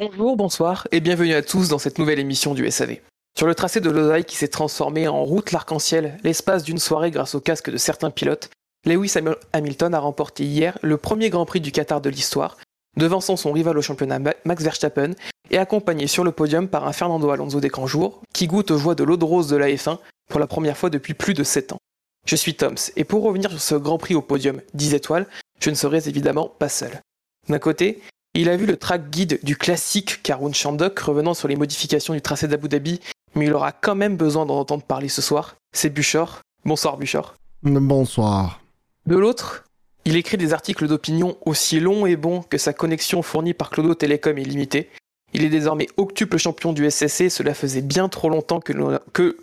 Bonjour, bonsoir et bienvenue à tous dans cette nouvelle émission du SAV. Sur le tracé de Losail qui s'est transformé en route l'arc-en-ciel l'espace d'une soirée grâce au casque de certains pilotes, Lewis Hamilton a remporté hier le premier Grand Prix du Qatar de l'histoire, devançant son rival au championnat Max Verstappen et accompagné sur le podium par un Fernando Alonso des jours qui goûte aux joies de l'eau de rose de la F1 pour la première fois depuis plus de 7 ans. Je suis Toms et pour revenir sur ce Grand Prix au podium 10 étoiles, je ne serais évidemment pas seul. D'un côté, il a vu le track guide du classique Karun Chandok revenant sur les modifications du tracé d'Abu Dhabi, mais il aura quand même besoin d'en entendre parler ce soir. C'est Buchor. Bonsoir Buchor. Bonsoir. De l'autre, il écrit des articles d'opinion aussi longs et bons que sa connexion fournie par Clodo Telecom est limitée. Il est désormais octuple champion du SSC, cela faisait bien trop longtemps que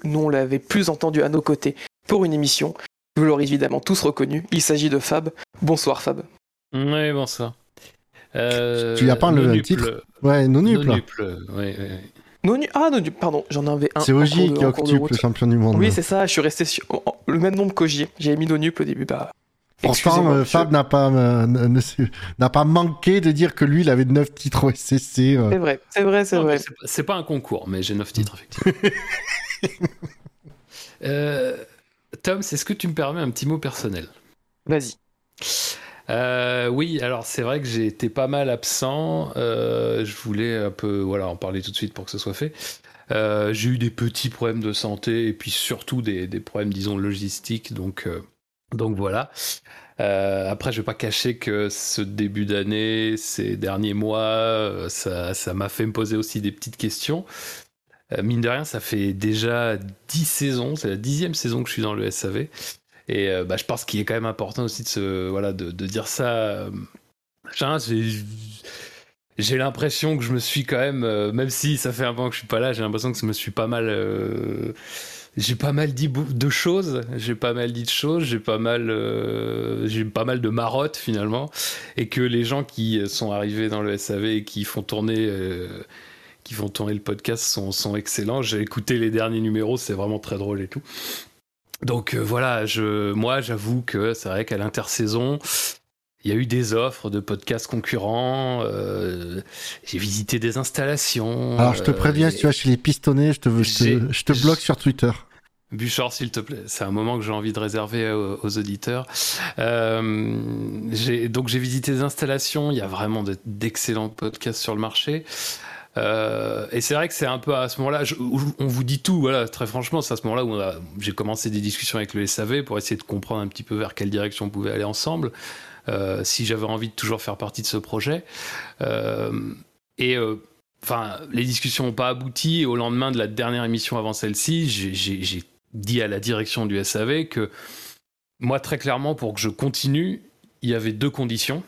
l'on l'avait plus entendu à nos côtés pour une émission. Vous l'aurez évidemment tous reconnu, il s'agit de Fab. Bonsoir Fab. Oui, bonsoir. Euh, tu as pas le titre Ouais, non nuple. Ouais, ah, non, pardon, j'en avais un. C'est Ogier qui est octuple champion du monde. Oui, c'est ça, je suis resté sur le même nombre qu'Ogier. J'avais mis non nuple au début. Bah, Pourtant, euh, Fab n'a pas, euh, n'a pas manqué de dire que lui, il avait 9 titres au SCC. Euh. C'est vrai, c'est vrai, c'est vrai. C'est pas un concours, mais j'ai 9 titres, effectivement. Tom, est-ce que tu me permets un petit mot personnel Vas-y. Oui, alors c'est vrai que j'ai été pas mal absent. je voulais un peu, voilà, en parler tout de suite pour que ce soit fait. j'ai eu des petits problèmes de santé et puis surtout des, des problèmes, disons, logistiques. Donc, donc voilà. Euh, après, je vais pas cacher que ce début d'année, ces derniers mois, euh, ça, m'a fait me poser aussi des petites questions. Euh, mine de rien, ça fait déjà dix saisons, c'est la dixième saison que je suis dans le SAV. Et bah, je pense qu'il est quand même important aussi de, se, voilà, de, dire ça. J'ai l'impression que je me suis quand même, même si ça fait un moment que je suis pas là, j'ai l'impression que je me suis pas mal j'ai pas mal dit de choses, j'ai pas mal dit de choses, j'ai pas mal, euh, j'ai pas mal de marottes finalement, et que les gens qui sont arrivés dans le SAV et qui font tourner, euh, qui font tourner le podcast sont, sont excellents. J'ai écouté les derniers numéros, c'est vraiment très drôle et tout. Donc euh, voilà, je, moi j'avoue que c'est vrai qu'à l'intersaison, il y a eu des offres de podcasts concurrents. j'ai visité des installations. Alors je te préviens, si tu vas chez les pistonnets, je te, je te bloque sur Twitter. Buchor, s'il te plaît, c'est un moment que j'ai envie de réserver aux, auditeurs. Euh, donc j'ai visité des installations, il y a vraiment d'excellents podcasts sur le marché. Euh, et c'est vrai que c'est un peu à ce moment-là, on vous dit tout, très franchement, c'est à ce moment-là où j'ai commencé des discussions avec le SAV pour essayer de comprendre un petit peu vers quelle direction on pouvait aller ensemble, euh, si j'avais envie de toujours faire partie de ce projet. et enfin, les discussions n'ont pas abouti. Et au lendemain de la dernière émission avant celle-ci, j'ai dit à la direction du SAV que moi, très clairement, pour que je continue, il y avait deux conditions.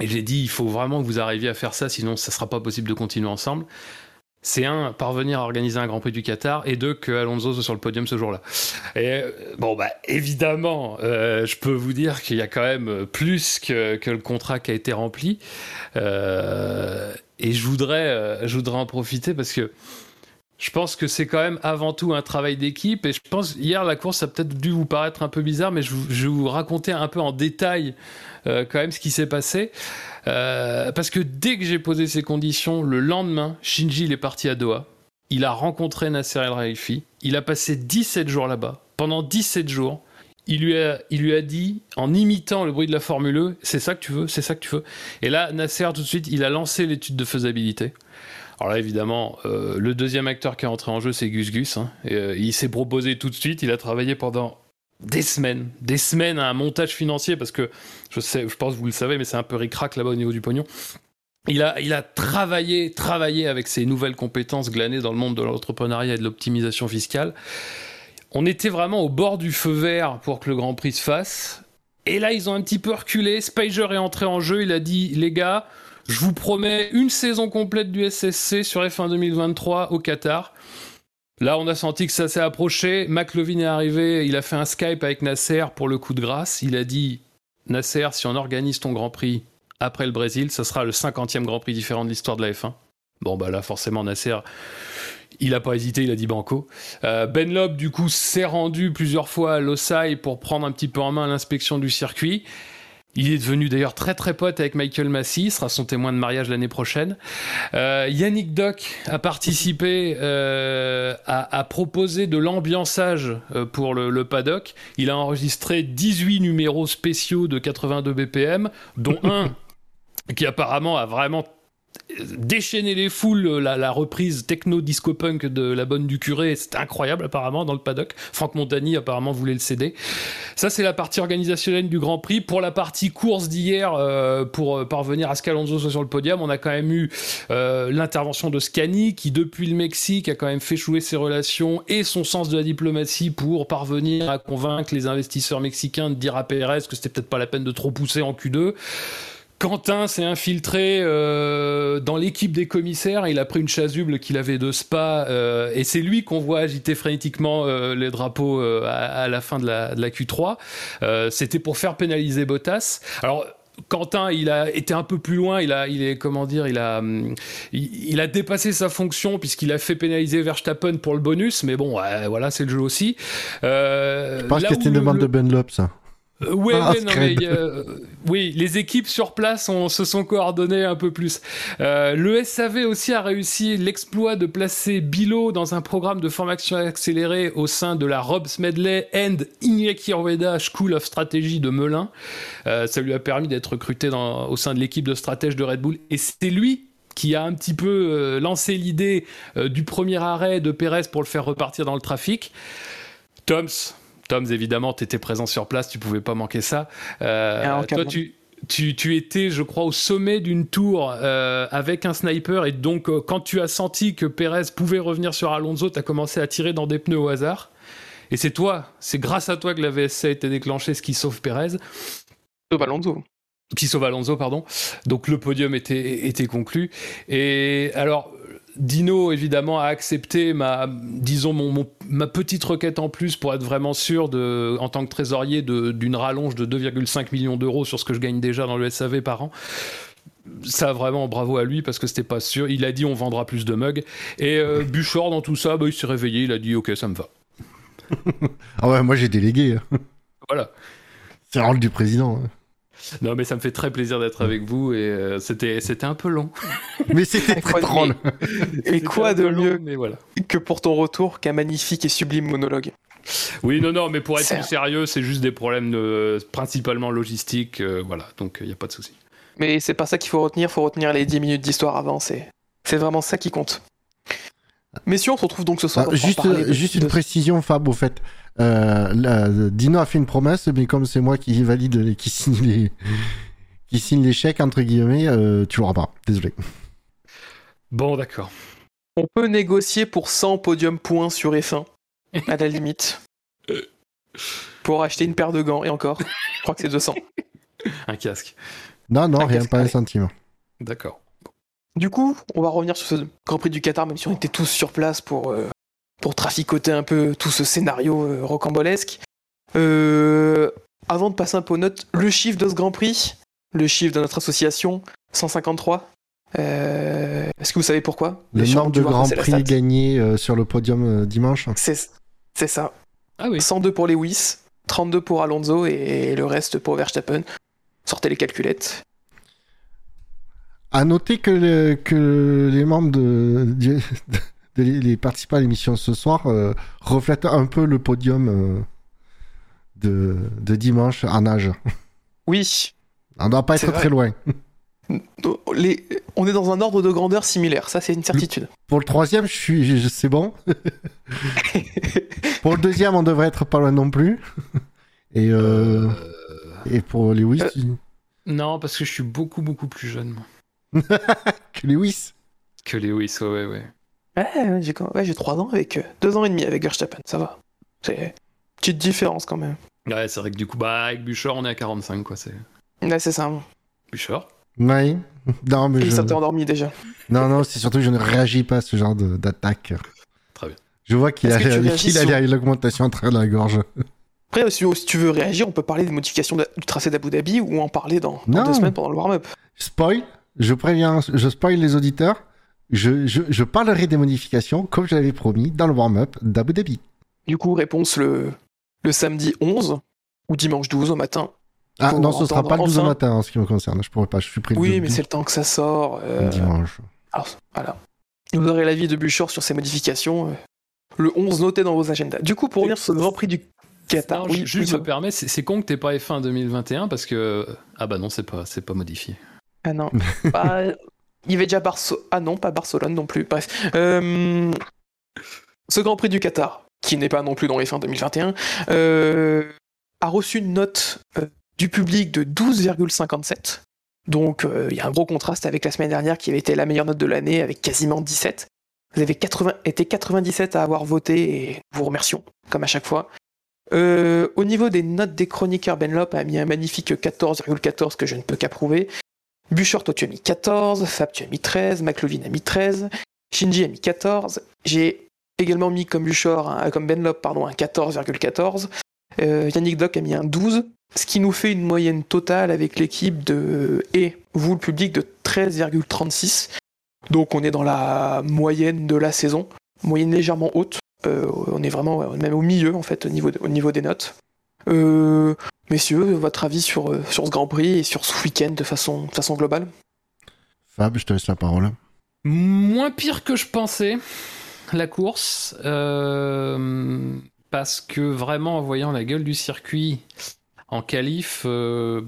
Et j'ai dit, il faut vraiment que vous arriviez à faire ça, sinon ça ne sera pas possible de continuer ensemble. C'est un, parvenir à organiser un Grand Prix du Qatar, et deux, que Alonso soit sur le podium ce jour-là. Et euh, bon, bah évidemment, euh, je peux vous dire qu'il y a quand même plus que, que, le contrat qui a été rempli. Euh, et je voudrais, je voudrais en profiter parce que je pense que c'est quand même avant tout un travail d'équipe. Et je pense, hier, la course a peut-être dû vous paraître un peu bizarre, mais je, vais vous raconter un peu en détail euh, quand même ce qui s'est passé. Euh, parce que dès que j'ai posé ces conditions, le lendemain, Shinji il est parti à Doha. Il a rencontré Nasser El Raifi. Il a passé 17 jours là-bas. Pendant 17 jours, il lui, a, il lui a dit, en imitant le bruit de la Formule E, c'est ça que tu veux, c'est ça que tu veux. Et là, Nasser, tout de suite, il a lancé l'étude de faisabilité. Alors là, évidemment, euh, le deuxième acteur qui est entré en jeu, c'est Gus Gus. Hein. et, il s'est proposé tout de suite. Il a travaillé pendant des semaines, des semaines à un montage financier parce que je sais, je pense que vous le savez, mais c'est un peu ricrac là-bas au niveau du pognon. Il a, il a travaillé, travaillé avec ses nouvelles compétences glanées dans le monde de l'entrepreneuriat et de l'optimisation fiscale. On était vraiment au bord du feu vert pour que le Grand Prix se fasse. Et là, ils ont un petit peu reculé. Spiger est entré en jeu. Il a dit, les gars, je vous promets une saison complète du SSC sur F1 2023 au Qatar. Là, on a senti que ça s'est approché. McLovin est arrivé. Il a fait un Skype avec Nasser pour le coup de grâce. Il a dit, Nasser, si on organise ton Grand Prix après le Brésil, ça sera le 50e Grand Prix différent de l'histoire de la F1. Bon, bah là, forcément, Nasser, il n'a pas hésité, il a dit banco. Euh, ben Loeb, du coup, s'est rendu plusieurs fois à Losail pour prendre un petit peu en main l'inspection du circuit. Il est devenu d'ailleurs très très pote avec Michael Massey, il sera son témoin de mariage l'année prochaine. Euh, Yannick Doc a participé euh, à, proposer de l'ambiançage pour le, le, paddock. Il a enregistré 18 numéros spéciaux de 82 BPM, dont un qui apparemment a vraiment déchaîner les foules, la, reprise techno-disco punk de La Bonne du Curé, c'était incroyable apparemment dans le paddock. Franck Montagny apparemment voulait le céder. Ça c'est la partie organisationnelle du Grand Prix. Pour la partie course d'hier, euh, pour euh, parvenir à ce qu'Alonso soit sur le podium, on a quand même eu euh, l'intervention de Scani qui depuis le Mexique a quand même fait jouer ses relations et son sens de la diplomatie pour parvenir à convaincre les investisseurs mexicains de dire à Pérez que c'était peut-être pas la peine de trop pousser en Q2. Quentin s'est infiltré euh, dans l'équipe des commissaires. Il a pris une chasuble qu'il avait de Spa euh, et c'est lui qu'on voit agiter frénétiquement euh, les drapeaux à, la fin de la, Q3. C'était pour faire pénaliser Bottas. Alors Quentin, il a été un peu plus loin. Il a, il est comment dire, il a, il, a dépassé sa fonction puisqu'il a fait pénaliser Verstappen pour le bonus. Mais bon, voilà, c'est le jeu aussi. Je pense que c'était une demande de Ben Lop, ça. Euh, ouais, ah, non, mais, euh, oui, les équipes sur place se sont coordonnées un peu plus. Euh, le SAV aussi a réussi l'exploit de placer Bilo dans un programme de formation accélérée au sein de la Robs Medley and Iñaki Orveda School of Strategy de Melun. ça lui a permis d'être recruté dans, au sein de l'équipe de stratège de Red Bull. Et c'est lui qui a un petit peu lancé l'idée du premier arrêt de Perez pour le faire repartir dans le trafic. Toms, Toms, évidemment, tu étais présent sur place, tu pouvais pas manquer ça. Euh, toi, tu, tu, étais, je crois, au sommet d'une tour euh, avec un sniper, et donc euh, quand tu as senti que Perez pouvait revenir sur Alonso, tu as commencé à tirer dans des pneus au hasard. Et c'est toi, c'est grâce à toi que la VSC a été déclenchée, ce qui sauve Perez. Sauve Alonso qui sauve Alonso, pardon. Donc le podium était, était conclu. Et alors, Dino, évidemment, a accepté ma, disons, mon, ma petite requête en plus pour être vraiment sûr, de, en tant que trésorier, d'une rallonge de 2,5 millions d'euros sur ce que je gagne déjà dans le SAV par an. Ça, vraiment, bravo à lui parce que c'était pas sûr. Il a dit on vendra plus de mugs. Et euh, Buchor, dans tout ça, bah, il s'est réveillé, il a dit ok, ça me va. ah ouais, moi j'ai délégué. Voilà. C'est le rôle du président. Hein. Non, mais ça me fait très plaisir d'être avec vous et euh, c'était c'était un peu long. mais c'était très drôle. Et quoi de mieux mais voilà. que pour ton retour qu'un magnifique et sublime monologue? Oui, non, non, mais pour être plus sérieux, c'est juste des problèmes de, principalement logistiques, euh, voilà, donc il n'y a pas de souci. Mais c'est pas ça qu'il faut retenir, il faut retenir les 10 minutes d'histoire avant, c'est vraiment ça qui compte. Messieurs, on se retrouve donc ce soir. Ah, juste, juste une précision, Fab, au fait. Euh, Dino a fait une promesse, mais comme c'est moi qui valide, qui signe les, qui signe les chèques entre guillemets, euh, tu l'auras pas. Désolé. Bon, d'accord. On peut négocier pour 100 podium points sur F1, à la limite. pour acheter une paire de gants, et encore, je crois que c'est 200. un casque. Non, non, rien, pas un centime. D'accord. Du coup, on va revenir sur ce Grand Prix du Qatar, même si on était tous sur place pour, euh, pour traficoter un peu tout ce scénario euh, rocambolesque. Euh, avant de passer un peu aux notes, le chiffre de ce Grand Prix, le chiffre de notre association, 153. Est-ce que vous savez pourquoi? Le nombre de Grands Prix gagnés sur le podium dimanche C'est ça. Ah oui. 102 pour Lewis, 32 pour Alonso et le reste pour Verstappen. Sortez les calculettes. À noter que, que les membres de, les participants à l'émission ce soir euh, reflètent un peu le podium euh, de, de, dimanche en âge. Oui. On ne doit pas être très loin. Les... On est dans un ordre de grandeur similaire, ça c'est une certitude. Pour le troisième, je suis, c'est bon. pour le deuxième, on devrait être pas loin non plus. Et, euh, et pour Lewis. Non, parce que je suis beaucoup beaucoup plus jeune. Moi. que Lewis. Que Lewis, ouais, ouais. Ouais, j'ai ouais, 3 ans avec 2 euh, ans et demi avec Verstappen, ça va. C'est une petite différence quand même. Ouais, c'est vrai que du coup, bah, avec Bouchard, on est à 45, quoi. C'est Là, c'est ça. Bouchard. Oui. Non, mais Il je... s'était endormi déjà. Non, non, c'est surtout que je ne réagis pas à ce genre de- d'attaque. Très bien. Je vois qu'il a, réagis qu'il a sur- l'augmentation en travers de la gorge. Après, si, si tu veux réagir, on peut parler des modifications de- du tracé d'Abu Dhabi ou en parler dans, dans Non. deux semaines pendant le warm-up. Spoil, je préviens, je spoil les auditeurs. Je, je, je parlerai des modifications, comme je l'avais promis, dans le warm-up d'Abu Dhabi. Du coup, réponse le, le samedi 11 ou dimanche 12 au matin. Ah non, ce sera entendre pas le 12 au enfin- matin en ce qui me concerne. Je pourrais pas, je suis pris le Oui, 12 mais c'est le temps que ça sort. euh, dimanche. alors, voilà. Vous aurez l'avis de Buchor sur ces modifications. euh, le 11 noté dans vos agendas. Du coup, pour revenir sur le Grand Prix du Qatar. Non, oui, juste oui, me permet, c'est c'est con que t'aies pas F1 2021 parce que. Ah bah non, c'est pas, c'est pas modifié. Ah non. Bah, il y avait déjà Barcelone. Ah non, pas Barcelone non plus. Bref. Euh, Ce Grand Prix du Qatar, qui n'est pas non plus dans les fins 2021, euh, a reçu une note euh, du public de 12,57. Donc il y a un gros contraste avec la semaine dernière qui avait été la meilleure note de l'année avec quasiment 17. Vous avez 80, été 97 à avoir voté et vous remercions, comme à chaque fois. Au niveau des notes des chroniqueurs, Ben Lop a mis un magnifique 14,14 que je ne peux qu'approuver. Bouchard, toi tu as mis 14, Fab tu as mis 13, McLovin a mis 13, Shinji a mis 14, j'ai également mis comme Bouchard, comme Ben Lop, pardon, un 14,14, Euh, Yannick Doc a mis un 12, ce qui nous fait une moyenne totale avec l'équipe de, et vous le public, de 13,36. Donc on est dans la moyenne de la saison, moyenne légèrement haute, Euh, on est vraiment même au milieu en fait au niveau des notes. Euh, messieurs, votre avis sur, euh, sur ce Grand Prix et sur ce week-end de façon, de façon globale Fab, je te laisse la parole. Moins pire que je pensais, la course. euh, parce que vraiment, en voyant la gueule du circuit en qualif, euh,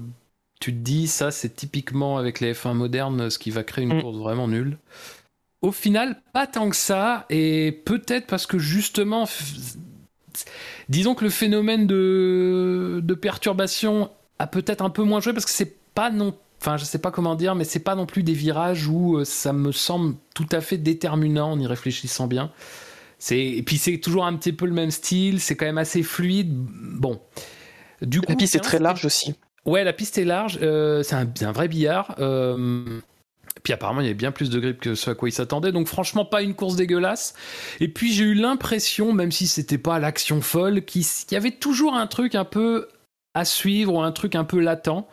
tu te dis, ça, c'est typiquement avec les F1 modernes ce qui va créer une Mm. course vraiment nulle. Au final, pas tant que ça, et peut-être parce que justement, disons que le phénomène de, de perturbation a peut-être un peu moins joué parce que c'est pas non enfin je sais pas comment dire mais c'est pas non plus des virages où euh, ça me semble tout à fait déterminant en y réfléchissant bien c'est et puis c'est toujours un petit peu le même style c'est quand même assez fluide bon du coup La piste est très large aussi. Ouais, la piste est large. euh, c'est un, c'est un vrai billard. euh, puis apparemment, il y avait bien plus de grip que ce à quoi il s'attendait. Donc franchement, pas une course dégueulasse. Et puis j'ai eu l'impression, même si c'était pas l'action folle, qu'il y avait toujours un truc un peu à suivre ou un truc un peu latent.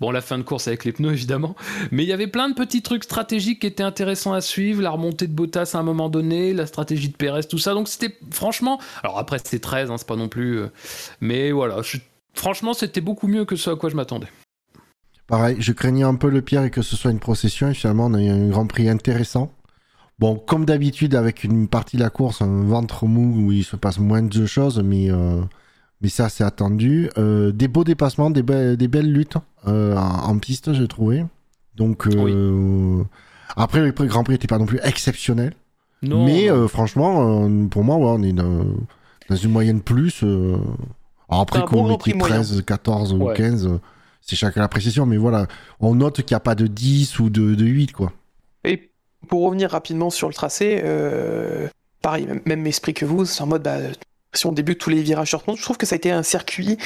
Bon, la fin de course avec les pneus, évidemment. Mais il y avait plein de petits trucs stratégiques qui étaient intéressants à suivre. La remontée de Bottas à un moment donné, la stratégie de Perez, tout ça. Donc c'était franchement... Alors après, c'était 13, hein, c'est pas non plus... euh, Mais voilà, franchement, c'était beaucoup mieux que ce à quoi je m'attendais. Pareil, je craignais un peu le pire et que ce soit une procession. Et finalement, on a eu un Grand Prix intéressant. Bon, comme d'habitude, avec une partie de la course, un ventre mou où il se passe moins de choses, mais, euh, mais ça, c'est attendu. Euh, des beaux dépassements, des, be- des belles luttes euh, en, en piste, j'ai trouvé. Donc, après, le Grand Prix n'était pas non plus exceptionnel. Non, mais franchement, pour moi, ouais, on est dans, dans une moyenne plus. après, qu'on bon moyen. 13, 14 ou Ouais. 15, euh, c'est chacun l'appréciation. Mais voilà, on note qu'il n'y a pas de 10 ou de, de 8, quoi. Et pour revenir rapidement sur le tracé, euh, pareil, même, esprit que vous, c'est en mode, bah, si on débute tous les virages sur je trouve que ça a été un circuit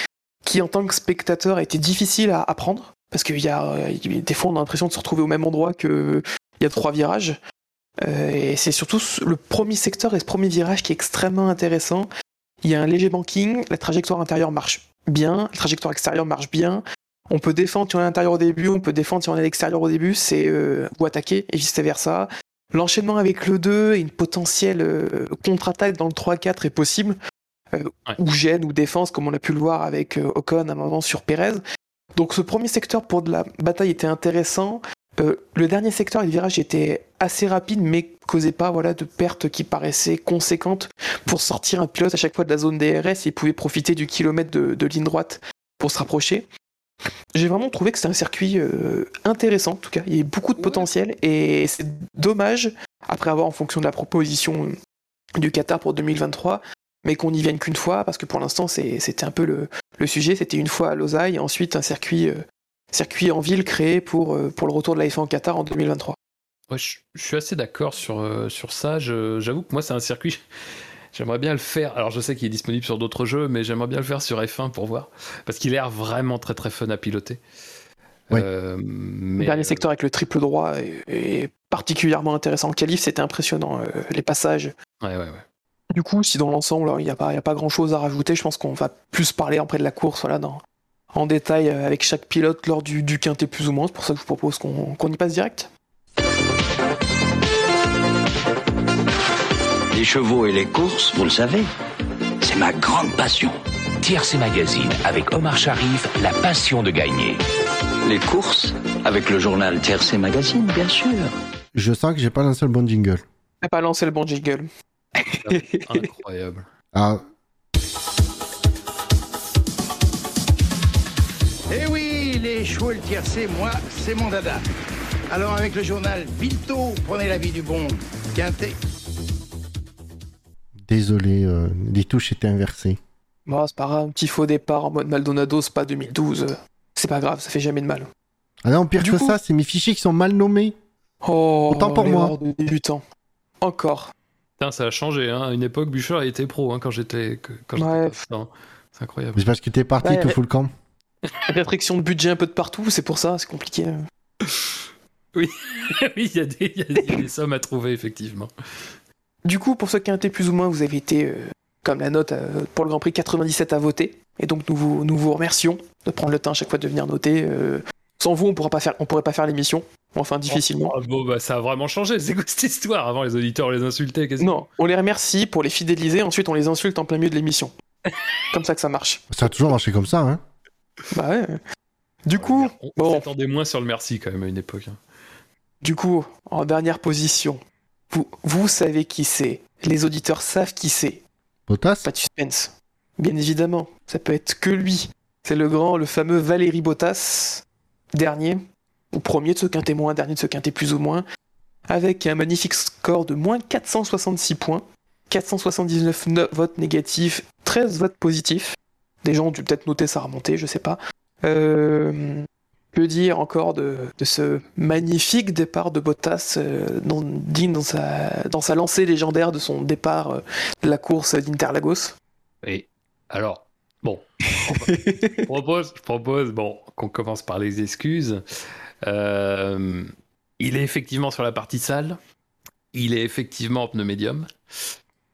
qui, en tant que spectateur, a été difficile à apprendre. Parce qu'il y a, des fois, on a l'impression de se retrouver au même endroit qu'il y a trois virages. Euh, et c'est surtout le premier secteur et ce premier virage qui est extrêmement intéressant. Il y a un léger banking, la trajectoire intérieure marche bien, la trajectoire extérieure marche bien. On peut défendre si on est à l'intérieur au début, on peut défendre si on est à l'extérieur au début, c'est euh, ou attaquer et vice versa. L'enchaînement avec le 2 et une potentielle euh, contre-attaque dans le 3-4 est possible, euh, Ouais. ou gêne ou défense comme on a pu le voir avec euh, Ocon à un moment sur Perez. Donc ce premier secteur pour de la bataille était intéressant. Euh, le dernier secteur et le virage était assez rapide mais causait pas voilà de pertes qui paraissaient conséquentes pour sortir un pilote à chaque fois de la zone DRS et pouvait profiter du kilomètre de, de ligne droite pour se rapprocher. J'ai vraiment trouvé que c'était un circuit euh, intéressant, en tout cas. Il y a beaucoup de potentiel et c'est dommage, après avoir en fonction de la proposition du Qatar pour 2023, mais qu'on n'y vienne qu'une fois, parce que pour l'instant, c'est- c'était un peu le, le sujet. C'était une fois à Lausanne et ensuite un circuit, euh, circuit en ville créé pour, euh, pour le retour de la F1 au Qatar en 2023. Ouais, je, je suis assez d'accord sur, sur ça. J'avoue que moi, c'est un circuit. J'aimerais bien le faire. Alors je sais qu'il est disponible sur d'autres jeux, mais j'aimerais bien le faire sur F1 pour voir. Parce qu'il a l'air vraiment très très fun à piloter. Ouais. Euh, Le dernier secteur avec le triple droit est, est particulièrement intéressant. Le qualif, c'était impressionnant. euh, les passages. Ouais, ouais, ouais. Du coup, si dans l'ensemble, il n'y a, pas- a grand chose à rajouter, je pense qu'on va plus parler après de la course voilà, dans, en détail euh, avec chaque pilote lors du, du quintet plus ou moins. C'est pour ça que je vous propose qu'on qu'on y passe direct. Les chevaux et les courses, vous le savez, c'est ma grande passion. TRC Magazine avec Omar Sharif, la passion de gagner. Les courses, avec le journal TRC Magazine, bien sûr. Je sens que j'ai pas lancé le bon jingle. On pas lancé le bon jingle. Incroyable. Ah, Eh oui, les chevaux et le tiercé, moi, c'est mon dada. Alors avec le journal Vito, prenez l'avis du bon Quintet. Désolé, euh, les touches étaient inversées. Bon, c'est pas grave, un petit faux départ en mode Maldonado, c'est pas 2012. euh, C'est pas grave, ça fait jamais de mal. Ah non, pire Du que coup- ça, c'est mes fichiers qui sont mal nommés. Oh, Autant pour moi. de débutant. Encore. Putain, ça a changé. Hein. À une époque, Bûcher il était pro hein, quand j'étais. que- Quand j'étais Ouais. Putain, C'est incroyable. C'est parce que t'es parti, Ouais, tout ouais. full camp. Restriction de budget un peu de partout, c'est pour ça, c'est compliqué. oui, il y, a il y a y a des sommes à trouver, effectivement. Du coup, pour ce quintet plus ou moins, vous avez été, euh, comme la note euh, pour le Grand Prix, 97 à voter. Et donc nous vous, nous vous remercions de prendre le temps à chaque fois de venir noter. euh, sans vous, on pourra pas faire, on pourrait pas faire l'émission. Enfin, difficilement. Oh, bon, bah, ça a vraiment changé. C'est quoi cette histoire? Avant, les auditeurs, on les insultait quasiment. Non, on les remercie pour les fidéliser, ensuite on les insulte en plein milieu de l'émission. comme ça que ça marche. Ça a toujours marché comme ça, hein. Bah ouais. Du coup, On bon. s'attendait moins sur le merci quand même à une époque. hein. du coup, en dernière position, vous, vous savez qui c'est. Les auditeurs savent qui c'est. Bottas Pas de suspense. Bien évidemment, ça peut être que lui. C'est le grand, le fameux Valérie Bottas, dernier, ou premier de ce quintet moins, dernier de ce quintet plus ou moins, avec un magnifique score de moins 466 points, 479 no- votes négatifs, 13 votes positifs. Des gens ont dû peut-être noter sa remontée, je sais pas. Euh, que dire encore de, de ce magnifique départ de Bottas, euh, dans, digne dans sa, dans sa lancée légendaire de son départ euh, de la course d'Interlagos Et alors, bon, je propose, je propose bon, qu'on commence par les excuses. Euh, il est effectivement sur la partie sale. Il est effectivement en pneu médium.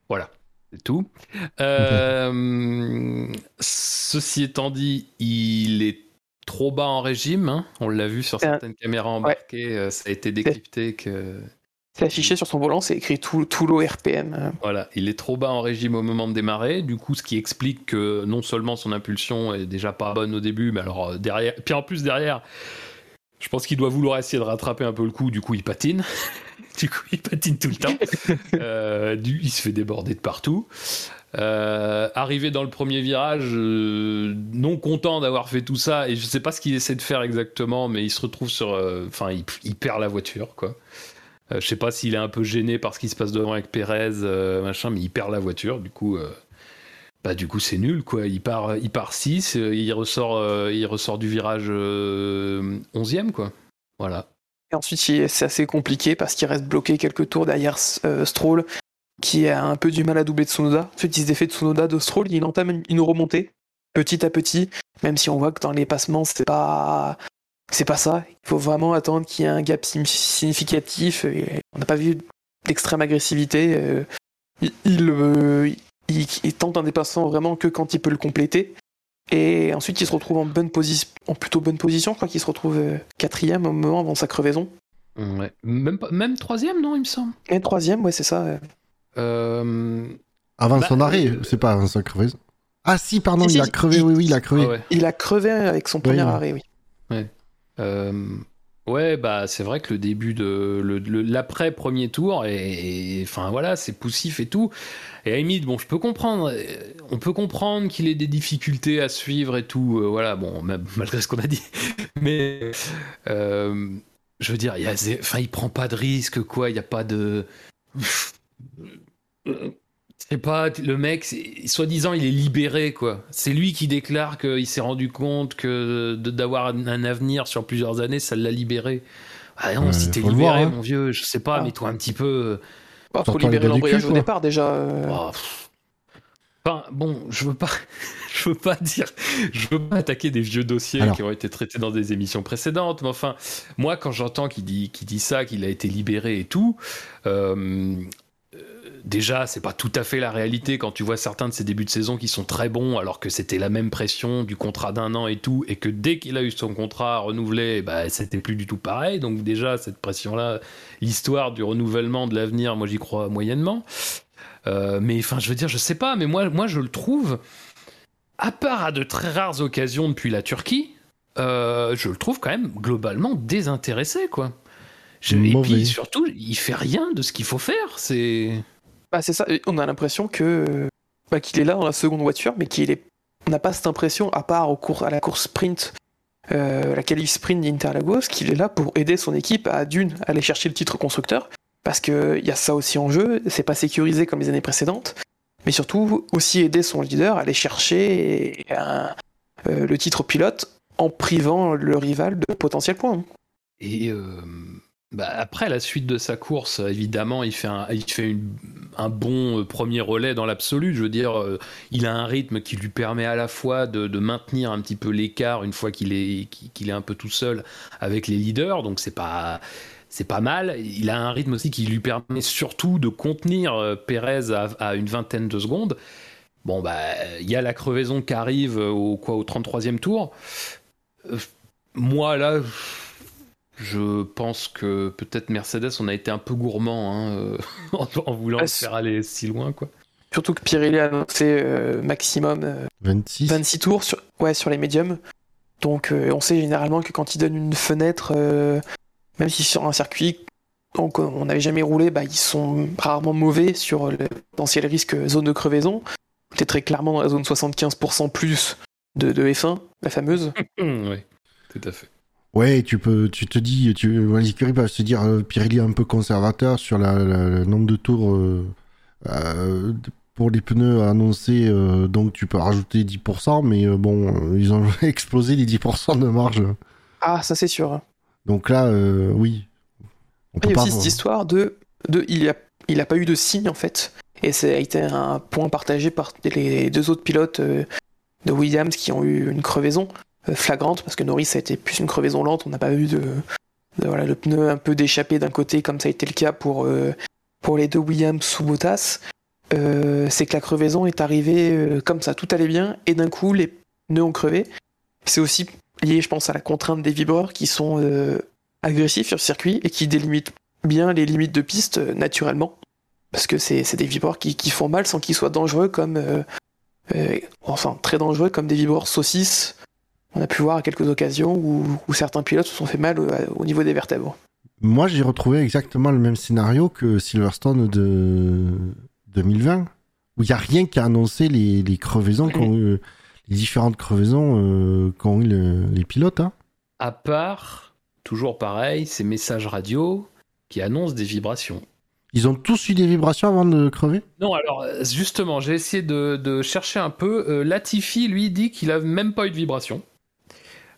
Voilà, c'est tout. Euh, ceci étant dit, il est trop bas en régime. hein. On l'a vu sur certaines caméras embarquées. euh, Ça a été décrypté que C'est affiché sur son volant, c'est écrit tout, tout l'eau RPM. euh. Voilà, il est trop bas en régime au moment de démarrer, du coup ce qui explique que non seulement son impulsion est déjà pas bonne au début, mais alors euh, derrière, puis en plus derrière, je pense qu'il doit vouloir essayer de rattraper un peu le coup, du coup il patine, du coup il patine tout le temps, Euh, du- il se fait déborder de partout. Euh, arrivé dans le premier virage, euh, non content d'avoir fait tout ça, et je sais pas ce qu'il essaie de faire exactement, mais il se retrouve sur, euh, enfin il, perd la voiture quoi. Euh, je sais pas s'il est un peu gêné par ce qui se passe devant avec Pérez, machin, mais il perd la voiture. Du coup, bah du coup c'est nul quoi. Il part, il part 6, euh, il ressort, il ressort du virage euh, 11e quoi. Voilà. Et ensuite, c'est assez compliqué parce qu'il reste bloqué quelques tours derrière Stroll, qui a un peu du mal à doubler Tsunoda. Il se défait de Tsunoda, de Stroll, il entame une- remontée, petit à petit, même si on voit que dans les passements, c'est pas. C'est pas ça. Il faut vraiment attendre qu'il y ait un gap significatif. Et on n'a pas vu d'extrême agressivité. euh, il, il, euh, il- il tente un dépassement vraiment que quand il peut le compléter. Et ensuite, il se retrouve en bonne position, en plutôt bonne position. Je crois qu'il se retrouve euh, quatrième au moment avant sa crevaison. Ouais. Même, pas- même troisième non il me semble. Et troisième, ouais, c'est ça. Euh. Avant Bah, son arrêt, euh, c'est pas avant sa crevaison. Ah si, pardon, Si, il si, a crevé, il- oui, oui, il a crevé. ah ouais. Il a crevé avec son premier oui. arrêt, oui. Euh, ouais, bah c'est vrai que le début de le- le- l'après premier tour et enfin voilà, c'est poussif et tout. Et à limite, bon, je peux comprendre, on peut comprendre qu'il ait des difficultés à suivre et tout. euh, voilà, bon, même- malgré ce qu'on a dit, mais euh, je veux dire, il y a, zé- enfin, il prend pas de risque, quoi. Il y a pas de c'est pas le mec, soi-disant, il est libéré, quoi. C'est lui qui déclare qu'il s'est rendu compte que d'avoir un avenir sur plusieurs années, ça l'a libéré. Ah non, Ouais, si t'es faut libéré, voir, hein. mon vieux, je sais pas, Ah. mets-toi un petit peu. Bah, faut Sortant les libérer l'embrayage au départ déjà. euh. Oh, Enfin, bon, je veux pas, je veux pas dire, je veux pas attaquer des vieux dossiers Alors. qui ont été traités dans des émissions précédentes, mais enfin, moi, quand j'entends qu'il dit, ça, qu'il a été libéré et tout, euh, euh, déjà, c'est pas tout à fait la réalité quand tu vois certains de ses débuts de saison qui sont très bons, alors que c'était la même pression du contrat d'un an et tout, et que dès qu'il a eu son contrat renouvelé, bah, c'était plus du tout pareil. Donc déjà, cette pression-là, l'histoire du renouvellement de l'avenir, moi, j'y crois moyennement. Euh, mais enfin, je veux dire, je sais pas, mais moi, moi, je le trouve, à part à de très rares occasions depuis la Turquie, euh, je le trouve quand même globalement désintéressé, quoi. Je- et puis surtout, il fait rien de ce qu'il faut faire. C'est Bah, c'est ça, on a l'impression que bah, qu'il est là dans la seconde voiture, mais qu'il est. N'a pas cette impression, à part au cours, à la course sprint, euh, la qualif sprint d'Interlagos, qu'il est là pour aider son équipe à d'une aller chercher le titre constructeur, parce qu'il y a ça aussi en jeu, c'est pas sécurisé comme les années précédentes, mais surtout aussi aider son leader à aller chercher euh, le titre pilote en privant le rival de potentiels points. Et euh, bah, après la suite de sa course, évidemment, il fait un, bon euh, premier relais dans l'absolu. Je veux dire, euh, il a un rythme qui lui permet à la fois de, maintenir un petit peu l'écart une fois qu'il est, un peu tout seul avec les leaders. Donc c'est pas mal. Il a un rythme aussi qui lui permet surtout de contenir euh, Pérez à, une vingtaine de secondes. Bon, bah, il y a la crevaison qui arrive au, quoi, au 33e tour. Moi, là, je pense que peut-être Mercedes, on a été un peu gourmand hein, euh, en, en voulant Ah, faire aller si loin. Quoi. Surtout que Pirelli a annoncé euh, maximum euh, 26. 26 tours sur, ouais, sur les médiums. Donc euh, on sait généralement que quand ils donnent une fenêtre, euh, même si sur un circuit donc, euh, on n'avait jamais roulé, bah, ils sont rarement mauvais sur le potentiel risque zone de crevaison. C'était très clairement dans la zone 75% plus de, de F1, la fameuse. oui, tout à fait. Ouais, tu peux, tu te dis, tu, les écuries peuvent se dire, euh, Pirelli est un peu conservateur sur la, la- le nombre de tours euh, euh, pour les pneus annoncés, donc tu peux rajouter 10%, mais bon, ils ont explosé les 10% de marge. Ah, ça c'est sûr. Donc là, oui. On Il y a pas aussi cette histoire de, de il a, il a pas eu de signe en fait, et ça a été un point partagé par les deux autres pilotes de Williams qui ont eu une crevaison flagrante parce que Norris a été plus une crevaison lente, on n'a pas eu de, voilà le pneu un peu d'échappé d'un côté comme ça a été le cas pour euh, pour les deux Williams sous Bottas. Euh, c'est que la crevaison est arrivée euh, comme ça, tout allait bien et d'un coup les pneus ont crevé. C'est aussi lié, je pense, à la contrainte des vibreurs qui sont agressifs sur le circuit et qui délimitent bien les limites de piste naturellement. Parce que c'est des vibreurs qui, qui font mal sans qu'ils soient dangereux comme. enfin, très dangereux comme des vibreurs saucisses. On a pu voir à quelques occasions où, où certains pilotes se sont fait mal au, au niveau des vertèbres. Moi, j'ai retrouvé exactement le même scénario que Silverstone de 2020, où il n'y a rien qui a annoncé les, les crevaisons, qu'ont eu- les différentes crevaisons euh, qu'ont eu le- les pilotes. hein. À part, toujours pareil, ces messages radio qui annoncent des vibrations. Ils ont tous eu des vibrations avant de crever? Non, alors euh, justement, j'ai essayé de, de chercher un peu. Euh, Latifi, lui, dit qu'il a même pas eu de vibration.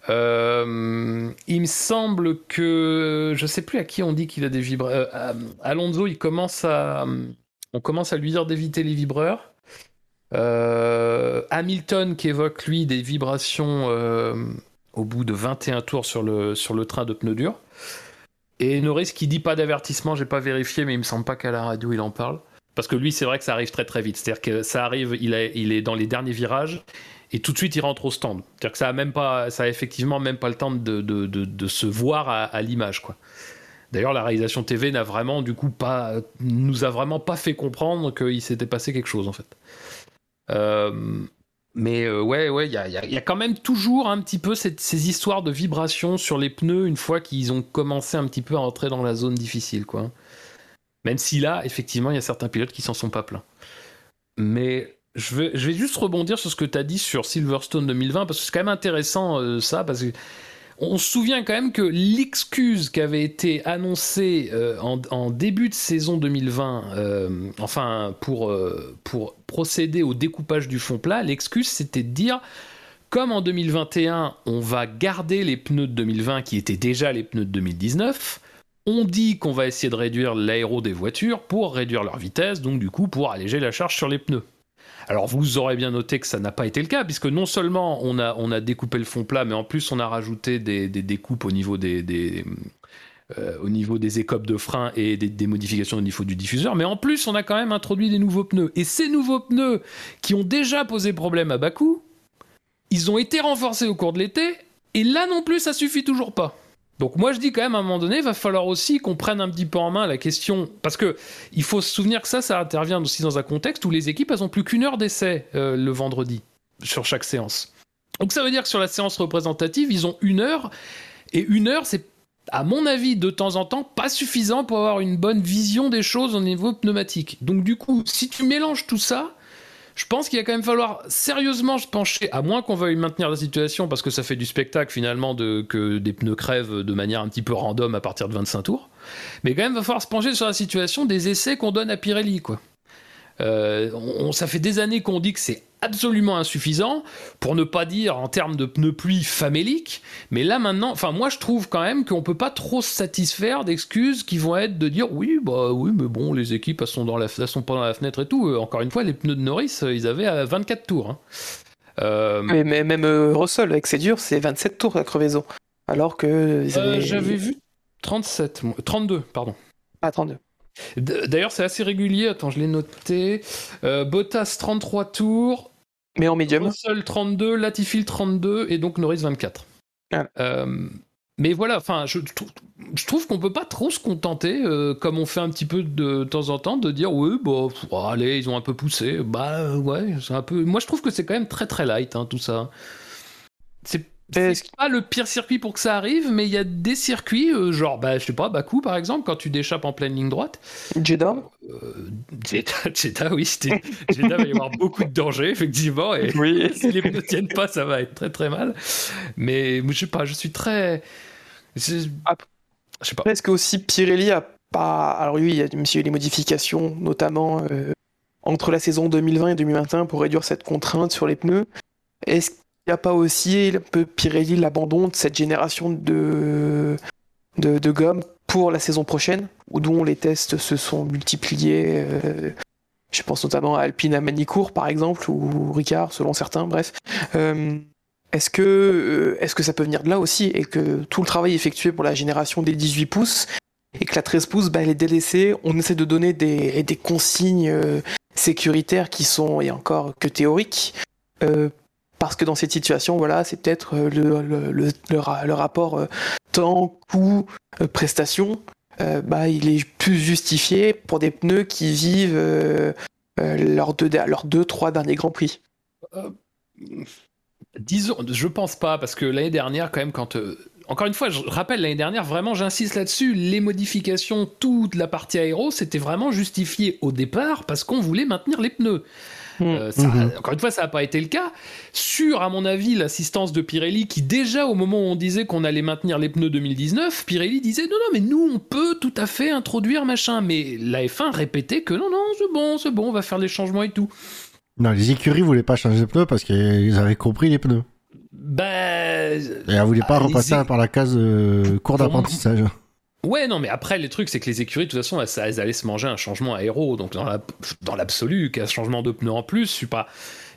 Euh, il me semble que je sais plus à qui on dit qu'il a des vibreurs. Alonso, commence à, on commence à lui dire d'éviter les vibreurs. Euh, Hamilton qui évoque lui des vibrations euh, au bout de 21 tours sur le, sur le train de pneus durs. Et Norris qui dit pas d'avertissement, j'ai pas vérifié, mais il me semble pas qu'à la radio il en parle. Parce que lui, c'est vrai que ça arrive très très vite. C'est-à-dire que ça arrive, il est dans les derniers virages et tout de suite il rentre au stand. C'est-à-dire que ça a même pas, ça a effectivement même pas le temps de, se voir à, l'image, quoi. D'ailleurs, la réalisation TV n'a vraiment, du coup, pas, nous a vraiment pas fait comprendre qu'il s'était passé quelque chose, en fait. Euh, mais euh, ouais, ouais, il y a, quand même toujours un petit peu ces histoires de vibrations sur les pneus une fois qu'ils ont commencé un petit peu à entrer dans la zone difficile, quoi. Même si là, effectivement, il y a certains pilotes qui s'en sont pas plaints. Mais je vais, juste rebondir sur ce que tu as dit sur Silverstone 2020, parce que c'est quand même intéressant euh, ça, parce que on se souvient quand même que l'excuse qui avait été annoncée euh, en, début de saison 2020, euh, enfin pour, pour procéder au découpage du fond plat, l'excuse c'était de dire comme en 2021 on va garder les pneus de 2020 qui étaient déjà les pneus de 2019, on dit qu'on va essayer de réduire l'aéro des voitures pour réduire leur vitesse, donc du coup pour alléger la charge sur les pneus. Alors vous aurez bien noté que ça n'a pas été le cas, puisque non seulement on a, découpé le fond plat, mais en plus on a rajouté des, découpes au niveau des, des euh, au niveau des écopes de frein et des, des, modifications au niveau du diffuseur, mais en plus on a quand même introduit des nouveaux pneus. Et ces nouveaux pneus qui ont déjà posé problème à Bakou, ils ont été renforcés au cours de l'été, et là non plus ça suffit toujours pas. Donc moi je dis quand même à un moment donné, il va falloir aussi qu'on prenne un petit peu en main la question, parce que il faut se souvenir que ça, ça intervient aussi dans un contexte où les équipes, elles ont plus qu'une heure d'essai euh, le vendredi sur chaque séance. Donc ça veut dire que sur la séance représentative, ils ont une heure, et une heure, c'est à mon avis, de temps en temps, pas suffisant pour avoir une bonne vision des choses au niveau pneumatique. Donc du coup, si tu mélanges tout ça, je pense qu'il va quand même falloir sérieusement se pencher, à moins qu'on veuille maintenir la situation, parce que ça fait du spectacle finalement que des pneus crèvent de manière un petit peu random à partir de 25 tours. Mais quand même, il va falloir se pencher sur la situation des essais qu'on donne à Pirelli. Euh, on, ça fait des années qu'on dit que c'est absolument insuffisant, pour ne pas dire en termes de pneus pluie faméliques. Mais là maintenant, enfin moi je trouve quand même qu'on peut pas trop se satisfaire d'excuses qui vont être de dire oui bah oui mais bon les équipes elles sont dans la elles sont pas dans la fenêtre et tout. Euh, encore une fois les pneus de Norris euh, ils avaient à 24 tours. Hein. Euh... Mais, mais, même euh, Russell avec ses durs c'est 27 tours la crevaison. Alors que j'avais vu 37 32 pardon. Pas 32. D'ailleurs, c'est assez régulier. Attends, je l'ai noté. Euh, Bottas 33 tours, mais en médium. Russell 32, Latifi 32 et donc Norris 24. Ah. Euh, mais voilà, enfin, je, je, trouve qu'on peut pas trop se contenter, euh, comme on fait un petit peu de, temps en temps, de dire oui, bon, allez, ils ont un peu poussé. Bah ouais, c'est un peu. Moi, je trouve que c'est quand même très très light, hein, tout ça. C'est c'est pas le pire circuit pour que ça arrive, mais il y a des circuits, euh, genre, bah, je sais pas, Bakou par exemple, quand tu déchappes en pleine ligne droite. Jeddah euh, Jeddah, Jeddah, oui, Jeddah va y avoir beaucoup de dangers, effectivement, et oui. si les pneus ne tiennent pas, ça va être très très mal. Mais je sais pas, je suis très. Ah, je sais pas. Est-ce que aussi Pirelli a pas. Alors, oui, il y a eu des modifications, notamment euh, entre la saison 2020 et 2021 pour réduire cette contrainte sur les pneus. Est-ce il n'y a pas aussi un peu Pirelli l'abandon de cette génération de, de, gomme pour la saison prochaine, dont les tests se sont multipliés. Euh, je pense notamment à Alpine à Manicourt, par exemple, ou Ricard, selon certains, bref. Euh, est-ce que, euh, est-ce que ça peut venir de là aussi, et que tout le travail effectué pour la génération des 18 pouces, et que la 13 pouces, bah, elle est délaissée, on essaie de donner des, des consignes sécuritaires qui sont, et encore que théoriques, parce que dans cette situation, voilà, c'est peut-être euh, le, le, le, rapport euh, temps, coût, euh, prestation, bah, il est plus justifié pour des pneus qui vivent leurs, deux, leurs deux, trois derniers Grands Prix. disons, je pense pas, parce que l'année dernière, quand même, quand encore une fois, je rappelle l'année dernière, vraiment, j'insiste là-dessus, les modifications, toute la partie aéro, c'était vraiment justifié au départ parce qu'on voulait maintenir les pneus. Mm. Euh, ça, mm-hmm. Encore une fois, ça n'a pas été le cas. Sur, à mon avis, l'assistance de Pirelli, qui déjà au moment où on disait qu'on allait maintenir les pneus 2019, Pirelli disait non, non, mais nous, on peut tout à fait introduire machin. Mais la F1 répétait que non, non, c'est bon, c'est bon, on va faire les changements et tout. Non, les écuries voulaient pas changer de pneus parce qu'ils avaient compris les pneus. Ben. Et elles voulaient pas ah, repasser par la case euh, cours d'apprentissage. Ouais, non, mais après, les trucs, c'est que les écuries, de toute façon, elles, allaient se manger un changement aéro. Donc, dans l'absolu, qu'un changement de pneu en plus, je suis pas.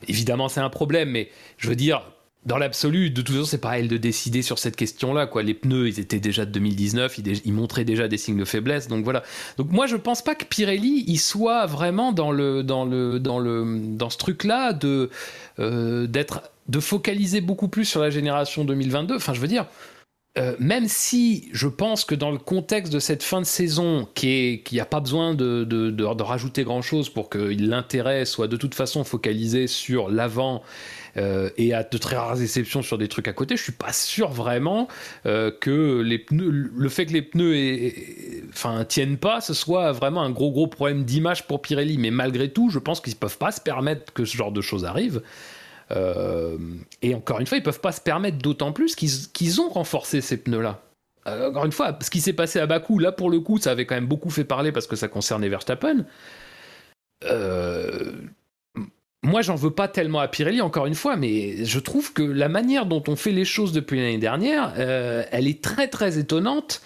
Évidemment, c'est un problème, mais je veux dire, dans l'absolu, de toute façon, c'est pas à elle de décider sur cette question-là. Quoi. Les pneus, ils étaient déjà de 2019, ils, montraient déjà des signes de faiblesse. Donc voilà. Donc moi, je pense pas que Pirelli, il soit vraiment dans le dans le dans le dans ce truc-là de euh, de focaliser beaucoup plus sur la génération 2022. Enfin, je veux dire, euh, même si je pense que dans le contexte de cette fin de saison, qui n'y a pas besoin de, de, de, rajouter grand-chose pour que l'intérêt soit de toute façon focalisé sur l'avant euh, et à de très rares exceptions sur des trucs à côté, je suis pas sûr vraiment euh, que les pneus, le fait que les pneus et, enfin, tiennent pas, ce soit vraiment un gros gros problème d'image pour Pirelli. Mais malgré tout, je pense qu'ils peuvent pas se permettre que ce genre de choses arrive. Euh, et encore une fois, ils peuvent pas se permettre d'autant plus qu'ils ont renforcé ces pneus-là. Euh, encore une fois, ce qui s'est passé à Bakou, là pour le coup, ça avait quand même beaucoup fait parler parce que ça concernait Verstappen. Euh, moi, j'en veux pas tellement à Pirelli, encore une fois, mais je trouve que la manière dont on fait les choses depuis l'année dernière, elle est très très étonnante.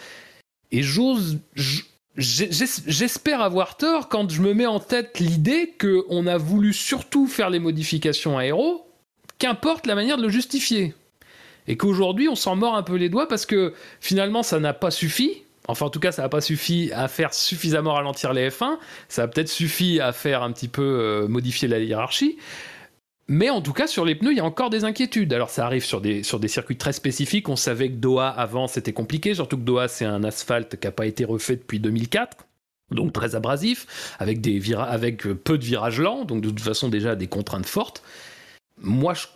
Et j'ose, j'espère avoir tort quand je me mets en tête l'idée qu'on a voulu surtout faire les modifications aéro, qu'importe la manière de le justifier. Et qu'aujourd'hui, on s'en mord un peu les doigts parce que finalement, ça n'a pas suffi. Enfin, en tout cas, ça n'a pas suffi à faire suffisamment ralentir les F1. Ça a peut-être suffi à faire un petit peu euh, modifier la hiérarchie. Mais en tout cas, sur les pneus, il y a encore des inquiétudes. Alors, ça arrive sur des, sur des circuits très spécifiques. On savait que Doha, avant, c'était compliqué. Surtout que Doha, c'est un asphalte qui n'a pas été refait depuis 2004. Donc, très abrasif, avec, des avec euh, peu de virages lents. Donc, de toute façon, déjà, des contraintes fortes. Moi, je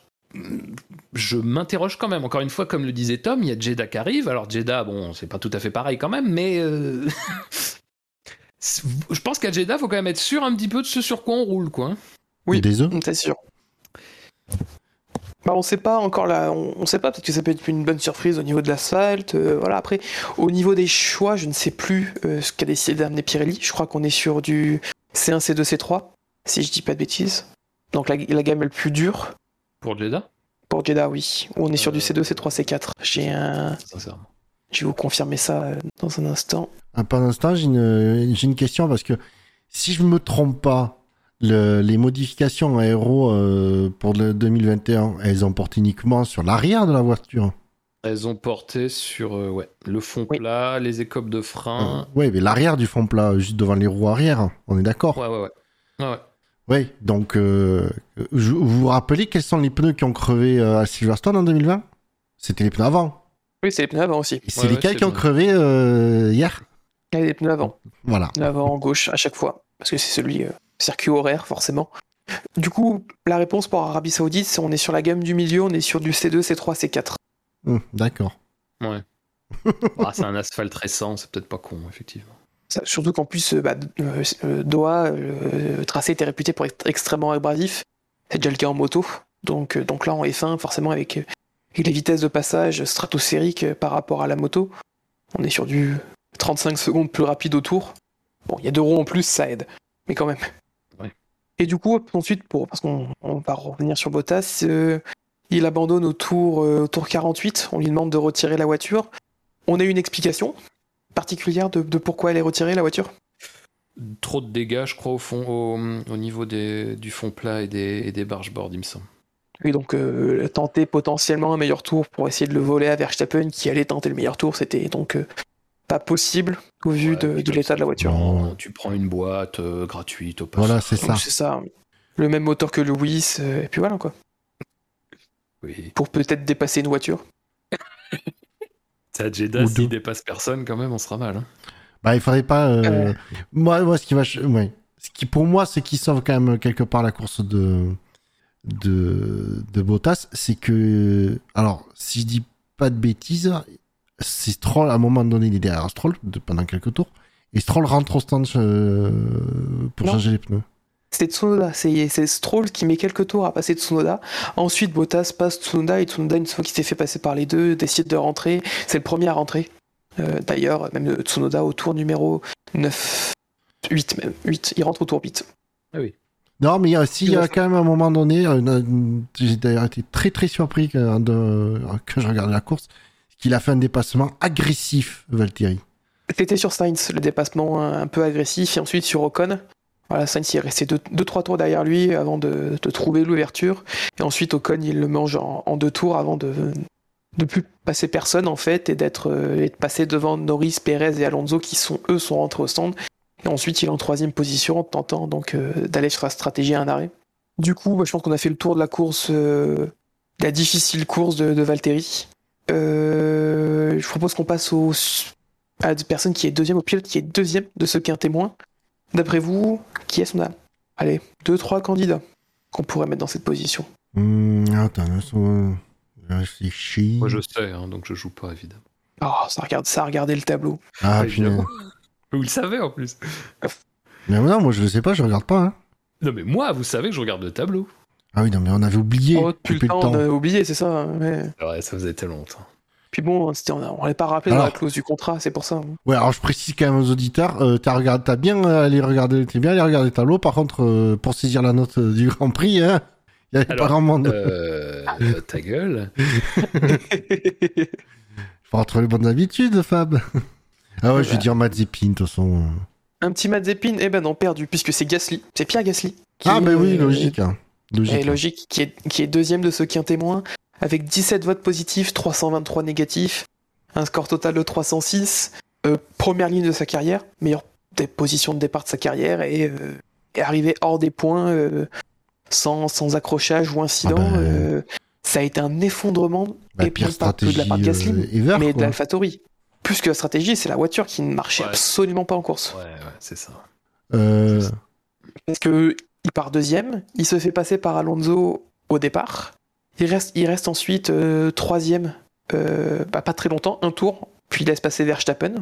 je m'interroge quand même. Encore une fois, comme le disait Tom, il y a Jeddah qui arrive. Alors Jeddah, bon, c'est pas tout à fait pareil quand même, mais euh, je pense qu'à Jeddah, faut quand même être sûr un petit peu de ce sur quoi on roule, quoi. Oui. Des œufs C'est sûr. Bah, on sait pas encore là, on, on sait pas, peut-être que ça peut être une bonne surprise au niveau de l'asphalte. euh, voilà, après, au niveau des choix, je ne sais plus euh, ce qu'a décidé d'amener Pirelli. Je crois qu'on est sur du C1, C2, C3, si je dis pas de bêtises. Donc la, la gamme est le plus dure. Pour Jeddah, Pour Jeddah, oui. Où on est sur du Euh, C2, C3, C4. J'ai un. sincèrement. Je vais vous confirmer ça euh, dans un instant. Ah, Pendant ce temps, j'ai une, j'ai une question parce que si je me trompe pas, le- les modifications aéro euh, pour le 2021, elles ont porté uniquement sur l'arrière de la voiture. Elles ont porté sur euh, ouais, le fond Oui. plat, les écopes de frein. Oui, mais l'arrière du fond plat, juste devant les roues arrière, on est d'accord? Ouais, ouais, ouais. Ouais, ouais. Oui, donc euh, vous vous rappelez quels sont les pneus qui ont crevé euh, à Silverstone en 2020 C'était les pneus avant. Oui, c'est les pneus avant aussi. Et c'est Ouais, ouais, lesquels qui ont bien. crevé euh, hier Il y a des pneus avant. Voilà. L'avant gauche à chaque fois, parce que c'est celui euh, circuit horaire forcément. Du coup, la réponse pour Arabie Saoudite, c'est on est sur la gamme du milieu, on est sur du C2, C3, C4. Hum, d'accord. Ah, c'est un asphalte récent, c'est peut-être pas con, effectivement. Surtout qu'en plus, euh, bah, euh, euh, Doha, le tracé était réputé pour être extrêmement abrasif. C'est déjà le cas en moto. Donc, donc là, en F1, forcément, avec, avec les vitesses de passage stratosphériques par rapport à la moto, on est sur du 35 secondes plus rapide au tour. Bon, il y a deux roues en plus, ça aide. Mais quand même. Ouais. Et du coup, ensuite, pour, parce qu'on on va revenir sur Bottas, euh, il abandonne au tour, euh, au tour 48. On lui demande de retirer la voiture. On a une explication particulière de, de pourquoi elle est retirée, la voiture? Trop de dégâts, je crois, au fond, au, au niveau des, du fond plat et des, et des bargeboards, il me semble. Oui, donc euh, tenter potentiellement un meilleur tour pour essayer de le voler à Verstappen qui allait tenter le meilleur tour, c'était donc euh, pas possible au vu Ouais, de, l'état de la voiture. tu Non. prends- Tu prends une boîte euh, gratuite au passage. Voilà, c'est ça. Donc, C'est ça. Le même moteur que Lewis, euh, et puis voilà quoi. Oui. Pour peut-être dépasser une voiture. Jeddah, s'il dépasse personne, quand même, on sera mal. hein. Bah, il faudrait pas. euh, Euh. Moi, moi, ce qui va, ouais. ce qui pour moi, ce qui sauve quand même quelque part la course de de, de Bottas, c'est que, alors, si je dis pas de bêtises, c'est Stroll à un moment donné, il est derrière Stroll de- pendant quelques tours, et Stroll rentre au stand euh, pour Non. changer les pneus. C'est Tsunoda, c'est Stroll qui met quelques tours à passer Tsunoda. Ensuite, Bottas passe Tsunoda et Tsunoda, une fois qu'il s'est fait passer par les deux, décide de rentrer. C'est le premier à rentrer. Euh, D'ailleurs, même euh, Tsunoda au tour numéro 9, 8 même, 8, il rentre au tour 8. Non, mais il y a aussi, il y a Ouais. quand même un moment donné, euh, une- j'ai d'ailleurs été très très surpris quand, de- quand je regardais la course, qu'il a fait un dépassement agressif, Valtteri. C'était sur Sainz, le dépassement un, un peu agressif, et ensuite sur Ocon. Voilà, Sainz est resté 2-3 tours derrière lui avant de, de trouver l'ouverture. Et ensuite Ocon il le mange en, deux tours avant de de plus passer personne en fait et d'être euh, de passer devant Norris, Perez et Alonso qui sont eux sont rentrés au stand. Et ensuite il est en troisième position en tentant donc euh, d'aller sur la stratégie à un arrêt. Du coup, bah, je pense qu'on a fait le tour de la course, euh, la difficile course de, de Valtteri. Euh, je propose qu'on passe à la personne qui est deuxième, au pilote qui est deuxième de ce qu'un témoin. D'après vous, qui est-ce qu'on a Allez, deux, trois candidats qu'on pourrait mettre dans cette position. Hum, attends, réfléchir. Moi, je sais, hein, donc je joue pas, évidemment. Oh, ça regarde, ça a regardé le tableau. Ah, Ouais, putain. évidemment. Vous le savez, en plus. Mais non, moi je le sais pas, je regarde pas. Hein. Non, mais moi, vous savez que je regarde le tableau. Ah oui, non, mais on avait oublié Oh, depuis le temps, on a oublié, c'est ça. hein, ouais. Ouais, ça faisait tellement longtemps. Puis bon, c'était- on ne l'a pas rappelé dans la clause du contrat, c'est pour ça. Ouais, alors je précise quand même aux auditeurs, euh, t'as regardé, t'as bien allé regarder, t'es bien allé regarder le tableau. Par contre, euh, pour saisir la note euh, du Grand Prix, hein, il y avait pas grand monde. Euh, ta gueule. Faut retrouver les bonnes habitudes, Fab. Ah ouais, je vais dire Mazepin, de toute façon. Un petit Mazepin, eh ben non, perdu, puisque c'est Gasly. C'est Pierre Gasly. qui Ah, ben oui, logique. hein. Logique. est logique, qui est, qui est deuxième de ce quintet témoin, avec 17 votes positifs, 323 négatifs, un score total de 306, euh, première ligne de sa carrière, meilleure des positions de départ de sa carrière, et euh, arrivé hors des points, euh, sans, sans accrochage ou incident. Ah bah, euh, ça a été un effondrement, Bah, et pire pas que de stratégie la part de Gasly, euh, ever, mais de quoi. l'AlphaTauri. Plus que la stratégie, c'est la voiture qui ne marchait Ouais. absolument pas en course. Ouais, ouais, c'est ça. Euh, Parce que il part deuxième, il se fait passer par Alonso au départ. Il reste, il reste ensuite euh, troisième, euh, bah, pas très longtemps, un tour, puis il laisse passer Verstappen.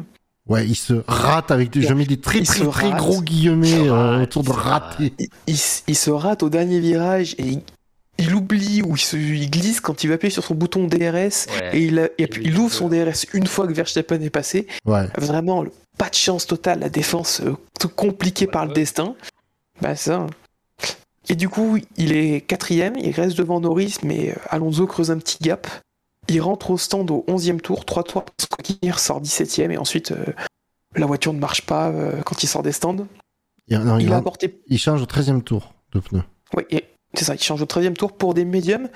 Ouais, il se rate avec des. Je mets des très Il très se très rate. gros guillemets euh, autour de rater. Il, il s- il se rate au dernier virage et il, il oublie ou il, se, il glisse quand il va appuyer sur son bouton DRS et, il, a- et puis il ouvre son DRS une fois que Verstappen est passé. Ouais. Vraiment, pas de chance totale, la défense euh, tout compliquée Ouais, par le destin. Bah ça. Et du coup, il est quatrième, il reste devant Norris, mais euh, Alonso creuse un petit gap. Il rentre au stand au 11e tour, 3 tours, il ressort 17e, et ensuite euh, la voiture ne marche pas euh, quand il sort des stands. Il, non, il, Il a rentre- apporté. il change au 13 tour de pneu. Oui, c'est ça, il change au 13e tour pour des médiums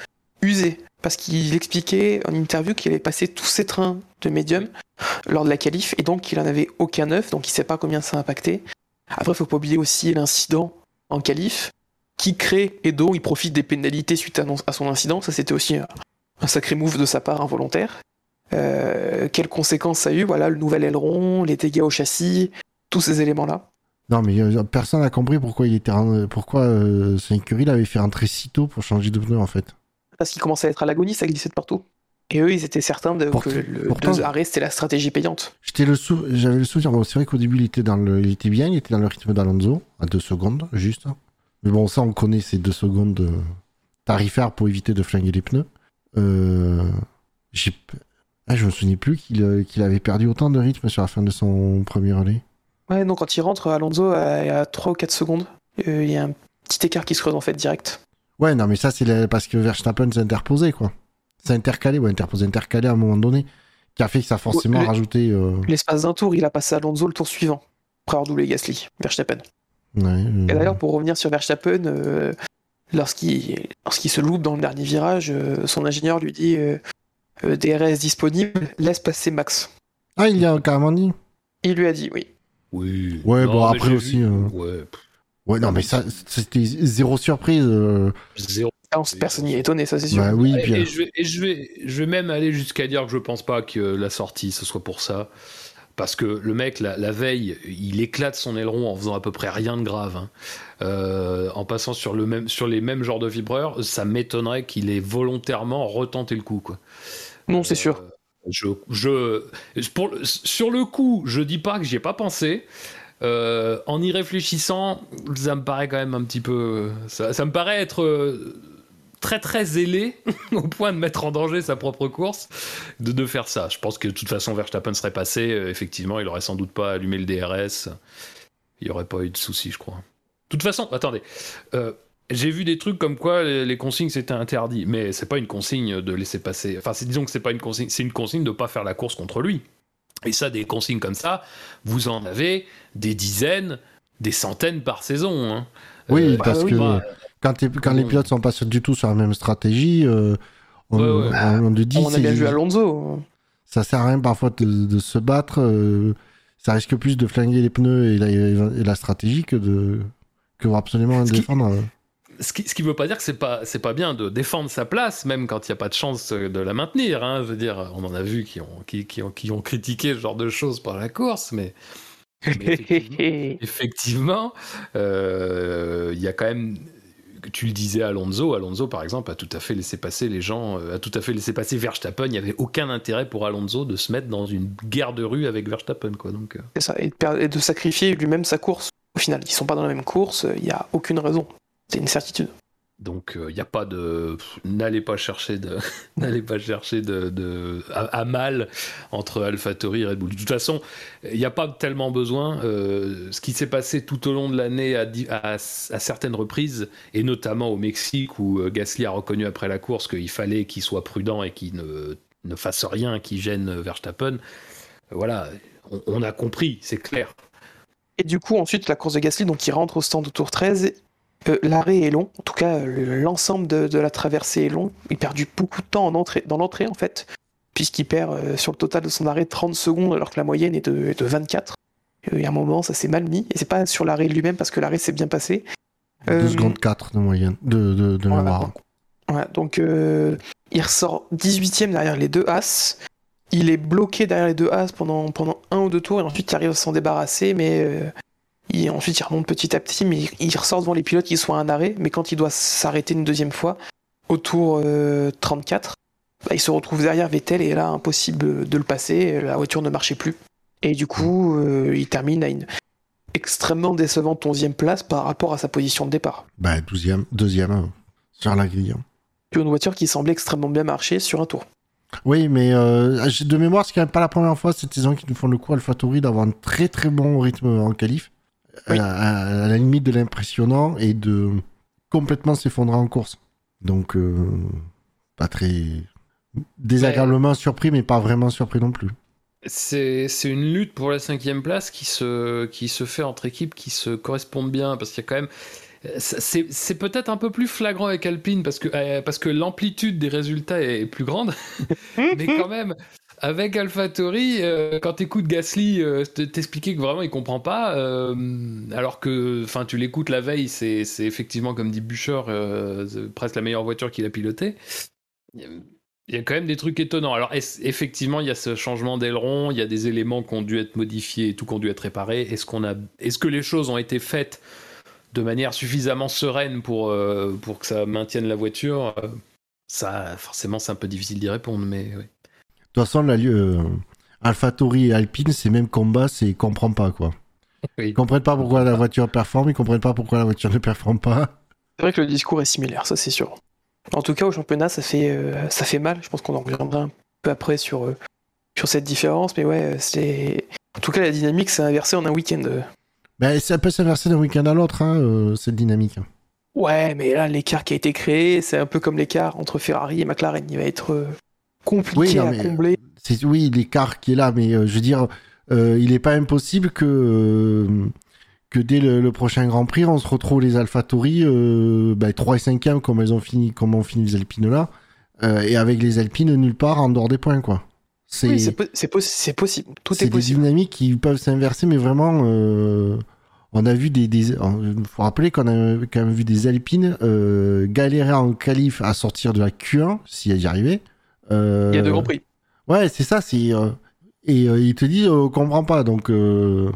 usés. Parce qu'il expliquait en interview qu'il avait passé tous ses trains de médium lors de la qualif, et donc il en avait aucun neuf, donc il sait pas combien ça a impacté. Après, faut pas oublier aussi l'incident en qualif, qui crée et dont il profite des pénalités suite à, son incident. Ça, c'était aussi un, un sacré move de sa part involontaire. Euh, quelles conséquences ça a eu? Voilà, le nouvel aileron, les dégâts au châssis, tous ces éléments-là. Non, mais euh, personne n'a compris pourquoi il était pourquoi euh, son écurie l'avait fait rentrer si tôt pour changer de pneu en fait. Parce qu'il commençait à être à l'agonie, ça glissait de partout. Et eux, ils étaient certains de, que le pourtant- deux arrêts, c'était la stratégie payante. J'étais le sou- j'avais le souvenir. Bon, c'est vrai qu'au début il était dans le, il était bien, il était dans le rythme d'Alonso à deux secondes juste. Mais bon, ça on connaît ces deux secondes euh, tarifaires pour éviter de flinguer les pneus. Euh, j'ai, ah, je me souvenais plus qu'il euh, qu'il avait perdu autant de rythme sur la fin de son premier relais. Ouais, non, quand il rentre, Alonso a, a 3 ou 4 secondes. Euh, Il y a un petit écart qui se creuse en fait direct. Ouais, non, mais ça c'est la- parce que Verstappen s'est interposé quoi. C'est intercalé, ouais, interposé, intercalé à un moment donné, qui a fait que ça a forcément le- rajouté. euh, L'espace d'un tour, il a passé Alonso le tour suivant, après avoir doublé Gasly, Verstappen. Ouais, Et d'ailleurs, pour revenir sur Verstappen, euh, lorsqu'il lorsqu'il se loupe dans le dernier virage, euh, son ingénieur lui dit euh, euh, DRS disponible, laisse passer Max. Ah, il y a carrément dit. Il lui a dit oui. Oui. Ouais, Non, bon, après aussi, euh, Ouais, Ouais, non, mais ça, c'était zéro surprise. euh, zéro. Ah, on- personne n'y est étonné, ça c'est sûr. Bah oui, Et, je vais, et je vais, je vais même aller jusqu'à dire que je pense pas que la sortie ce soit pour ça. Parce que le mec, la, la veille, il éclate son aileron en faisant à peu près rien de grave. hein. Euh, en passant sur, le même, sur les mêmes genres de vibreurs, ça m'étonnerait qu'il ait volontairement retenté le coup. Quoi. Non, c'est sûr. Euh, je, je, pour, le- sur le coup, je dis pas que j'y ai pas pensé. Euh, en y réfléchissant, ça me paraît quand même un petit peu. Ça, ça me paraît être très très zélé au point de mettre en danger sa propre course de, de faire ça. Je pense que de toute façon, Verstappen serait passé. euh, effectivement, il aurait sans doute pas allumé le DRS. Il n'y aurait pas eu de souci, je crois. De toute façon, attendez. Euh, j'ai vu des trucs comme quoi les, consignes c'était interdit, mais c'est pas une consigne de laisser passer. Enfin, disons que c'est pas une consigne, c'est une consigne de pas faire la course contre lui. Et ça, des consignes comme ça, vous en avez des dizaines, des centaines par saison. hein. Oui, bah parce que bah, quand, les pilotes sont pas du tout sur la même stratégie, euh, on, te dit on a bien vu Alonso. ça sert à rien parfois de, de se battre. euh, ça risque plus de flinguer les pneus et la, et la stratégie que de que absolument Ce défendre. euh. ce qui, ce qui veut pas dire que c'est pas c'est pas bien de défendre sa place même quand il n'y a pas de chance de la maintenir hein. je veux dire on en a vu qui ont qui, qui ont qui ont critiqué ce genre de choses par la course mais effectivement, euh, il y a quand même tu le disais Alonso Alonso par exemple a tout à fait laissé passer les gens euh, a tout à fait laissé passer Verstappen il n'y avait aucun intérêt pour Alonso de se mettre dans une guerre de rue avec Verstappen quoi donc euh, C'est ça, et de, per- et de sacrifier lui-même sa course. Au final, ils sont pas dans la même course, il n'y a aucune raison. C'est une certitude. Donc il n'y a pas de n'allez pas chercher de n'allez pas chercher de, à, mal entre AlphaTauri et Red Bull. De toute façon, il n'y a pas tellement besoin. euh, ce qui s'est passé tout au long de l'année à, certaines reprises et notamment au Mexique où euh, Gasly a reconnu après la course qu'il fallait qu'il soit prudent et qu'il ne, ne fasse rien qui gêne Verstappen. Voilà, on, on a compris, c'est clair. Et du coup, ensuite, la course de Gasly, donc il rentre au stand au tour 13. Euh, L'arrêt est long, en tout cas, le- l'ensemble de, de la traversée est long. Il perd du beaucoup de temps en entrée, dans l'entrée, en fait, puisqu'il perd euh, sur le total de son arrêt 30 secondes, alors que la moyenne est de, est de 24. Euh, Il y a un moment, ça s'est mal mis, et c'est pas sur l'arrêt lui-même, parce que l'arrêt s'est bien passé. 2 Euh, secondes 4 de moyenne, de, de, de Voilà, mémoire. donc, voilà, donc, euh, il ressort 18ème derrière les deux As. Il est bloqué derrière les deux As pendant, pendant un ou deux tours et ensuite il arrive à s'en débarrasser, mais euh, il, ensuite il remonte petit à petit, mais il, il ressort devant les pilotes qui sont à un arrêt. Mais quand il doit s'arrêter une deuxième fois, au tour euh, 34, bah, il se retrouve derrière Vettel et là impossible de le passer, la voiture ne marchait plus. Et du coup, euh, il termine à une extrêmement décevante 11e place par rapport à sa position de départ. Bah, 12e, deuxième euh, sur la grille. hein. Sur une voiture qui semblait extrêmement bien marcher sur un tour. Oui, mais euh, de mémoire, c'est quand même pas la première fois cette saison qu'ils nous font le coup AlphaTauri d'avoir un très très bon rythme en qualif, Oui. à, la limite de l'impressionnant et de complètement s'effondrer en course. Donc, euh, pas très désagréablement surpris, mais pas vraiment surpris non plus. C'est c'est une lutte pour la cinquième place qui se, qui se fait entre équipes qui se correspondent bien, parce qu'il y a quand même... C'est c'est peut-être un peu plus flagrant avec Alpine, parce que, euh, parce que l'amplitude des résultats est plus grande, mais quand même... Avec AlphaTauri, euh, quand t'écoutes Gasly euh, te- t'expliquer que vraiment il comprend pas, euh, alors que, enfin, tu l'écoutes la veille, c'est effectivement comme dit Bûcher, euh, presque la meilleure voiture qu'il a pilotée. Il y a quand même des trucs étonnants. Alors, est- effectivement, il y a ce changement d'aileron, il y a des éléments qui ont dû être modifiés et tout qui ont dû être réparés. Est-ce qu'on a, est-ce que les choses ont été faites de manière suffisamment sereine pour, euh, pour que ça maintienne la voiture? Ça, forcément, c'est un peu difficile d'y répondre, mais oui. De toute façon, la, euh, AlphaTauri et Alpine, c'est même combat, c'est ils comprennent pas quoi. Oui. Ils comprennent pas pourquoi la voiture performe, ils comprennent pas pourquoi la voiture ne performe pas. C'est vrai que le discours est similaire, ça c'est sûr. En tout cas, au championnat, ça fait, euh, ça fait mal. Je pense qu'on en reviendra un peu après sur, euh, sur cette différence. Mais ouais, c'est. En tout cas, la dynamique s'est inversée en un week-end. euh. Ben, ça peut s'inverser d'un week-end à l'autre, hein, euh, cette dynamique. Ouais, mais là, l'écart qui a été créé, c'est un peu comme l'écart entre Ferrari et McLaren. Il va être euh, compliqué Oui, non, à combler. C'est oui l'écart qui est là, mais euh, je veux dire, euh, il n'est pas impossible que euh, que dès le, le prochain Grand Prix, on se retrouve les AlphaTauri euh, ben, 3 et 5e comme elles ont fini, comme ont fini les Alpines là, euh, et avec les Alpines nulle part en dehors des points quoi. C'est Oui, c'est po- c'est possi- c'est possible. Tout c'est est des possible. dynamiques qui peuvent s'inverser, mais vraiment, euh, on a vu des, des il faut rappeler qu'on a quand même vu des Alpines euh, galérer en qualif à sortir de la Q1 si elles y arrivaient. Euh, Il y a deux grands prix. Ouais, c'est ça, c'est euh, et euh, il te dit euh, on comprend pas. Donc euh,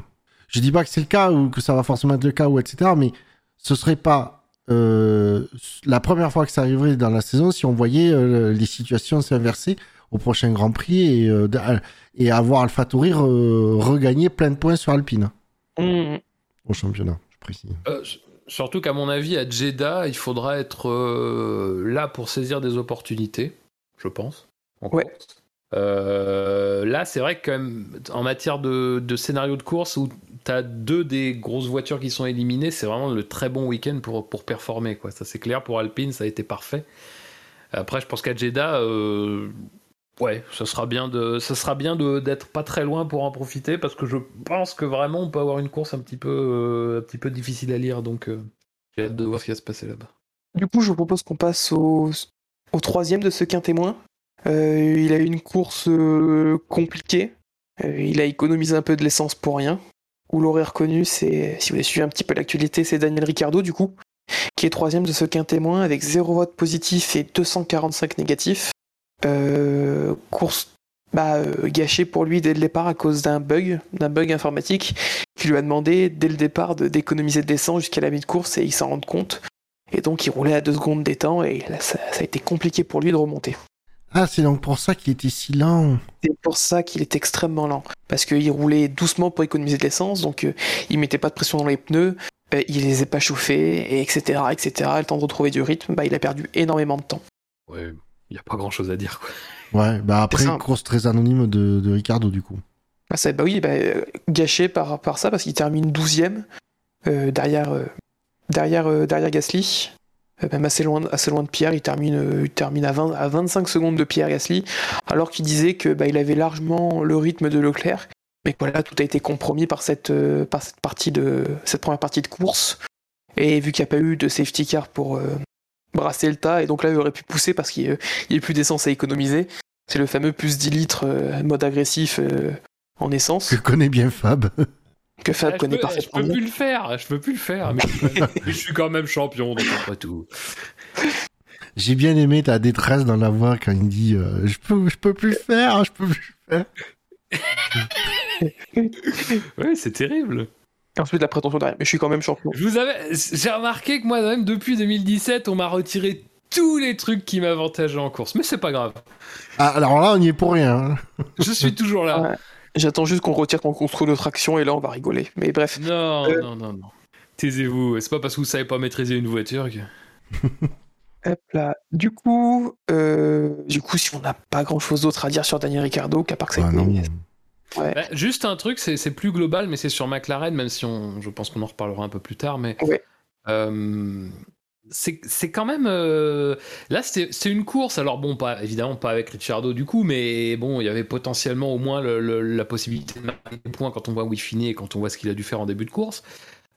je dis pas que c'est le cas ou que ça va forcément être le cas ou etc. Mais ce serait pas euh, la première fois que ça arriverait dans la saison si on voyait euh, les situations s'inverser au prochain Grand Prix et euh, avoir AlphaTauri re- regagner plein de points sur Alpine Mmh. au championnat. Je précise. Euh, surtout qu'à mon avis, à Jeddah, il faudra être euh, là pour saisir des opportunités, je pense. en Ouais. course. Euh, là, c'est vrai que quand même, en matière de, de scénario de course où tu as deux des grosses voitures qui sont éliminées, c'est vraiment le très bon week-end pour, pour performer. Quoi. Ça, c'est clair. Pour Alpine, ça a été parfait. Après, je pense qu'à Jeddah, euh, ouais, ça sera bien de, ça sera bien de- d'être pas très loin pour en profiter parce que je pense que vraiment on peut avoir une course un petit peu, euh, un petit peu difficile à lire. Donc, j'ai hâte de voir ce qui va se passer là-bas. Du coup, je vous propose qu'on passe au, au troisième de ce quintémoin. Euh, il a eu une course euh, compliquée. Euh, il a économisé un peu de l'essence pour rien. Vous l'aurez reconnu, c'est si vous avez suivi un petit peu l'actualité, c'est Daniel Ricciardo du coup, qui est troisième de ce quintémoin avec 0 vote positif et 245 négatifs. Course bah, gâchée pour lui dès le départ à cause d'un bug, d'un bug informatique qui lui a demandé dès le départ d'économiser de l'essence jusqu'à la mi-course et il s'en rend compte. Et donc il roulait à 2 secondes des temps et là, ça, ça a été compliqué pour lui de remonter. Ah, c'est donc pour ça qu'il était si lent. C'est pour ça qu'il est extrêmement lent. Parce qu'il roulait doucement pour économiser de l'essence, donc euh, il mettait pas de pression dans les pneus, euh, il les a pas chauffés, et etc. etc. Le temps de retrouver du rythme, bah, il a perdu énormément de temps. Ouais, il n'y a pas grand chose à dire. Quoi. Ouais, bah après, une course très anonyme de, de Ricardo, du coup. Bah, ça, bah oui, bah, gâché par, par ça, parce qu'il termine 12ème euh, derrière, euh, derrière, euh, derrière Gasly. Euh, même assez loin, de Pierre, il termine, euh, il termine à, 20, à 25 secondes de Pierre Gasly, alors qu'il disait que bah, il avait largement le rythme de Leclerc mais voilà, tout a été compromis par cette, par cette, partie de, cette première partie de course. Et vu qu'il n'y a pas eu de safety car pour brasser le tas, et donc là, il aurait pu pousser parce qu'il n'y a plus d'essence à économiser. C'est le fameux plus 10 litres mode agressif en essence Que connaît bien Fab? Que Fab Ah, je, connaît peux, je parfaitement. peux plus le faire, je peux plus le faire. Mais, je suis quand même champion, donc après tout. J'ai bien aimé ta détresse dans la voix quand il dit euh, je peux je peux plus faire, je peux plus faire. Ouais, c'est terrible. Ensuite, la prétention derrière. Mais je suis quand même champion. Je vous avais, j'ai remarqué que moi, même depuis 2017, on m'a retiré tous les trucs qui m'avantageaient en course. Mais c'est pas grave. Ah, alors là on y est pour rien. hein. Je suis toujours là. Ouais. J'attends juste qu'on retire mon contrôle de traction et là, on va rigoler. Mais bref. Non, Euh. non, non, non. Taisez-vous. C'est pas parce que vous savez pas maîtriser une voiture que. Hop là. Du coup, euh, du coup, si on n'a pas grand chose d'autre à dire sur Daniel Ricciardo, qu'à part que ça a Ah. Ouais. Bah, juste un truc, c'est c'est plus global, mais c'est sur McLaren, même si on, je pense qu'on en reparlera un peu plus tard. Mais Ouais. euh, c'est c'est quand même. euh, là, c'était une course. Alors, bon, pas, évidemment, pas avec Ricciardo du coup, mais bon, il y avait potentiellement au moins le- le- la possibilité de marquer des points quand on voit où il finit et quand on voit ce qu'il a dû faire en début de course.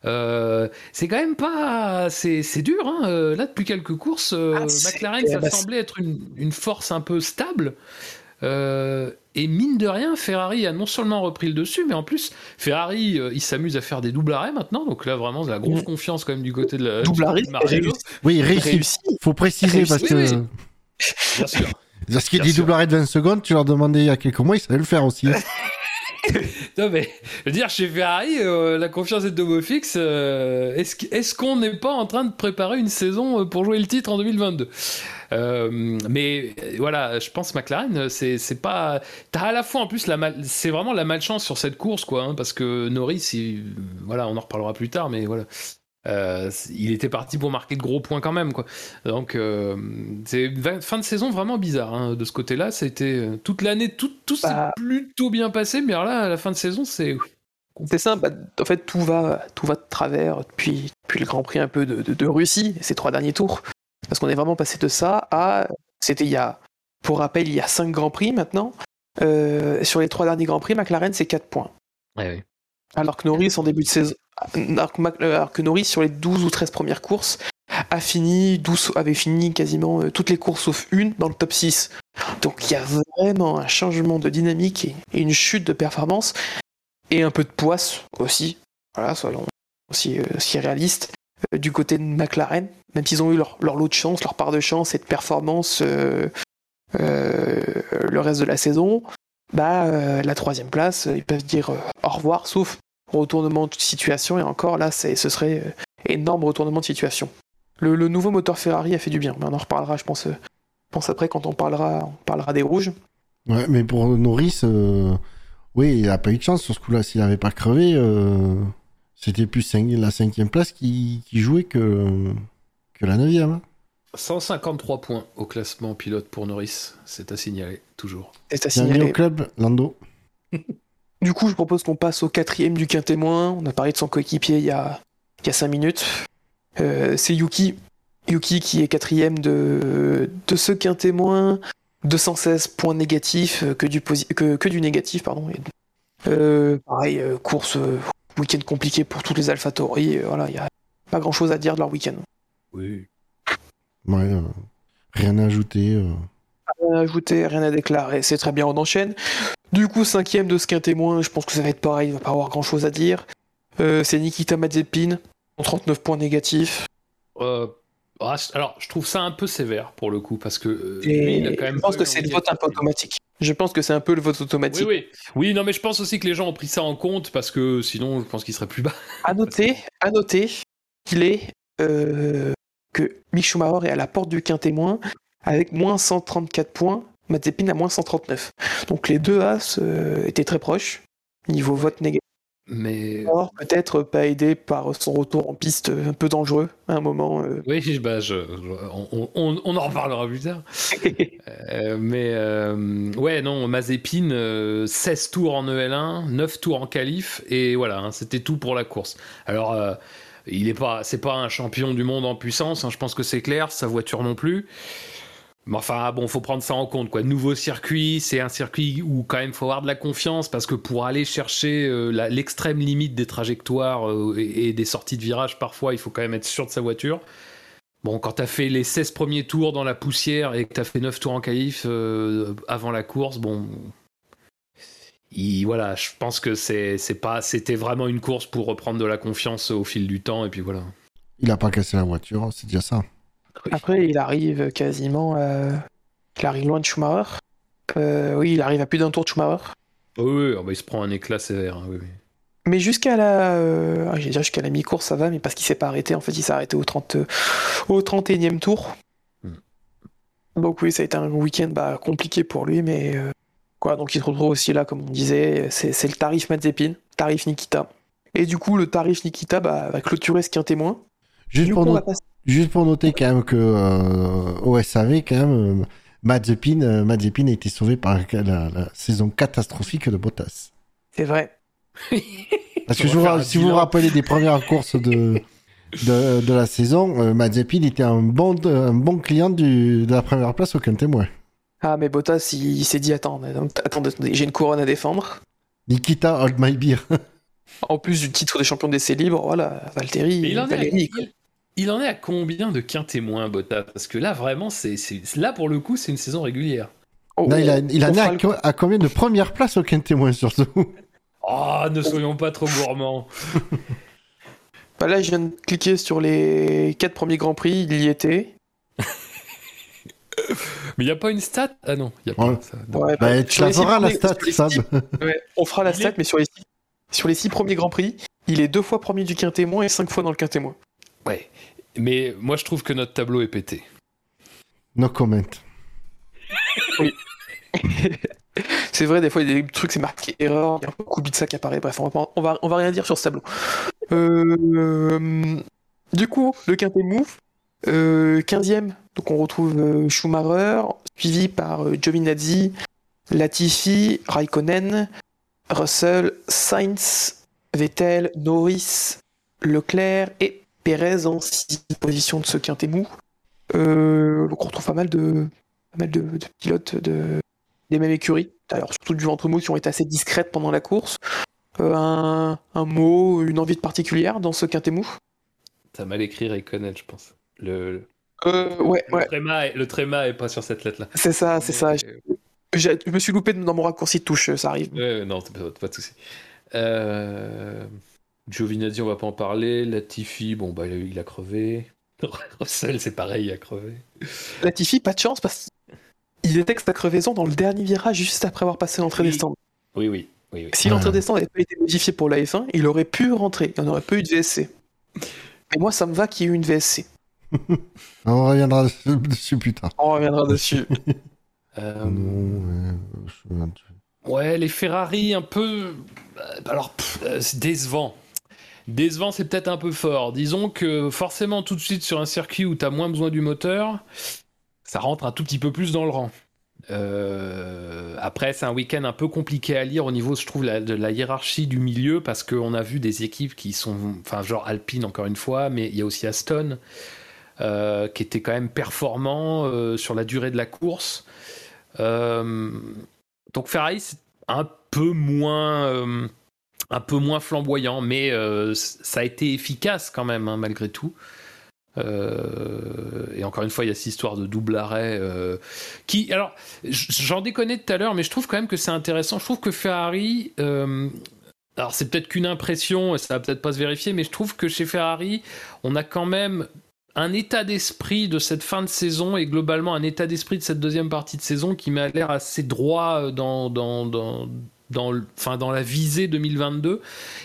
Euh, c'est quand même pas. C'est c'est dur, hein. euh, Là, depuis quelques courses, Ah, c'est- McLaren, ça bah, c'est- semblait être une, une force un peu stable. Euh, et mine de rien, Ferrari a non seulement repris le dessus, mais en plus, Ferrari, euh, il s'amuse à faire des doubles arrêts maintenant. Donc là, vraiment, de la grosse Mm. confiance quand même du côté de la. Double arrêt. Oui, réussi. Faut préciser Réussi, parce que oui. Bien sûr. parce qu'il y a Bien des sûr. doubles arrêts de 20 secondes, tu leur demandais il y a quelques mois, ils savaient le faire aussi. Non, mais je veux dire, chez Ferrari, euh, la confiance est de fixe. euh, est-ce qu'on n'est pas en train de préparer une saison euh, pour jouer le titre en 2022 Euh, mais euh, voilà, je pense McLaren, euh, c'est pas. T'as à la fois en plus la mal... c'est vraiment la malchance sur cette course, quoi, hein, parce que Norris, il- voilà, on en reparlera plus tard, mais voilà. Euh, il était parti pour marquer de gros points quand même, quoi. Donc, euh, c'est fin de saison vraiment bizarre hein, de ce côté-là. C'était euh, toute l'année, tout, tout s'est Bah. plutôt bien passé, mais alors là, à la fin de saison, c'est C'est ça, bah, en fait, tout va, tout va de travers depuis, depuis le Grand Prix un peu de, de, de Russie, ces trois derniers tours. Parce qu'on est vraiment passé de ça à. C'était il y a. Pour rappel, il y a cinq Grands Prix maintenant. Euh, sur les trois derniers Grands Prix, McLaren, c'est 4 points. Alors que Norris, en début de saison. Alors que, euh, Norris, sur les 12 ou 13 premières courses, a fini 12, avait fini quasiment euh, toutes les courses sauf une dans le top 6. Donc il y a vraiment un changement de dynamique et, et une chute de performance et un peu de poisse aussi. Voilà, soyons aussi, euh. Euh, du côté de McLaren, même s'ils ont eu leur, lot de chance, leur part de chance et de performance euh, euh, le reste de la saison, bah euh, la troisième place, euh, ils peuvent dire euh, au revoir, sauf retournement de situation, et encore là, ce serait euh, énorme retournement de situation. Le, nouveau moteur Ferrari a fait du bien, mais on en reparlera, je pense, euh, pense après quand on parlera, on parlera des rouges. Ouais, mais pour Norris, euh, oui, il a pas eu de chance sur ce coup-là. S'il avait pas crevé, euh, c'était plus la cinquième place qui, qui jouait que, que la neuvième. hein. 153 points au classement pilote pour Norris. C'est à signaler, toujours. C'est à Bienvenue signaler. au club, Lando. Du coup, je propose qu'on passe au quatrième du quintémoin. On a parlé de son coéquipier il y a, il y a 5 minutes. Euh, c'est Yuki. Yuki qui est quatrième de, de ce quintémoin. 216 points négatifs euh, que du, posi- que, que du négatif. Pardon. Euh, pareil, course, week-end compliqué pour tous les AlphaTauri. Voilà, il n'y a pas grand-chose à dire de leur week-end. Oui. Ouais, euh, rien à ajouter. euh. Rien à ajouter, rien à déclarer, c'est très bien, on enchaîne. Du coup, cinquième de ce qu'un témoin, je pense que ça va être pareil, il va pas avoir grand chose à dire. Euh, c'est Nikita Mazepin, 39 points négatifs. Euh, ah, alors, je trouve ça un peu sévère pour le coup, parce que euh, Et lui, il a quand même. je pense que c'est le vote un peu automatique. Je pense que c'est un peu le vote Oui, automatique. oui. Oui, non, mais je pense aussi que les gens ont pris ça en compte, parce que sinon, je pense qu'il serait plus bas. À noter, à noter qu'il est euh, que Mick Schumacher est à la porte du quintémoin avec moins 134 points, Mazepin à moins 139. Donc les deux As euh, étaient très proches niveau vote négatif. Mais. Or, peut-être pas aidé par son retour en piste euh, un peu dangereux à un moment. euh. Oui, bah, je, je- on, on- on en reparlera plus tard. Euh, mais euh, ouais, non, Mazepin, euh, 16 tours en EL1, 9 tours en qualif, et voilà, hein, c'était tout pour la course. Alors, euh, il est pas, c'est pas un champion du monde en puissance, hein, je pense que c'est clair, sa voiture non plus. Mais enfin, bon, faut prendre ça en compte, quoi. Nouveau circuit, c'est un circuit où quand même faut avoir de la confiance parce que pour aller chercher euh, l'extrême limite des trajectoires euh, et, des sorties de virage, parfois, il faut quand même être sûr de sa voiture. Bon, quand t'as fait les 16 premiers tours dans la poussière et que t'as fait 9 tours en qualif euh, avant la course, bon. il- voilà, je pense que c'est pas, c'était vraiment une course pour reprendre de la confiance au fil du temps et puis voilà. Il a pas cassé la voiture, c'est déjà ça. Après, il arrive quasiment. euh, Il arrive loin de Schumacher. Euh, oui, il arrive à plus d'un tour de Schumacher. Oui, oui, bah, il se prend un éclat sévère. hein, oui, oui. Mais jusqu'à la, euh, ah, j'allais dire jusqu'à la mi-course, ça va, mais parce qu'il s'est pas arrêté. En fait, il s'est arrêté au 30, euh, au 31e tour. Hmm. Donc oui, ça a été un week-end bah, compliqué pour lui, mais euh, quoi. Donc il se retrouve aussi là, comme on disait, c'est c'est le tarif Mazepin, tarif Nikita. Et du coup, le tarif Nikita bah, va clôturer ce qu'un témoin. Juste pour, coup, on no- va passer- Juste pour noter quand même que euh, au SAV, quand même, euh, Mazepin, euh, Mazepin a été sauvé par la, la saison catastrophique de Bottas. C'est vrai. Parce que je vous si vous vous rappelez des premières courses de, de, de la saison, euh, Mazepin était un bon, un bon client du, de la première place aucun témoin. Ah, mais Bottas, il, il s'est dit attends, attendez, j'ai une couronne à défendre. Nikita, hold my beer. En plus du titre des champions d'essai libre, voilà, Valtteri, il en, est il, il en est à combien de quints témoins, Bottas Parce que là, vraiment, c'est c'est- là pour le coup, c'est une saison régulière. Oh, Non, il, a, il on en est à, à combien de premières places aucun témoin surtout Oh, ne soyons pas trop gourmands. Bah là, je viens de cliquer sur les quatre premiers grands prix, il y était. Mais il n'y a pas une stat? Ah non, il n'y a Ouais. pas ça. Ouais, bah, bah, Tu sur la feras la stat, Sam. six- ouais, on fera la Il stat, est- mais sur les, six, sur les six premiers grands prix, il est deux fois premier du quintémoin et cinq fois dans le quintémoin. Ouais. Mais moi, je trouve que notre tableau est pété. No comment. C'est vrai, des fois, il y a des trucs, c'est marqué erreur, il y a un peu Kubica qui apparaît. Bref, on va, pas- on va, on va rien dire sur ce tableau. Euh, du coup, le quintet move, euh, 15e, donc on retrouve euh, Schumacher, suivi par euh, Giovinazzi, Latifi, Raikkonen, Russell, Sainz, Vettel, Norris, Leclerc et Perez en 6 position de ce quintet mou. Euh, donc on retrouve pas mal de, pas mal de, de pilotes de, des mêmes écuries, d'ailleurs surtout du ventre mou qui ont été assez discrètes pendant la course. Euh, un, un mot, une envie de particulière dans ce quintet mou? T'as mal écrit Raikkonen, je pense. Le, euh, Ouais, le, ouais, tréma est, le tréma est pas sur cette lettre-là. c'est ça, c'est ça. J'ai- Je me suis loupé dans mon raccourci de touche, ça arrive. Non, pas, pas de souci. Euh... Giovinazzi, on va pas en parler. Latifi, bon, bah, il a, crevé. Russell, c'est pareil, il a crevé. Latifi, pas de chance parce qu'il détecte sa crevaison dans le dernier virage juste après avoir passé l'entrée Oui. des stands. Oui, oui, oui. oui. Si l'entrée des stands n'avait pas été modifiée pour la F1, il aurait pu rentrer, il n'y en aurait pas eu de VSC. Et moi, ça me va qu'il y ait eu une VSC. On reviendra dessus plus tard. On reviendra dessus. Euh, Non, ouais, les Ferrari un peu. Alors, pff, c'est décevant. Décevant, c'est peut-être un peu fort. Disons que forcément, tout de suite sur un circuit où tu as moins besoin du moteur, ça rentre un tout petit peu plus dans le rang. Euh, après, c'est un week-end un peu compliqué à lire au niveau, je trouve, de la hiérarchie du milieu, parce qu'on a vu des équipes qui sont, enfin, genre Alpine encore une fois, mais il y a aussi Aston, euh, qui était quand même performant euh, sur la durée de la course. Donc Ferrari, c'est un peu moins, un peu moins flamboyant, mais euh, ça a été efficace quand même, hein, malgré tout. Euh, et encore une fois, il y a cette histoire de double arrêt euh, qui, alors, j'en déconnais tout à l'heure, mais je trouve quand même que c'est intéressant. Je trouve que Ferrari, alors c'est peut-être qu'une impression, et ça va peut-être pas se vérifier, mais je trouve que chez Ferrari, on a quand même un état d'esprit de cette fin de saison et globalement un état d'esprit de cette deuxième partie de saison qui m'a l'air assez droit dans, dans, dans, dans, la visée 2022.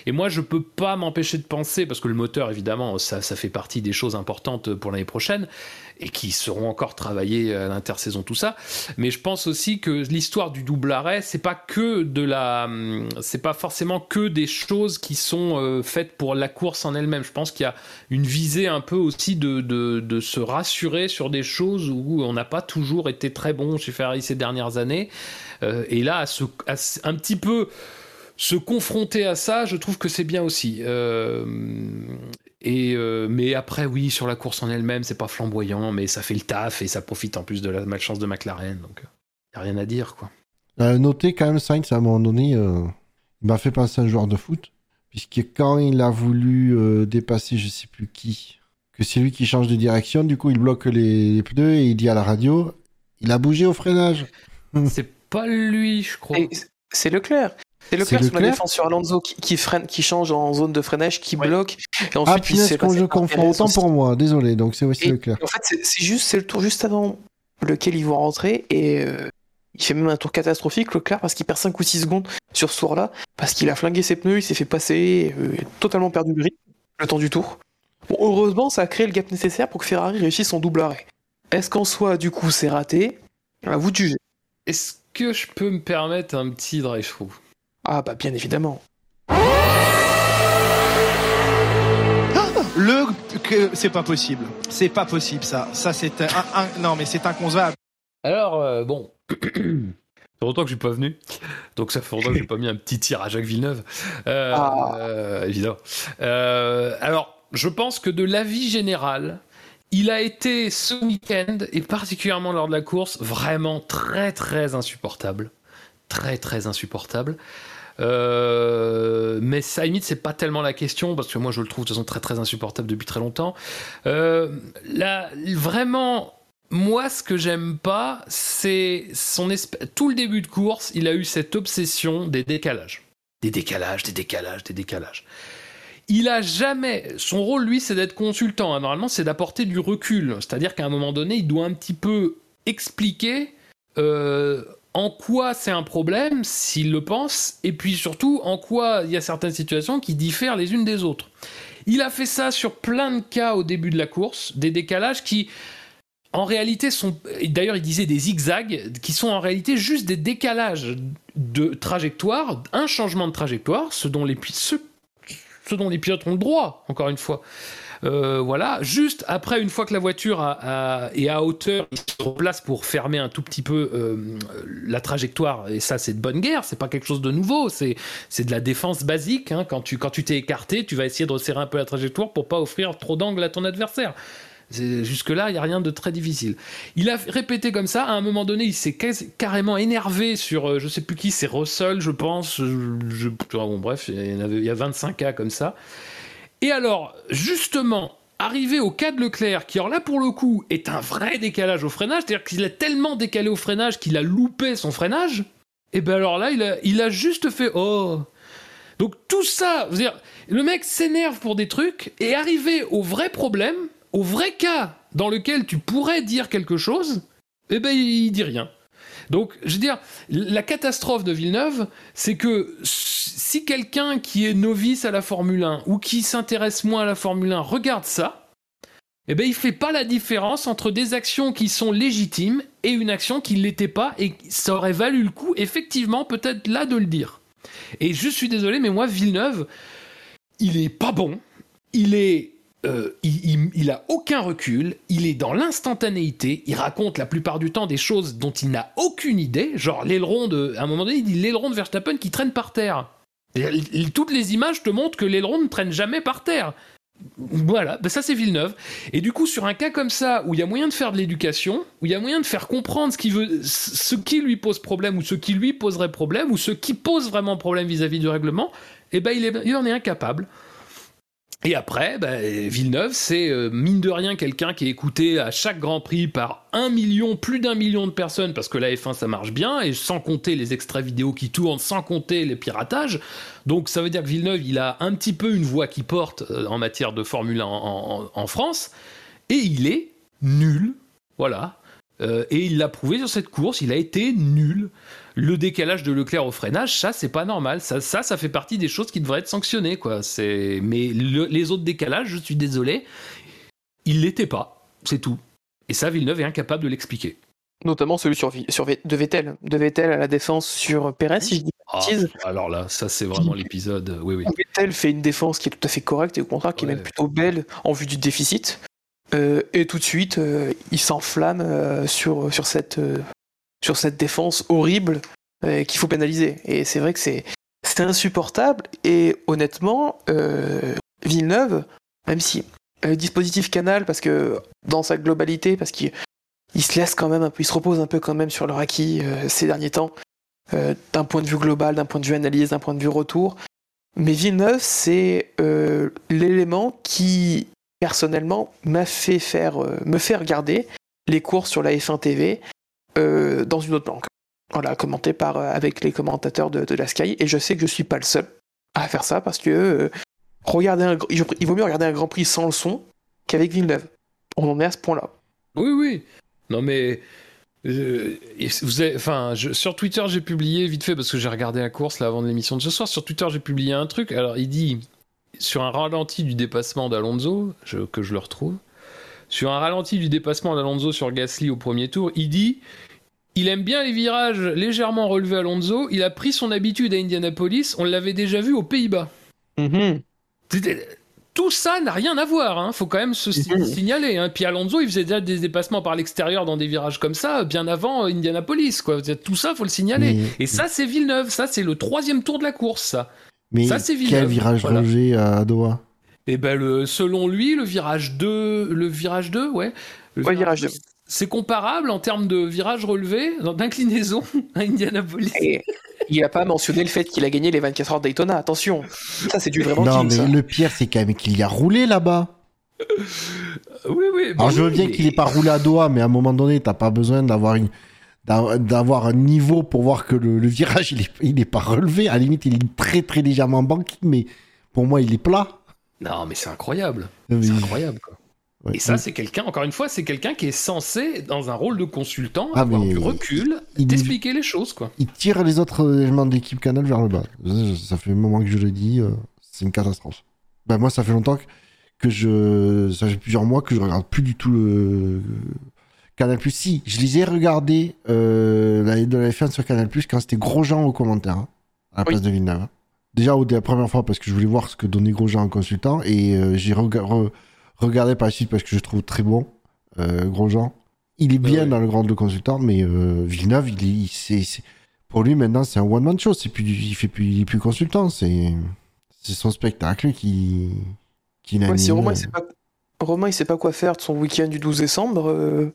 Et moi, je peux pas m'empêcher de penser, parce que le moteur, évidemment, ça, fait partie des choses importantes pour l'année prochaine et qui seront encore travaillées à l'intersaison, tout ça. Mais je pense aussi que l'histoire du double arrêt, c'est pas que de la, c'est pas forcément que des choses qui sont euh, faites pour la course en elle-même. Je pense qu'il y a une visée un peu aussi de, de se rassurer sur des choses où on n'a pas toujours été très bon chez Ferrari ces dernières années. Euh, et là, à un petit peu se confronter à ça, je trouve que c'est bien aussi. Euh, Et euh, mais après, oui, sur la course en elle-même, c'est pas flamboyant, mais ça fait le taf et ça profite en plus de la malchance de McLaren. Donc, y a rien à dire, quoi. Euh, notez quand même Sainz à un moment donné, il m'a fait penser à un joueur de foot, puisque quand il a voulu dépasser je sais plus qui, que c'est lui qui change de direction, du coup il bloque les, les pneus et il dit à la radio, il a bougé au freinage. C'est pas lui, je crois. C'est Leclerc. C'est Leclerc sur la défense sur Alonso qui, qui freine, qui change en zone de freinage, qui Ouais. bloque. Et Ah ensuite, il punaise, s'est quand passé je confonds, autant pour moi, désolé, donc c'est aussi Et- Leclerc. En fait, c'est c'est juste, c'est le tour juste avant lequel ils vont rentrer et euh, il fait même un tour catastrophique, Leclerc, parce qu'il perd 5 ou 6 secondes sur ce tour-là, parce qu'il a flingué ses pneus, il s'est fait passer, euh, totalement perdu le rythme, le temps du tour. Bon, heureusement, ça a créé le gap nécessaire pour que Ferrari réussisse son double arrêt. Est-ce qu'en soi, du coup, c'est raté? À vous de juger. Est-ce que je peux me permettre un petit drive-through Ah bah bien évidemment. Le que c'est pas possible. C'est pas possible ça. Ça c'est un, un- non mais c'est inconcevable. Alors, euh, bon. fait longtemps que je suis pas venu. Donc ça fait longtemps que j'ai pas mis un petit tir à Jacques Villeneuve. Euh, Ah. euh, évidemment. Euh, alors, je pense que de l'avis général, il a été ce week-end, et particulièrement lors de la course, vraiment très très insupportable. Très très insupportable. Euh, mais ça, limite, c'est pas tellement la question, parce que moi, je le trouve de toute façon très très insupportable depuis très longtemps. Euh, là, vraiment, moi, ce que j'aime pas, c'est son tout le début de course, il a eu cette obsession des décalages. Des décalages, des décalages, des décalages. Il a jamais. Son rôle, lui, c'est d'être consultant. hein. Normalement, c'est d'apporter du recul. C'est-à-dire qu'à un moment donné, il doit un petit peu expliquer euh, en quoi c'est un problème, s'il le pense, et puis surtout en quoi il y a certaines situations qui diffèrent les unes des autres. Il a fait ça sur plein de cas au début de la course, des décalages qui, en réalité, sont. D'ailleurs, il disait des zigzags, qui sont en réalité juste des décalages de trajectoire, un changement de trajectoire, ce dont les, ce, ce dont les pilotes ont le droit, encore une fois. Euh, voilà, juste après, une fois que la voiture est à hauteur, il se replace pour fermer un tout petit peu euh, la trajectoire. Et ça, c'est de bonne guerre, c'est pas quelque chose de nouveau, c'est c'est de la défense basique. hein. Quand tu quand tu t'es écarté, tu vas essayer de resserrer un peu la trajectoire pour pas offrir trop d'angle à ton adversaire. Jusque-là, il n'y a rien de très difficile. Il a répété comme ça. À un moment donné, il s'est carrément énervé sur, euh, je sais plus qui, c'est Russell, je pense. Je, je- bon, bref, il y, avait, il a 25 cas comme ça. Et alors, justement, arrivé au cas de Leclerc, qui alors là pour le coup est un vrai décalage au freinage, c'est-à-dire qu'il a tellement décalé au freinage qu'il a loupé son freinage, et ben alors là, il a, juste fait oh. Donc tout ça, le mec s'énerve pour des trucs, et arrivé au vrai problème, au vrai cas dans lequel tu pourrais dire quelque chose, eh ben il dit rien. Donc, je veux dire, la catastrophe de Villeneuve, c'est que si quelqu'un qui est novice à la Formule 1 ou qui s'intéresse moins à la Formule 1 regarde ça, eh ben, il fait pas la différence entre des actions qui sont légitimes et une action qui ne l'était pas et ça aurait valu le coup, effectivement, peut-être là de le dire. Et je suis désolé, mais moi, Villeneuve, il est pas bon, il est euh, il, il- il a aucun recul, il est dans l'instantanéité, il raconte la plupart du temps des choses dont il n'a aucune idée, genre l'aileron de... À un moment donné, il dit l'aileron de Verstappen qui traîne par terre. L- toutes les images te montrent que l'aileron ne traîne jamais par terre. Voilà, ben ça c'est Villeneuve. Et du coup, sur un cas comme ça, où il y a moyen de faire de l'éducation, où il y a moyen de faire comprendre ce qui, veut, ce qui lui pose problème, ou ce qui lui poserait problème, ou ce qui pose vraiment problème vis-à-vis du règlement, eh ben il, est- il en est incapable. Et après, bah, Villeneuve, c'est euh, mine de rien quelqu'un qui est écouté à chaque Grand Prix par un million, plus d'un million de personnes, parce que la F1 ça marche bien, et sans compter les extraits vidéo qui tournent, sans compter les piratages. Donc ça veut dire que Villeneuve, il a un petit peu une voix qui porte euh, en matière de Formule 1 en, France, et il est nul. Voilà. Euh, et il l'a prouvé sur cette course, il a été nul. Le décalage de Leclerc au freinage, ça c'est pas normal. Ça, ça, ça fait partie des choses qui devraient être sanctionnées, quoi. C'est, mais le- les autres décalages, je suis désolé, il l'était pas. C'est tout. Et ça, Villeneuve est incapable de l'expliquer. Notamment celui sur, de Vettel. De Vettel à la défense sur Perez, si je dis Ah, alors là, ça c'est vraiment l'épisode. Oui, oui. où Vettel fait une défense qui est tout à fait correcte et au contraire qui est même plutôt belle en vue du déficit. Euh, et tout de suite, euh, il s'enflamme euh, sur, sur, cette, sur cette défense horrible euh, qu'il faut pénaliser. Et c'est vrai que c'est insupportable. Et honnêtement, euh, Villeneuve, même si le dispositif Canal, parce que dans sa globalité, parce qu'il il se laisse quand même un peu, il se repose un peu quand même sur leur acquis euh, ces derniers temps, euh, d'un point de vue global, d'un point de vue analyse, d'un point de vue retour. Mais Villeneuve, c'est euh, l'élément qui, personnellement, m'a fait faire, euh, me fait regarder les courses sur la F1 TV euh, dans une autre langue. Voilà, commenté par, euh, avec les commentateurs de, la Sky. Et je sais que je suis pas le seul à faire ça parce que euh, regarder un, il vaut mieux regarder un Grand Prix sans le son qu'avec Villeneuve. On en est à ce point-là. Oui, oui. Non, mais. vous enfin, sur Twitter, j'ai publié vite fait parce que j'ai regardé la course là avant l'émission de ce soir. Sur Twitter, j'ai publié un truc. Alors, il dit sur un ralenti du dépassement d'Alonso, que je le retrouve. Sur un ralenti du dépassement d'Alonso sur Gasly au premier tour, il dit il aime bien les virages légèrement relevés Alonso. Il a pris son habitude à Indianapolis. On l'avait déjà vu aux Pays-Bas. C'était- Tout ça n'a rien à voir, hein. faut quand même se Mhm. signaler. Hein. Puis Alonso, il faisait déjà des dépassements par l'extérieur dans des virages comme ça, bien avant Indianapolis. Quoi. Tout ça, faut le signaler. Mais- Et ça, c'est Villeneuve. Ça, c'est le troisième tour de la course. Ça. Mais Ça, c'est quel Villeneuve. virage Voilà. relevé à Doha Et ben, le, selon lui, le virage 2, le virage 2, ouais. Le Ouais, virage 2. C'est comparable en termes de virage relevé, d'inclinaison à Indianapolis. Et il a pas mentionné le fait qu'il a gagné les 24 heures Daytona. Attention, ça c'est du vraiment Non, mais ça. le pire, c'est quand même qu'il y a roulé là-bas. Oui, oui. bah Alors, je veux oui, bien mais- qu'il ait pas roulé à Doha, mais à un moment donné, t'as pas besoin d'avoir une d'a- d'avoir un niveau pour voir que le, le virage il est, il est pas relevé. À la limite, il est très très légèrement banqué, mais pour moi, il est plat. Non, mais c'est incroyable. C'est incroyable, quoi. Ouais. Et ça, c'est quelqu'un, encore une fois, c'est quelqu'un qui est censé, dans un rôle de consultant, Ah, avoir mais- du recul, t'expliquer les choses, quoi. il tire les autres éléments de l'équipe Canal vers le bas. Ça, fait un moment que je le dis, euh, c'est une catastrophe. Ben moi, ça fait longtemps que, que je, ça fait plusieurs mois que je regarde plus du tout le Canal Plus. Si, je les ai regardés euh, de la F1 sur Canal Plus quand c'était Grosjean au commentaire, hein, à la Oui. place de Villeneuve. hein. Déjà, la première fois, parce que je voulais voir ce que donnait Grosjean en consultant, et euh, j'ai rega- re- regardé par la suite parce que je trouve très bon, euh, Grosjean. Il est bien ouais. dans le grand de consultant, mais euh, Villeneuve, il est, il- c'est, c'est- pour lui maintenant, c'est un one man show. C'est plus, il fait plus, il est plus consultant. C'est, son spectacle qui, qui Ouais, si. Romain il sait pas, Romain il sait pas quoi faire de son week-end du 12 décembre, euh,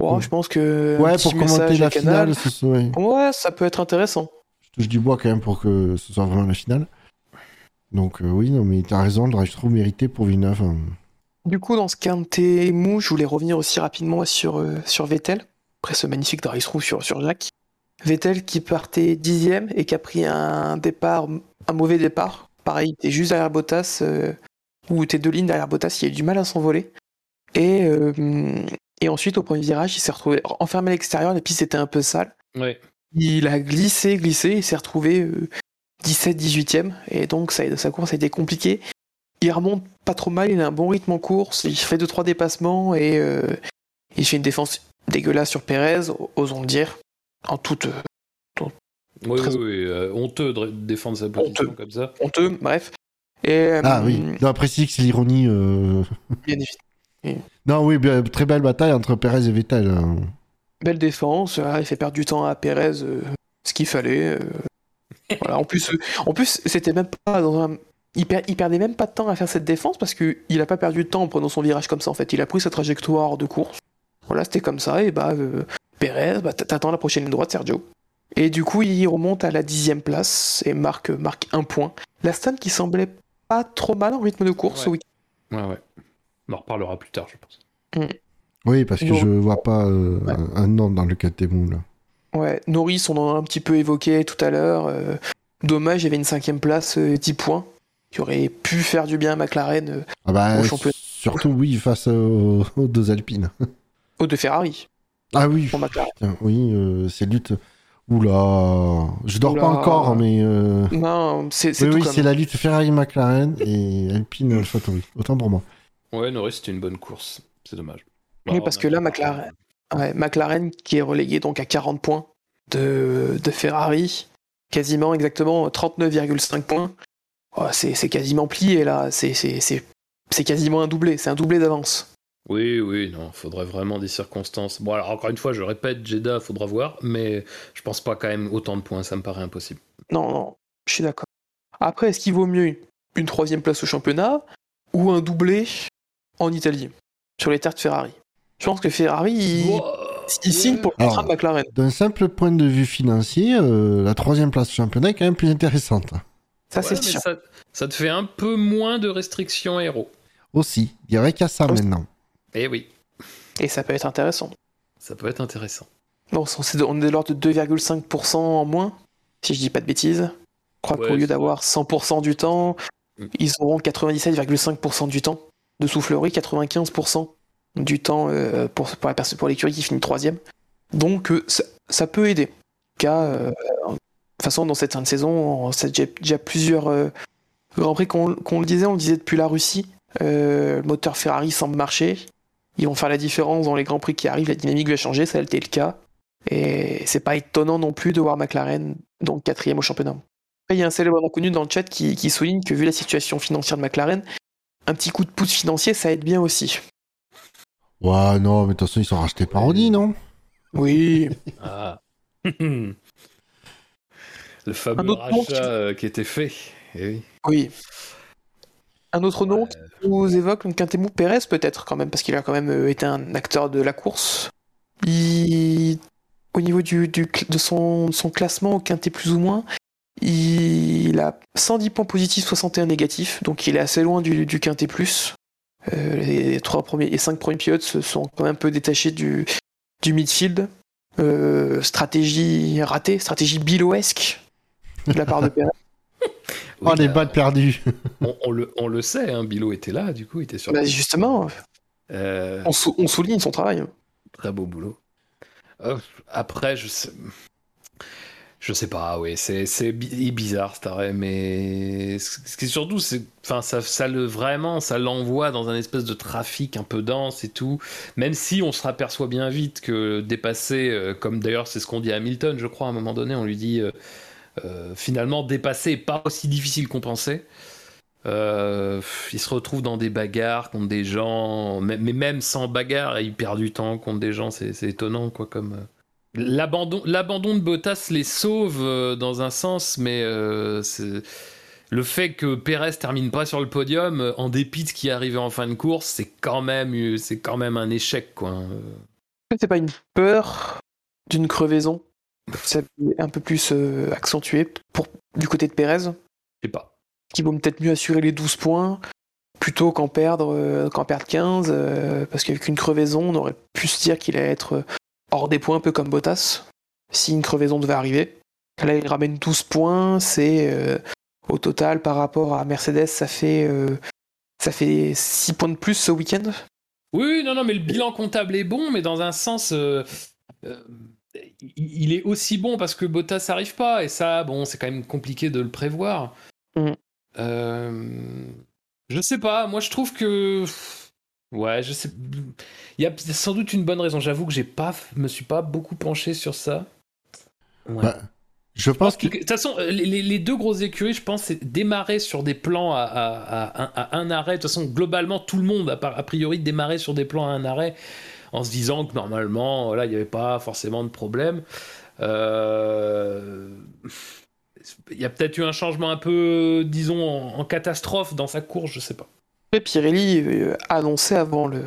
Mm. je pense que Ouais, pour commenter la finale, ce ouais. ouais, ça peut être intéressant. je touche du bois quand même pour que ce soit vraiment la finale. Donc euh, oui, non, mais t'as raison, le drive trop mérité pour Villeneuve. hein. Du coup, dans ce quintet mou, je voulais revenir aussi rapidement sur, euh, sur Vettel, après ce magnifique drive through sur, sur Jacques. Vettel qui partait dixième et qui a pris un départ, un mauvais départ. Pareil, t'es juste derrière Bottas, euh, ou t'es deux lignes derrière Bottas, il a eu du mal à s'envoler. Et, euh, et ensuite, au premier virage, il s'est retrouvé enfermé à l'extérieur, les pistes étaient un peu. Ouais. Il a glissé, glissé, il s'est retrouvé euh, 17-18ème, et donc ça, sa course a été compliquée. Il remonte pas trop mal, il a un bon rythme en course, il fait 2-3 dépassements, et euh, il fait une défense dégueulasse sur Pérez, osons le dire, en toute euh, Oui, Très- oui, oui, euh, honteux de défendre sa position Honteux. comme ça. honteux, bref. Et, euh, Ah oui, non, précis que c'est l'ironie. euh, bien évidemment. Non, oui, bien, très belle bataille entre Perez et Vettel. hein. Belle défense, ah, il fait perdre du temps à Pérez, euh, ce qu'il fallait. euh. voilà. En plus, en plus c'était même pas dans un. Il, per- il perdait même pas de temps à faire cette défense parce qu'il a pas perdu de temps en prenant son virage comme ça en fait. Il a pris sa trajectoire de course. Voilà, c'était comme ça, et bah, euh, Pérez, bah, t'attends la prochaine ligne droite, Sergio. Et du coup, il remonte à la dixième place et marque, marque un point. L'Aston qui semblait pas trop mal en rythme de course Ouais. week-end. Ouais, ouais. On en reparlera plus tard, je pense. Oui, parce que Non. je vois pas euh, Ouais. un, un nom dans le Catémou, là. Ouais, Norris, on en a un petit peu évoqué tout à l'heure. euh, dommage, il y avait une cinquième place, euh, 10 points, qui aurait pu faire du bien à McLaren euh, Ah bah, Au championnat. surtout, oui, face aux, aux deux Alpines. au de Ferrari Ah oui, pour McLaren. putain, oui, euh, c'est lutte. Oula, je dors pas encore, mais. euh, Non, c'est c'est Oui, tout oui, comme. c'est la lutte Ferrari-McLaren et Alpine AlphaTauri. Autant pour moi. Ouais, Norris, c'était une bonne course. C'est dommage. Oui, Bah, parce que là, McLaren, ouais, McLaren qui est relégué donc à 40 points de, de Ferrari, quasiment exactement 39,5 points. Oh, c'est quasiment plié là, c'est c'est- c'est- c'est quasiment un doublé, c'est un doublé d'avance. Oui, oui, non, faudrait vraiment des circonstances. Bon, alors encore une fois, je répète, Jeddah, faudra voir, mais je pense pas quand même autant de points, ça me paraît impossible. Non, non, je suis d'accord. Après, est-ce qu'il vaut mieux une troisième place au championnat ou un doublé en Italie, sur les terres de Ferrari? Je pense que Ferrari, il, Wow. il signe pour le contrat de Alors, McLaren. D'un simple point de vue financier, euh, la troisième place du championnat est quand même plus intéressante. Ça, Ouais, c'est sûr. ça, ça te fait un peu moins de restrictions héros. Aussi, il y a ça Aussi. maintenant. Eh oui, Et ça peut être intéressant. ça peut être intéressant. Bon, on est de- on est de l'ordre de 2,5% en moins, si je dis pas de bêtises. Je crois Ouais, qu'au lieu d'avoir 100% du temps, Mm. ils auront 97,5% du temps de soufflerie, 95% du temps euh, pour, pour, la pour l'écurie qui finit troisième. Donc euh, ça, ça peut aider. En tout cas, euh, toute façon, dans cette fin de saison, c'est déjà, déjà plusieurs euh, Grands Prix qu'on qu'on le disait, on le disait depuis la Russie. Euh, le moteur Ferrari semble marcher. Ils vont faire la différence dans les Grands Prix qui arrivent, la dynamique va changer, ça a été le cas. Et c'est pas étonnant non plus de voir McLaren donc quatrième au championnat. Après, il y a un célèbre inconnu dans le chat qui, qui souligne que vu la situation financière de McLaren, un petit coup de pouce financier, ça aide bien aussi. Ouais, non, mais de toute façon, ils sont rachetés par Audi, non? Oui. Ah. Le fameux rachat euh, qui était fait. Eh oui. Oui. Un autre nom qui nous évoque Quintemou Pérez peut-être quand même, parce qu'il a quand même euh, été un acteur de la course. Il... Au niveau du, du cl- de son, son classement au quintet plus ou moins, il a 110 points positifs, 61 négatifs, donc il est assez loin du, du quintet plus. Euh, les, trois premiers, les cinq premiers pilotes se sont quand même un peu détachés du, du midfield. Euh, stratégie ratée, stratégie biloesque de la part de Pérez. Oh, Oui, les balles perdues on, on le, on le sait, hein, Bilo était là, du coup, il était sur Bah, justement, Euh, on, sou- on souligne son travail. Très beau boulot. Euh, après, je sais. Je sais pas, oui, c'est c'est bi- bizarre cet arrêt, mais ce qui est surtout, c'est, enfin, ça, ça le vraiment, ça l'envoie dans un espèce de trafic un peu dense et tout. Même si on se aperçoit bien vite que dépasser, euh, comme d'ailleurs c'est ce qu'on dit à Hamilton, je crois à un moment donné, on lui dit euh, euh, finalement dépasser est pas aussi difficile qu'on pensait. Euh, il se retrouve dans des bagarres contre des gens, mais, même sans bagarre, il perd du temps contre des gens, c'est étonnant quoi comme. euh, L'abandon, de Bottas les sauve euh, dans un sens, mais euh, le fait que Perez termine pas sur le podium, euh, en dépit de ce qui est arrivé en fin de course, c'est quand même, euh, c'est quand même un échec quoi. Euh, c'est pas une peur d'une crevaison? Ça est un peu plus euh, accentué pour, du côté de Pérez, Je sais pas. qui vaut peut-être mieux assurer les 12 points plutôt qu'en perdre, euh, qu'en perdre 15, euh, parce qu'avec une crevaison, on aurait pu se dire qu'il allait être hors des points, un peu comme Bottas, si une crevaison devait arriver. Là, il ramène 12 points, c'est euh, au total par rapport à Mercedes, ça fait, euh, ça fait 6 points de plus ce week-end. Oui, oui, non, non, mais le bilan comptable est bon, mais dans un sens, euh, euh, il est aussi bon parce que Bottas n'arrive pas, et ça, bon, c'est quand même compliqué de le prévoir. Mhm. Euh, je sais pas, moi je trouve que. Ouais, je sais. Il y a sans doute une bonne raison. J'avoue que j'ai pas, me suis pas beaucoup penché sur ça. Ouais. Bah, Je pense que. De toute façon, euh, les, deux grosses écuries, je pense, c'est démarrer sur des plans à, à- à un- à un arrêt. De toute façon, globalement, tout le monde a, a priori démarré sur des plans à un arrêt en se disant que normalement, voilà, il n'y avait pas forcément de problème. Euh, Il y a peut-être eu un changement un peu, disons, en, en catastrophe dans sa course, je sais pas. Et Pirelli euh, a annoncé avant le,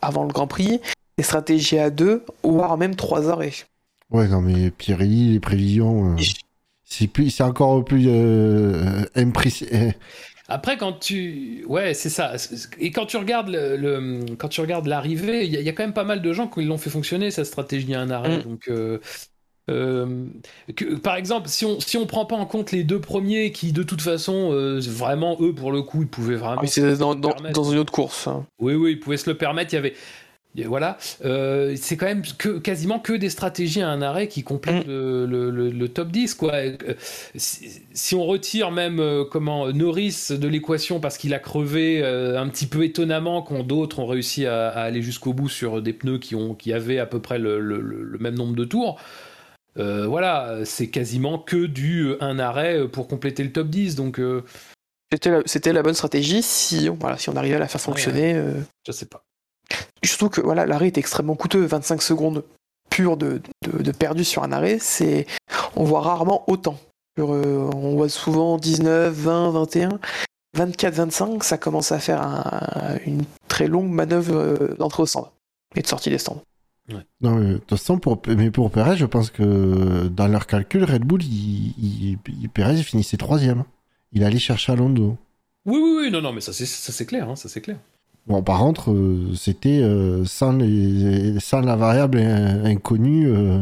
avant le Grand Prix des stratégies à deux, voire même trois arrêts. Ouais, non, mais Pirelli, les prévisions. euh, C'est encore plus euh, imprécis. Après, quand tu, ouais, c'est ça. Et quand tu regardes le, le- quand tu regardes l'arrivée, il y, a- il y a quand même pas mal de gens qui l'ont fait fonctionner cette stratégie à un arrêt. Mm. Donc, euh, euh, que- par exemple, si on si on prend pas en compte les deux premiers qui, de toute façon, euh, vraiment eux pour le coup, ils pouvaient vraiment. Ah c'est dans, dans, permettre. dans une autre course. hein. Oui, oui, ils pouvaient se le permettre. Il y avait. Voilà, Euh, c'est quand même que, quasiment que des stratégies à un arrêt qui complètent Mm. le, le- le- le top 10. Quoi. Euh, Si, si on retire même euh, comment Norris de l'équation parce qu'il a crevé euh, un petit peu étonnamment quand d'autres ont réussi à, à aller jusqu'au bout sur des pneus qui, ont, qui avaient à peu près le, même nombre de tours. voilà, c'est quasiment que du un arrêt pour compléter le top 10. Donc, C'était la, bonne stratégie si, on- voilà, si on arrivait à la faire fonctionner. euh. je sais pas. Surtout que voilà, l'arrêt est extrêmement coûteux. 25 secondes pures de, de, de perdu sur un arrêt, c'est on voit rarement autant. Sur, euh, on voit souvent 19, 20, 21. 24-25, ça commence à faire un- une très longue manœuvre euh, d'entrée au stand et de sortie des stands. Non, mais, de toute façon, pour, mais pour Perez, je pense que dans leur calcul, Red Bull, il, il, il- Perez finissait troisième. Il allait chercher Alonso. Oui, oui, oui, non, non, mais ça c'est ça c'est clair, hein, ça c'est clair. Bon, par contre, euh, c'était euh, sans, les, sans la variable in- inconnue euh,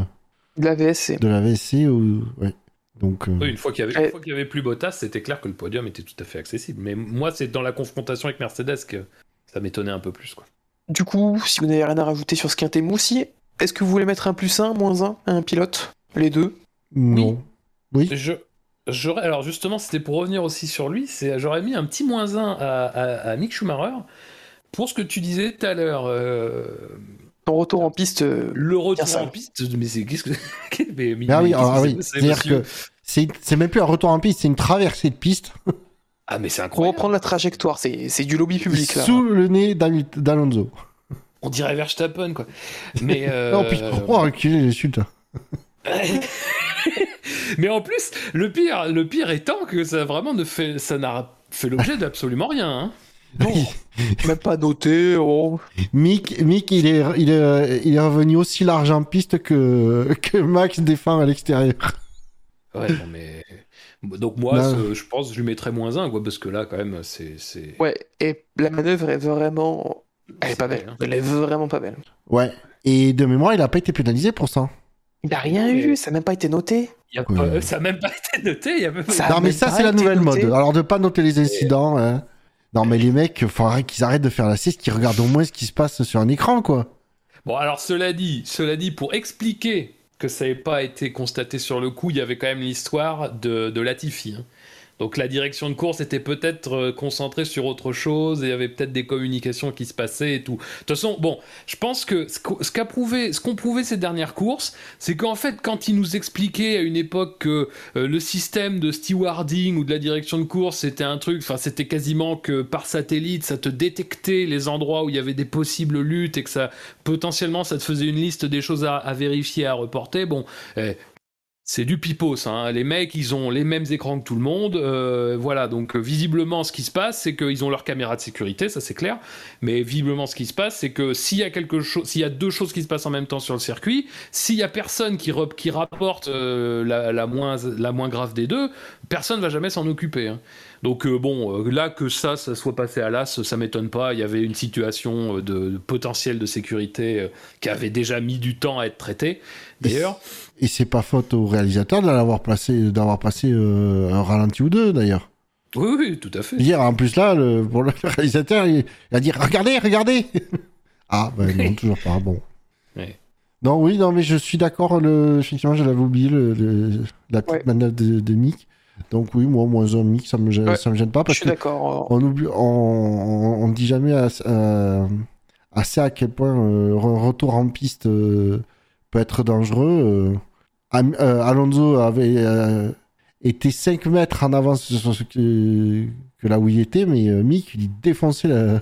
De la VSC. de la VSC. Ou... Ouais. Donc, euh, Oui, une fois qu'il y avait, plus Bottas, c'était clair que le podium était tout à fait accessible. Mais moi, c'est dans la confrontation avec Mercedes que ça m'étonnait un peu plus, quoi. Du coup, si vous n'avez rien à rajouter sur ce quintet moussi, est-ce que vous voulez mettre un plus 1, moins 1 à un pilote Les deux? Non. Oui. Je, j'aurais, alors justement, c'était pour revenir aussi sur lui, c'est, j'aurais mis un petit moins 1 à, à, à Mick Schumacher pour ce que tu disais tout à l'heure. euh, Ton retour en piste, euh, le retour en piste, mais c'est qu'est-ce que. mais, mais- Ah oui, ah que oui. c'est, C'est-à-dire que c'est c'est même plus un retour en piste, c'est une traversée de piste Ah, mais c'est pour incroyable. reprendre la trajectoire, c'est c'est du lobby public là. sous le nez d'Al- d'Alonso. On dirait Verstappen, quoi. Mais. euh, Non, puis, oh, reculer les chutes. Mais en plus, le pire, le pire étant que ça vraiment ne fait, ça n'a fait l'objet d'absolument rien. hein. Non, même pas noté. oh. Mick, Mick il, est, il, est, il est revenu aussi large en piste que, que Max défend à l'extérieur. Ouais, non, mais donc moi, ce- je pense que je lui mettrais moins un, quoi, parce que là, quand même, c'est. Ouais, et la manœuvre est vraiment. Elle est pas belle. hein. Elle est vraiment pas belle. Ouais. Et de mémoire, il a pas été pénalisé pour ça. Il a rien Mais- eu, ça n'a même pas été noté. Il y a Ouais. pas- ça n'a même pas été noté. Il y a même... Ça- non, mais ça, c'est la nouvelle noté. mode. Alors, de pas noter les incidents. hein. Non, mais les mecs, faudrait qu'ils arrêtent de faire la sieste, qu'ils regardent au moins ce qui se passe sur un écran, quoi. Bon, alors cela dit, cela dit, pour expliquer que ça n'ait pas été constaté sur le coup, il y avait quand même l'histoire de, de Latifi. hein. Donc la direction de course était peut-être euh, concentrée sur autre chose et il y avait peut-être des communications qui se passaient et tout. De toute façon, bon, je pense que ce qu'a prouvé, ce qu'ont prouvé ces dernières courses, c'est qu'en fait, quand ils nous expliquaient à une époque que euh, le système de stewarding ou de la direction de course, c'était un truc, enfin, c'était quasiment que par satellite, ça te détectait les endroits où il y avait des possibles luttes et que ça potentiellement ça te faisait une liste des choses à, à vérifier, à reporter. Bon, eh, c'est du pipos. Hein. Les mecs, ils ont les mêmes écrans que tout le monde. euh, voilà, donc euh, visiblement, ce qui se passe, c'est qu'ils ont leur caméra de sécurité, ça c'est clair. Mais visiblement, ce qui se passe, c'est que s'il y a quelque chose, s'il y a deux choses qui se passent en même temps sur le circuit, s'il y a personne qui, rapporte euh, la, la moins, la moins grave des deux, personne va jamais s'en occuper. hein. Donc euh, bon, euh, là que ça, ça soit passé à l'as, ça m'étonne pas. Il y avait une situation euh, de, de potentiel de sécurité euh, qui avait déjà mis du temps à être traitée. D'ailleurs, Et c'est pas faute au réalisateur de l'avoir placé, d'avoir passé euh, un ralenti ou deux, d'ailleurs. oui, oui, tout à fait. Hier, en plus, là, le, pour le réalisateur, il, il a dit Regardez, regardez Ah, ben non, toujours pas. Bon. Ouais. Non, oui, non, mais je suis d'accord. Le... Effectivement, je l'avais oublié, le, le- la petite Ouais. manœuvre de, de Mick. Donc, oui, moi, moins un Mick, ça me, gêne- Ouais. ça me gêne pas Je parce suis que d'accord. on oublie, on, on, on dit jamais assez, euh, assez à quel point euh, un retour en piste euh, peut être dangereux. Euh, Am- euh, Alonso avait euh, été 5 mètres en avance sur ce que, que là où il était, mais euh, Mick, il défonçait la...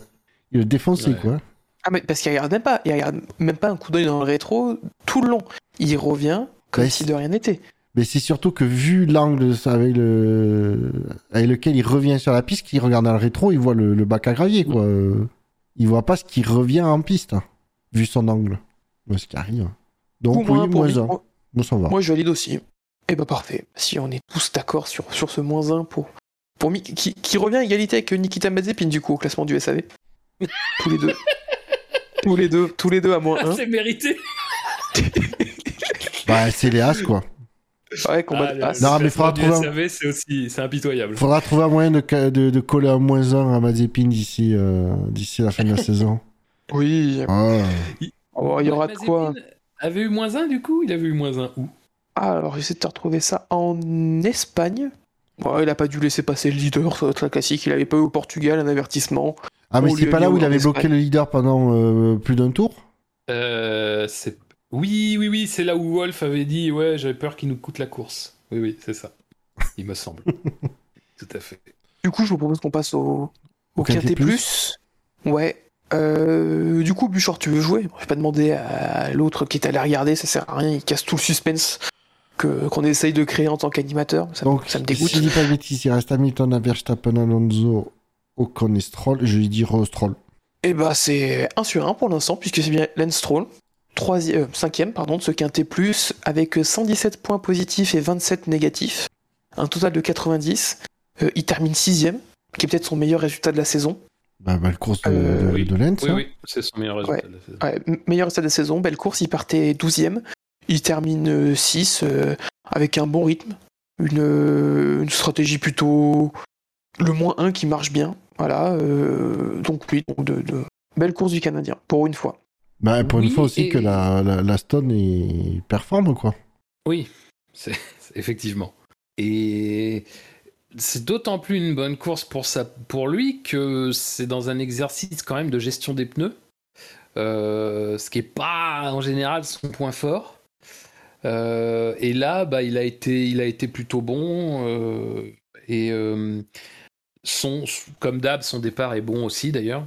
Il le défonçait, Ouais. quoi. Ah, mais parce qu'il regarde même pas, il regarde même pas un coup d'œil dans le rétro tout le long. Il revient comme Ouais, si de rien n'était. Mais c'est surtout que vu l'angle avec, le... avec lequel il revient sur la piste, qu'il regarde dans le rétro, il voit le, le bac à gravier, quoi. Euh, Il voit pas ce qui revient en piste, hein, vu son angle. Ce qui arrive. Donc, Ou oui, moins pour moins Mick. un. Moi, ça va. Moi, je valide aussi. Et bah parfait. Si on est tous d'accord sur, sur ce moins 1 pour, pour Mick, qui, qui revient à égalité avec Nikita Mazepin du coup au classement du SAV. tous les deux. tous les deux, tous les deux à moins 1. C'est mérité. Bah, c'est les As, quoi. Ouais, combat Ah, de passe. le Non, mais faudra trouver un- SAV, c'est aussi, c'est impitoyable. Faudra trouver un moyen de, ca- de, de coller un moins un à Mazepin d'ici euh, d'ici la fin de la saison. Oui. Ah. Oh, il y aura de quoi. Avait eu moins un du coup? Il avait eu moins un où? Ah, alors j'essaie de te retrouver ça en Espagne. Ouais, il a pas dû laisser passer le leader, ça va être la classique. Il avait pas eu au Portugal un avertissement. Ah, mais c'est pas là où il avait Espagne. bloqué le leader pendant euh, plus d'un tour? Euh, c'est... Oui, oui, oui, c'est là où Wolf avait dit Ouais, j'avais peur qu'il nous coûte la course. Oui, oui, c'est ça. Il me semble. Tout à fait. Du coup, je vous propose qu'on passe au, au Au Quintet Quintet Plus. Plus. Ouais. Euh, du coup, Buchor, tu veux jouer? Je vais pas demander à l'autre qui est allé regarder, ça sert à rien, il casse tout le suspense. que qu'on essaye de créer en tant qu'animateur. Ça, Donc, ça me dégoûte. si je dis pas de bêtises, il reste Hamilton, Verstappen, Alonso, Ocon et Stroll. Je dire euh, Stroll. Et bah c'est 1 sur 1 pour l'instant, puisque c'est bien Lance Stroll, 5ème pardon, de ce quintet plus, avec 117 points positifs et 27 négatifs, un total de 90. Euh, il termine 6ème, qui est peut-être son meilleur résultat de la saison. Bah, belle course de, Euh, de, oui. de Lens. Oui, hein. oui, c'est son meilleur résultat. Ouais. de la saison. Ouais, meilleur résultat de la saison, belle course, il partait 12ème, il termine 6 avec un bon rythme, une, euh, une stratégie plutôt le moins 1 qui marche bien. Voilà, euh, donc oui, donc de, de- belle course du Canadien, pour une fois. Bah, pour Oui, une fois aussi et- que la, la, la Stone est... performe, quoi. Oui, c'est effectivement. Et c'est d'autant plus une bonne course pour, ça, pour lui que c'est dans un exercice quand même de gestion des pneus, euh, ce qui est pas en général son point fort. Euh, et là, bah, il, a été, il a été plutôt bon. euh, et son, comme d'hab, son départ est bon aussi d'ailleurs.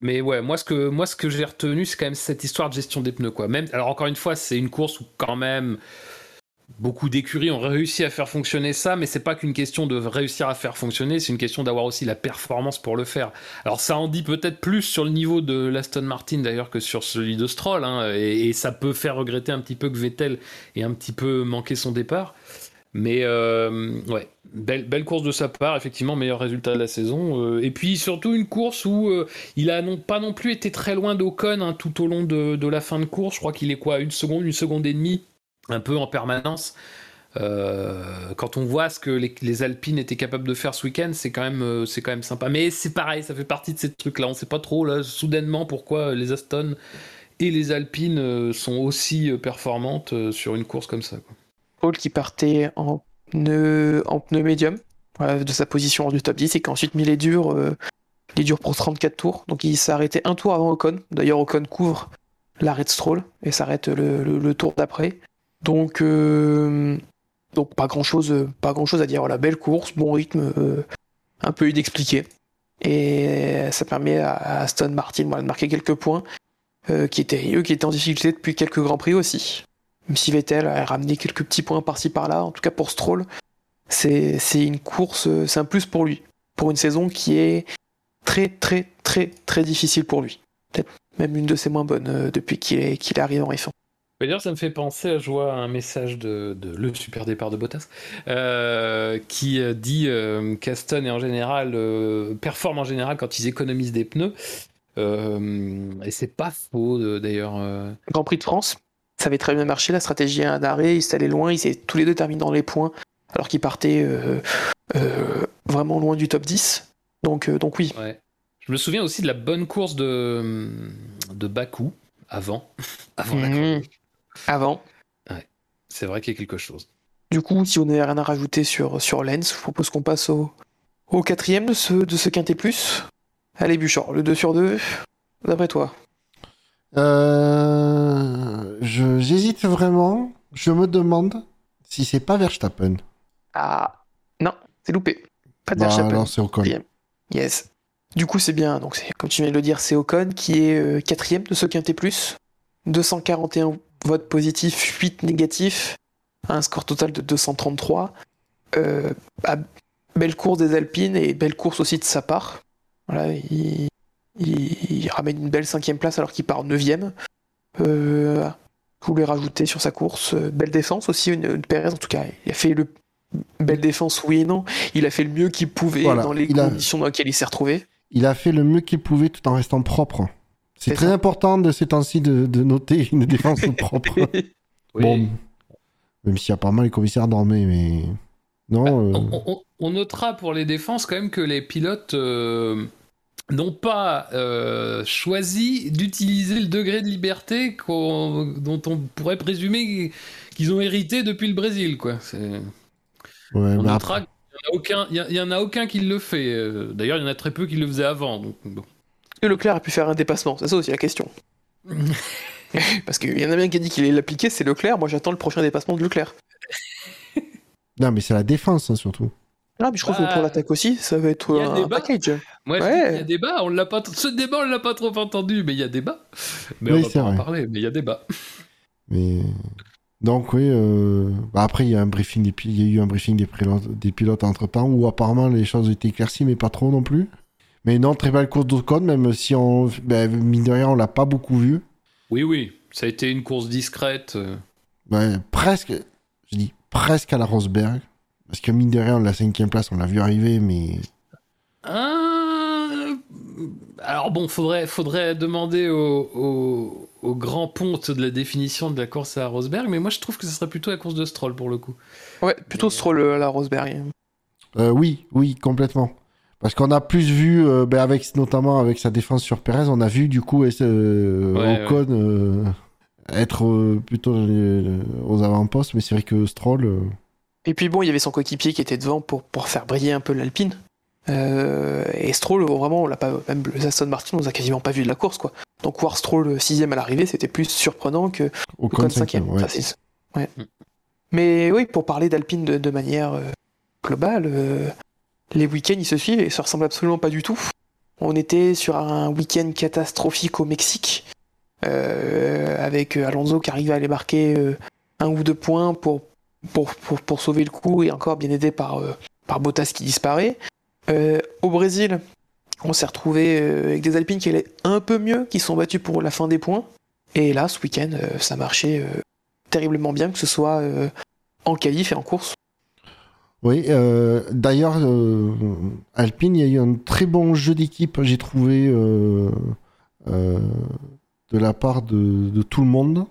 Mais ouais, moi ce que ce que j'ai retenu, c'est quand même cette histoire de gestion des pneus quoi. Même alors encore une fois, c'est une course où quand même beaucoup d'écuries ont réussi à faire fonctionner ça, mais c'est pas qu'une question de réussir à faire fonctionner, c'est une question d'avoir aussi la performance pour le faire. Alors ça en dit peut-être plus sur le niveau de l'Aston Martin d'ailleurs que sur celui de Stroll, hein, et ça peut faire regretter un petit peu que Vettel ait un petit peu manqué son départ. Mais euh, ouais, belle, course de sa part, effectivement, meilleur résultat de la saison. Euh, et puis surtout une course où euh, il a pas non plus été très loin d'Ocon hein, tout au long de, la fin de course. Je crois qu'il est quoi, une seconde, une seconde et demie, un peu en permanence. Quand on voit ce que les, Alpines étaient capables de faire ce week-end, c'est quand même, quand même sympa. Mais c'est pareil, ça fait partie de ces trucs-là. On sait pas trop là, soudainement pourquoi les Aston et les Alpines sont aussi performantes sur une course comme ça. Paul qui partait en pneu, médium de sa position du top 10 et qui a ensuite mis les durs, les durs pour 34 tours. Donc il s'est arrêté un tour avant Ocon. D'ailleurs, Ocon couvre l'arrêt de Stroll et s'arrête le, tour d'après. Donc, euh, donc pas grand chose, pas grand chose à dire. Voilà, belle course, bon rythme, euh, un peu inexpliqué. Et ça permet à Aston Martin de marquer quelques points euh, qui étaient qui étaient en difficulté depuis quelques grands prix aussi. Même si Vettel a ramené quelques petits points par-ci par-là, en tout cas pour Stroll, c'est une course, euh, c'est un plus pour lui. Pour une saison qui est très très très très difficile pour lui. Peut-être même une de ses moins bonnes euh, depuis qu'il est, arrive en F1. D'ailleurs, ça me fait penser, je vois un message de, de le super départ de Bottas, euh, qui dit euh, qu'Aston est en général euh, performe en général quand ils économisent des pneus. Et c'est pas faux d'ailleurs. Grand Prix de France, ça avait très bien marché, la stratégie à un arrêt, ils s'allaient loin, ils étaient tous les deux terminés dans les points, alors qu'ils partaient euh, euh, vraiment loin du top 10. Donc, euh, donc oui, Ouais. Je me souviens aussi de la bonne course de, de Bakou avant. avant la Mhm. avant. C'est vrai qu'il y a quelque chose. Du coup, si on n'avait rien à rajouter sur, sur Lens, je propose qu'on passe au, au quatrième de ce, de ce quintet plus. Allez, Buchor, le 2 sur 2, d'après toi. Euh, je- J'hésite vraiment. Je me demande si c'est pas Verstappen. Ah, non, c'est loupé. Pas de Bah, Verstappen. alors c'est Ocon. Yes. Du coup, c'est bien. Donc, comme tu viens de le dire, c'est Ocon qui est euh, quatrième de ce quintet plus. 241 votes positifs, 8 négatifs. Un score total de 233. Euh, ah, belle course des Alpines et belle course aussi de sa part. Voilà, il, il- il ramène une belle cinquième place alors qu'il part neuvième. Euh, je voulais rajouter sur sa course. euh, belle défense aussi, une, une Perez en tout cas. Il a fait le belle défense, oui et non. Il a fait le mieux qu'il pouvait Voilà, dans les a- conditions dans lesquelles il s'est retrouvé. Il a fait le mieux qu'il pouvait tout en restant propre. C'est très ça. important de ces temps-ci de, de noter une défense propre. Oui. Bon, même si apparemment les commissaires dormaient, mais non. euh, On, on- on notera pour les défenses quand même que les pilotes euh, n'ont pas euh, choisi d'utiliser le degré de liberté dont on pourrait présumer qu'ils ont hérité depuis le Brésil. Quoi. C'est- ouais, On mais notera après- qu'il n'y en a aucun- il y a- il y en a aucun qui le fait. Euh, D'ailleurs, il y en a très peu qui le faisaient avant. donc, bon. Et Leclerc a pu faire un dépassement, c'est ça aussi la question. Parce qu'il y en a bien qui a dit qu'il allait l'appliquer, c'est Leclerc. Moi j'attends le prochain dépassement de Leclerc. Non, mais c'est la défense hein, surtout. Ah, mais je trouve Bah, que pour l'attaque aussi, ça va être il y a un débat. package. Moi, je Ouais. dis qu'il y a débat. On l'a pas. Ce débat, on l'a pas trop entendu, mais il y a débat. Mais Oui, on va pas en parler. Mais il y a débat. Mais donc oui, euh, bah, après il y a un briefing des il y a eu un briefing des pilotes, des pilotes entre temps où apparemment les choses étaient éclaircies, mais pas trop non plus. Mais non, très belle course d'Ocon, même si on, ben, mine de rien, on l'a pas beaucoup vu. Oui, oui, ça a été une course discrète. euh. Ben, presque, je dis presque à la Rosberg, parce que mine de rien, la cinquième place, on l'a vu arriver, mais Euh, Alors bon, faudrait, faudrait demander au, au, au grand ponte de la définition de la course à Rosberg, mais moi je trouve que ce serait plutôt la course de Stroll pour le coup. Ouais, plutôt Stroll euh, à la Rosberg. Euh, oui, oui, complètement. Parce qu'on a plus vu, euh, ben, avec notamment avec sa défense sur Perez, on a vu du coup euh, Ouais, Ocon euh, être euh, plutôt aux avant-postes, mais c'est vrai que Stroll. Euh, Et puis bon, il y avait son coéquipier qui était devant pour, pour faire briller un peu l'Alpine. Euh, et Stroll, vraiment, on l'a pas, même le Aston Martin, on nous a quasiment pas vu de la course, quoi. Donc voir Stroll sixième à l'arrivée, c'était plus surprenant que Ocon Ocon cinquième, ouais. Enfin, ouais. Mais oui, pour parler d'Alpine de, de manière euh, globale, euh, les week-ends ils se suivent et ça ressemble absolument pas du tout. On était sur un week-end catastrophique au Mexique, euh, avec euh, Alonso qui arrivait à aller marquer euh, un ou deux points pour, pour, pour, pour sauver le coup et encore bien aidé par, euh, par Bottas qui disparaît. Euh, au Brésil, on s'est retrouvé euh, avec des Alpines qui allaient un peu mieux, qui sont battus pour la fin des points. Et là, ce week-end, ça marchait terriblement bien, que ce soit en qualif et en course. Oui, d'ailleurs, Alpine, il y a eu un très bon jeu d'équipe, j'ai trouvé, de la part de, de tout le monde.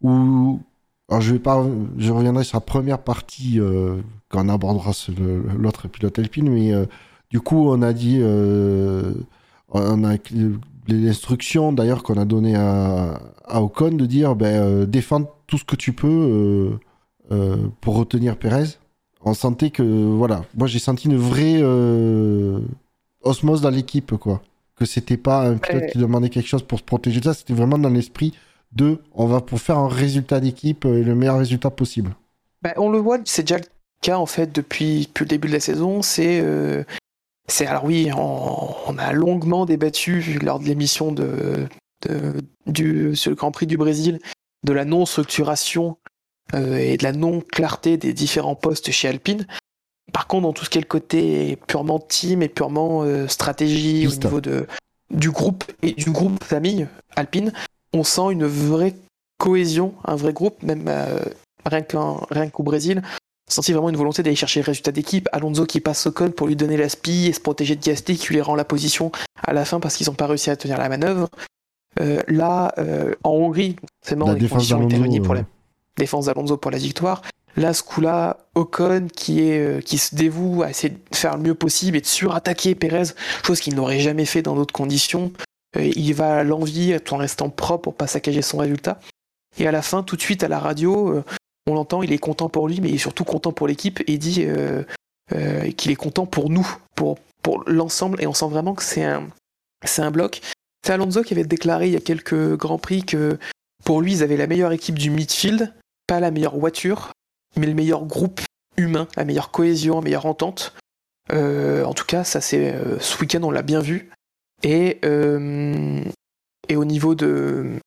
Où, alors je vais pas, je reviendrai sur la première partie euh, quand on abordera l'autre pilote Alpine, mais euh, du coup, on a dit, euh, on a l'instruction d'ailleurs qu'on a donné à, à Ocon de dire, ben, euh, défendre tout ce que tu peux. pour retenir Pérez. On sentait que, voilà, moi j'ai senti une vraie osmose dans l'équipe, quoi. Que c'était pas un pilote Ouais. qui demandait quelque chose pour se protéger de ça, c'était vraiment dans l'esprit de on va pour faire un résultat d'équipe euh, et le meilleur résultat possible. Bah, on le voit, c'est déjà le cas en fait depuis, depuis le début de la saison. C'est, euh, alors oui, on, on a longuement débattu lors de l'émission de, de- du sur le Grand Prix du Brésil de la non structuration euh, et de la non clarté des différents postes chez Alpine. Par contre, dans tout ce qui est le côté purement team et purement euh, stratégie au niveau de du groupe et du groupe famille Alpine, on sent une vraie cohésion, un vrai groupe, même euh, rien qu'au Brésil, on sentit vraiment une volonté d'aller chercher le résultat d'équipe. Alonso qui passe Ocon pour lui donner la spie et se protéger de Gasly qui lui rend la position à la fin parce qu'ils n'ont pas réussi à tenir la manœuvre. Euh, là, euh, en Hongrie, forcément, La les défense conditions étaient réunies pour la défense d'Alonso pour la victoire. Là, ce coup-là, Ocon qui, est, qui se dévoue à essayer de faire le mieux possible et de surattaquer Pérez, chose qu'il n'aurait jamais fait dans d'autres conditions. Euh, il va à l'envie tout en restant propre pour pas saccager son résultat. Et à la fin, tout de suite à la radio, euh, on l'entend, il est content pour lui, mais il est surtout content pour l'équipe et dit euh, qu'il est content pour nous, pour, l'ensemble. Et on sent vraiment que c'est un, bloc. C'est Alonso qui avait déclaré il y a quelques grands prix que pour lui, ils avaient la meilleure équipe du midfield, pas la meilleure voiture, mais le meilleur groupe humain, la meilleure cohésion, la meilleure entente. En tout cas, ça c'est ce week-end, on l'a bien vu. Et, euh, et au niveau de,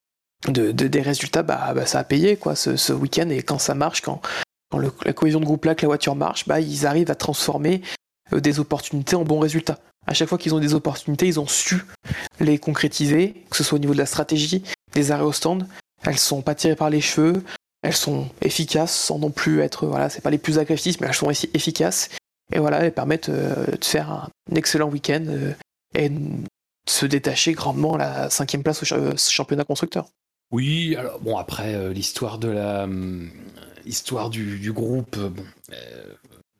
de, de- des résultats, bah, bah, ça a payé quoi, ce, ce week-end. Et quand ça marche, quand, quand le- la cohésion de groupe là, que la voiture marche, bah, ils arrivent à transformer euh, des opportunités en bons résultats. À chaque fois qu'ils ont des opportunités, ils ont su les concrétiser, que ce soit au niveau de la stratégie, des arrêts au stand. Elles sont pas tirées par les cheveux, elles sont efficaces sans non plus être, voilà, c'est pas les plus agressistes, mais elles sont efficaces. Et voilà, elles permettent euh, de faire un excellent week-end euh, et se détacher grandement à la cinquième place au euh, championnat constructeur. Oui, alors bon après euh, l'histoire de la hum, histoire du, du groupe, euh, bon,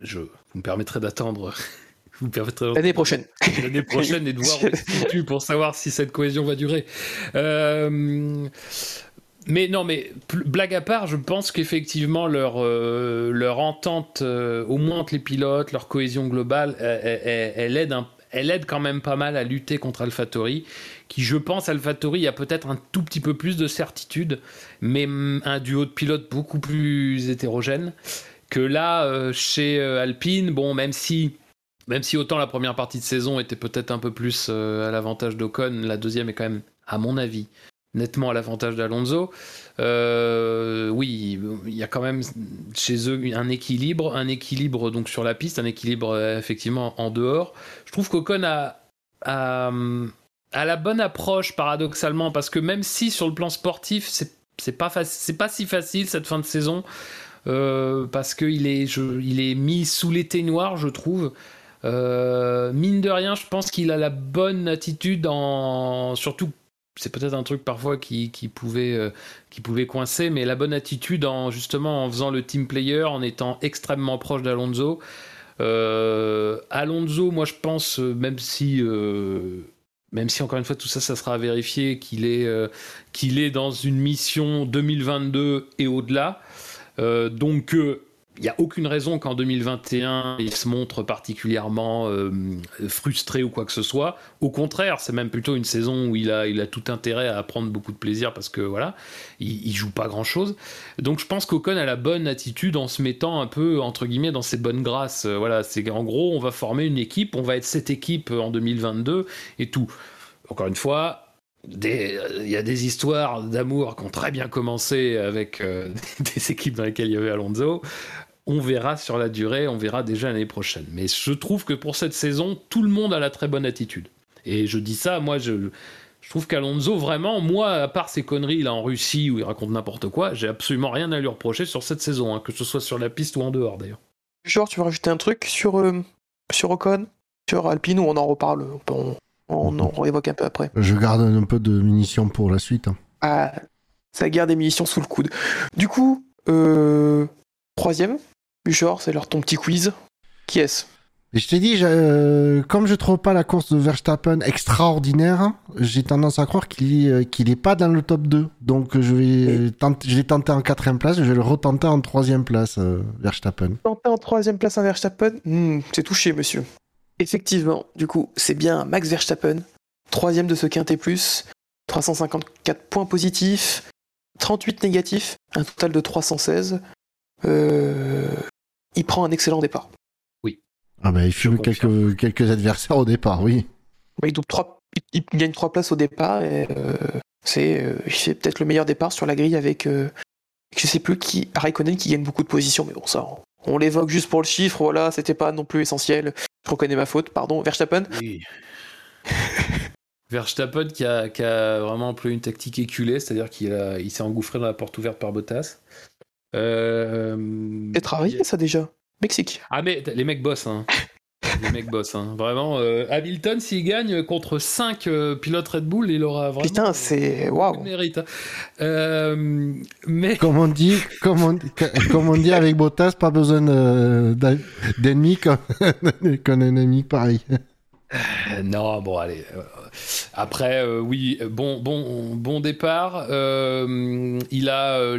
je vous me permettrez d'attendre. Vous me permettrez L'année prochaine. l'année prochaine et de voir où pour savoir si cette cohésion va durer. Euh, mais non, mais blague à part, je pense qu'effectivement leur euh, leur entente, euh, au moins entre les pilotes, leur cohésion globale, elle, elle- elle aide un- elle aide quand même pas mal à lutter contre AlphaTauri, qui je pense AlphaTauri a peut-être un tout petit peu plus de certitude, mais hum, un duo de pilotes beaucoup plus hétérogène que là euh, chez euh, Alpine. Bon, même si même si autant la première partie de saison était peut-être un peu plus euh, à l'avantage d'Ocon, la deuxième est quand même, à mon avis, nettement à l'avantage d'Alonso. Euh, oui, il y a quand même chez eux un équilibre, un équilibre donc sur la piste, un équilibre euh, effectivement en dehors. Je trouve qu'Ocon a, a, la bonne approche paradoxalement parce que même si sur le plan sportif c'est pas si facile cette fin de saison euh, parce qu'il est est mis sous l'été noir je trouve. Mine de rien, je pense qu'il a la bonne attitude en surtout c'est peut-être un truc parfois qui, pouvait, euh, qui pouvait coincer, mais la bonne attitude en justement en faisant le team player, en étant extrêmement proche d'Alonso. Euh, Alonso, moi je pense, euh, même si, même si encore une fois tout ça, ça sera à vérifier, qu'il est, qu'il est dans une mission 2022 et au-delà. donc il n'y a aucune raison qu'en 2021 il se montre particulièrement euh, frustré ou quoi que ce soit. Au contraire, c'est même plutôt une saison où il a, il a tout intérêt à prendre beaucoup de plaisir parce que voilà, il, joue pas grand chose. Donc je pense qu'Ocon a la bonne attitude en se mettant un peu entre guillemets dans ses bonnes grâces. Euh, voilà, c'est en gros on va former une équipe, on va être cette équipe en 2022 et tout. Encore une fois, il y a des histoires d'amour qui ont très bien commencé avec euh, des équipes dans lesquelles il y avait Alonso on verra sur la durée, on verra déjà l'année prochaine. Mais je trouve que pour cette saison, tout le monde a la très bonne attitude. Et je dis ça, moi, je, trouve qu'Alonso, vraiment, moi, à part ces conneries là en Russie où il raconte n'importe quoi, j'ai absolument rien à lui reprocher sur cette saison, hein, que ce soit sur la piste ou en dehors d'ailleurs. Genre, tu veux rajouter un truc sur, euh, sur Ocon Sur Alpine, ou on en reparle on, on en réévoque un peu après? Je garde un peu de munitions pour la suite. Hein. Ah, ça garde des munitions sous le coude. Du coup, euh, troisième, Buchor, c'est leur ton petit quiz. Qui est-ce? Je t'ai dit, euh, comme je trouve pas la course de Verstappen extraordinaire, j'ai tendance à croire qu'il n'est euh, pas dans le top 2. Donc je vais tenter, je l'ai tenté en quatrième place, je vais le retenter en troisième place, euh, Verstappen. Tenter en troisième place un Verstappen? Hmm, C'est touché, monsieur. Effectivement, du coup, c'est bien Max Verstappen, troisième de ce quintet plus, 354 points positifs, 38 négatifs, un total de 316. Euh, il prend un excellent départ. Oui. Ah bah, il fume quelques, quelques adversaires au départ, oui. Bah, il, il, gagne trois places au départ et euh, c'est, euh, il fait peut-être le meilleur départ sur la grille avec, euh, je sais plus qui, Raikkonen qui gagne beaucoup de positions, mais bon ça, on, l'évoque juste pour le chiffre, voilà, c'était pas non plus essentiel. Je reconnais ma faute, pardon. Verstappen? Oui. Verstappen qui a, qui a, vraiment employé une tactique éculée, c'est-à-dire qu'il a, il s'est engouffré dans la porte ouverte par Bottas. Euh, C'est arrivé ça déjà? Mexique. Ah mais les mecs bossent. Hein. les mecs bossent. Hein. Vraiment, euh, Hamilton, s'il gagne contre 5 euh, pilotes Red Bull, il aura vraiment. Putain, c'est. Waouh! mérite. Hein. Euh, mais. Comme on, dit, comme, on, comme on dit avec Bottas, pas besoin d'ennemis qu'un ennemi pareil. non, bon, allez. Après, euh, oui, bon, bon, bon départ. Euh, il a euh,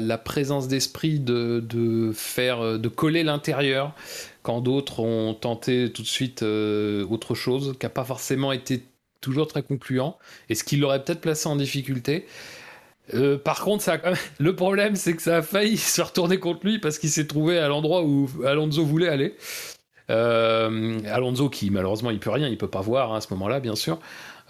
la, présence d'esprit de, faire, de coller l'intérieur quand d'autres ont tenté tout de suite autre chose, qui n'a pas forcément été toujours très concluant, et ce qui l'aurait peut-être placé en difficulté. par contre, ça le problème, c'est que ça a failli se retourner contre lui parce qu'il s'est trouvé à l'endroit où Alonso voulait aller. Alonso qui malheureusement il peut rien, il peut pas voir à ce moment-là bien sûr.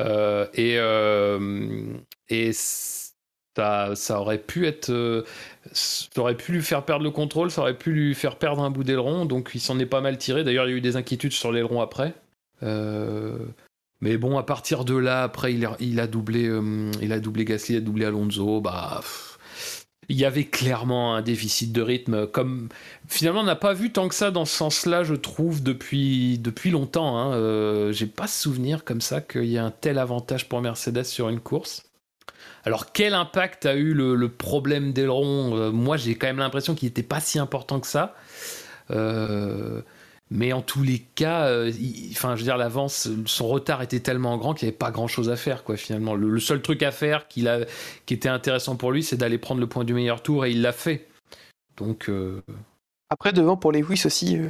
Euh, et euh, et ça, ça, aurait pu être, euh, ça aurait pu lui faire perdre le contrôle, ça aurait pu lui faire perdre un bout d'aileron, donc il s'en est pas mal tiré. D'ailleurs, il y a eu des inquiétudes sur l'aileron après. mais bon, à partir de là, après, il a, il a doublé, il a doublé Gasly, il a doublé Alonso, bah il y avait clairement un déficit de rythme. Comme finalement, on n'a pas vu tant que ça dans ce sens-là, je trouve, depuis depuis longtemps. Hein. Euh, J'ai pas souvenir comme ça qu'il y ait un tel avantage pour Mercedes sur une course. Alors quel impact a eu le, problème d'aileron? Euh, Moi, j'ai quand même l'impression qu'il n'était pas si important que ça. Euh, mais en tous les cas, euh, enfin, je veux dire, l'avance, son retard était tellement grand qu'il n'y avait pas grand chose à faire, quoi, finalement. Le, seul truc à faire qui était intéressant pour lui, c'est d'aller prendre le point du meilleur tour et il l'a fait. Donc. Euh, Après, devant, pour Lewis aussi, euh,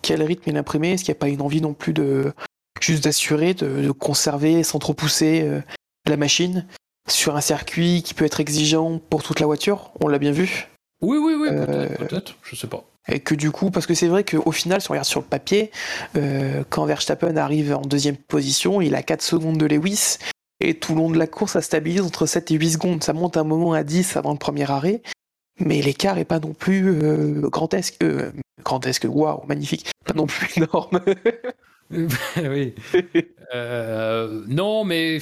quel rythme il imprimé? Est-ce qu'il n'y a pas une envie non plus de. juste d'assurer, de, conserver sans trop pousser la machine sur un circuit qui peut être exigeant pour toute la voiture? On l'a bien vu. Oui, oui, oui, peut-être, peut-être, je sais pas. Et que du coup, parce que c'est vrai qu'au final, si on regarde sur le papier, euh, quand Verstappen arrive en deuxième position, il a 4 secondes de Lewis, Et tout le long de la course, ça stabilise entre 7 et 8 secondes. Ça monte un moment à 10 avant le premier arrêt. Mais l'écart est pas non plus euh, grandesque. Euh, grandesque, waouh, magnifique. Pas non plus énorme. oui. Euh, non, mais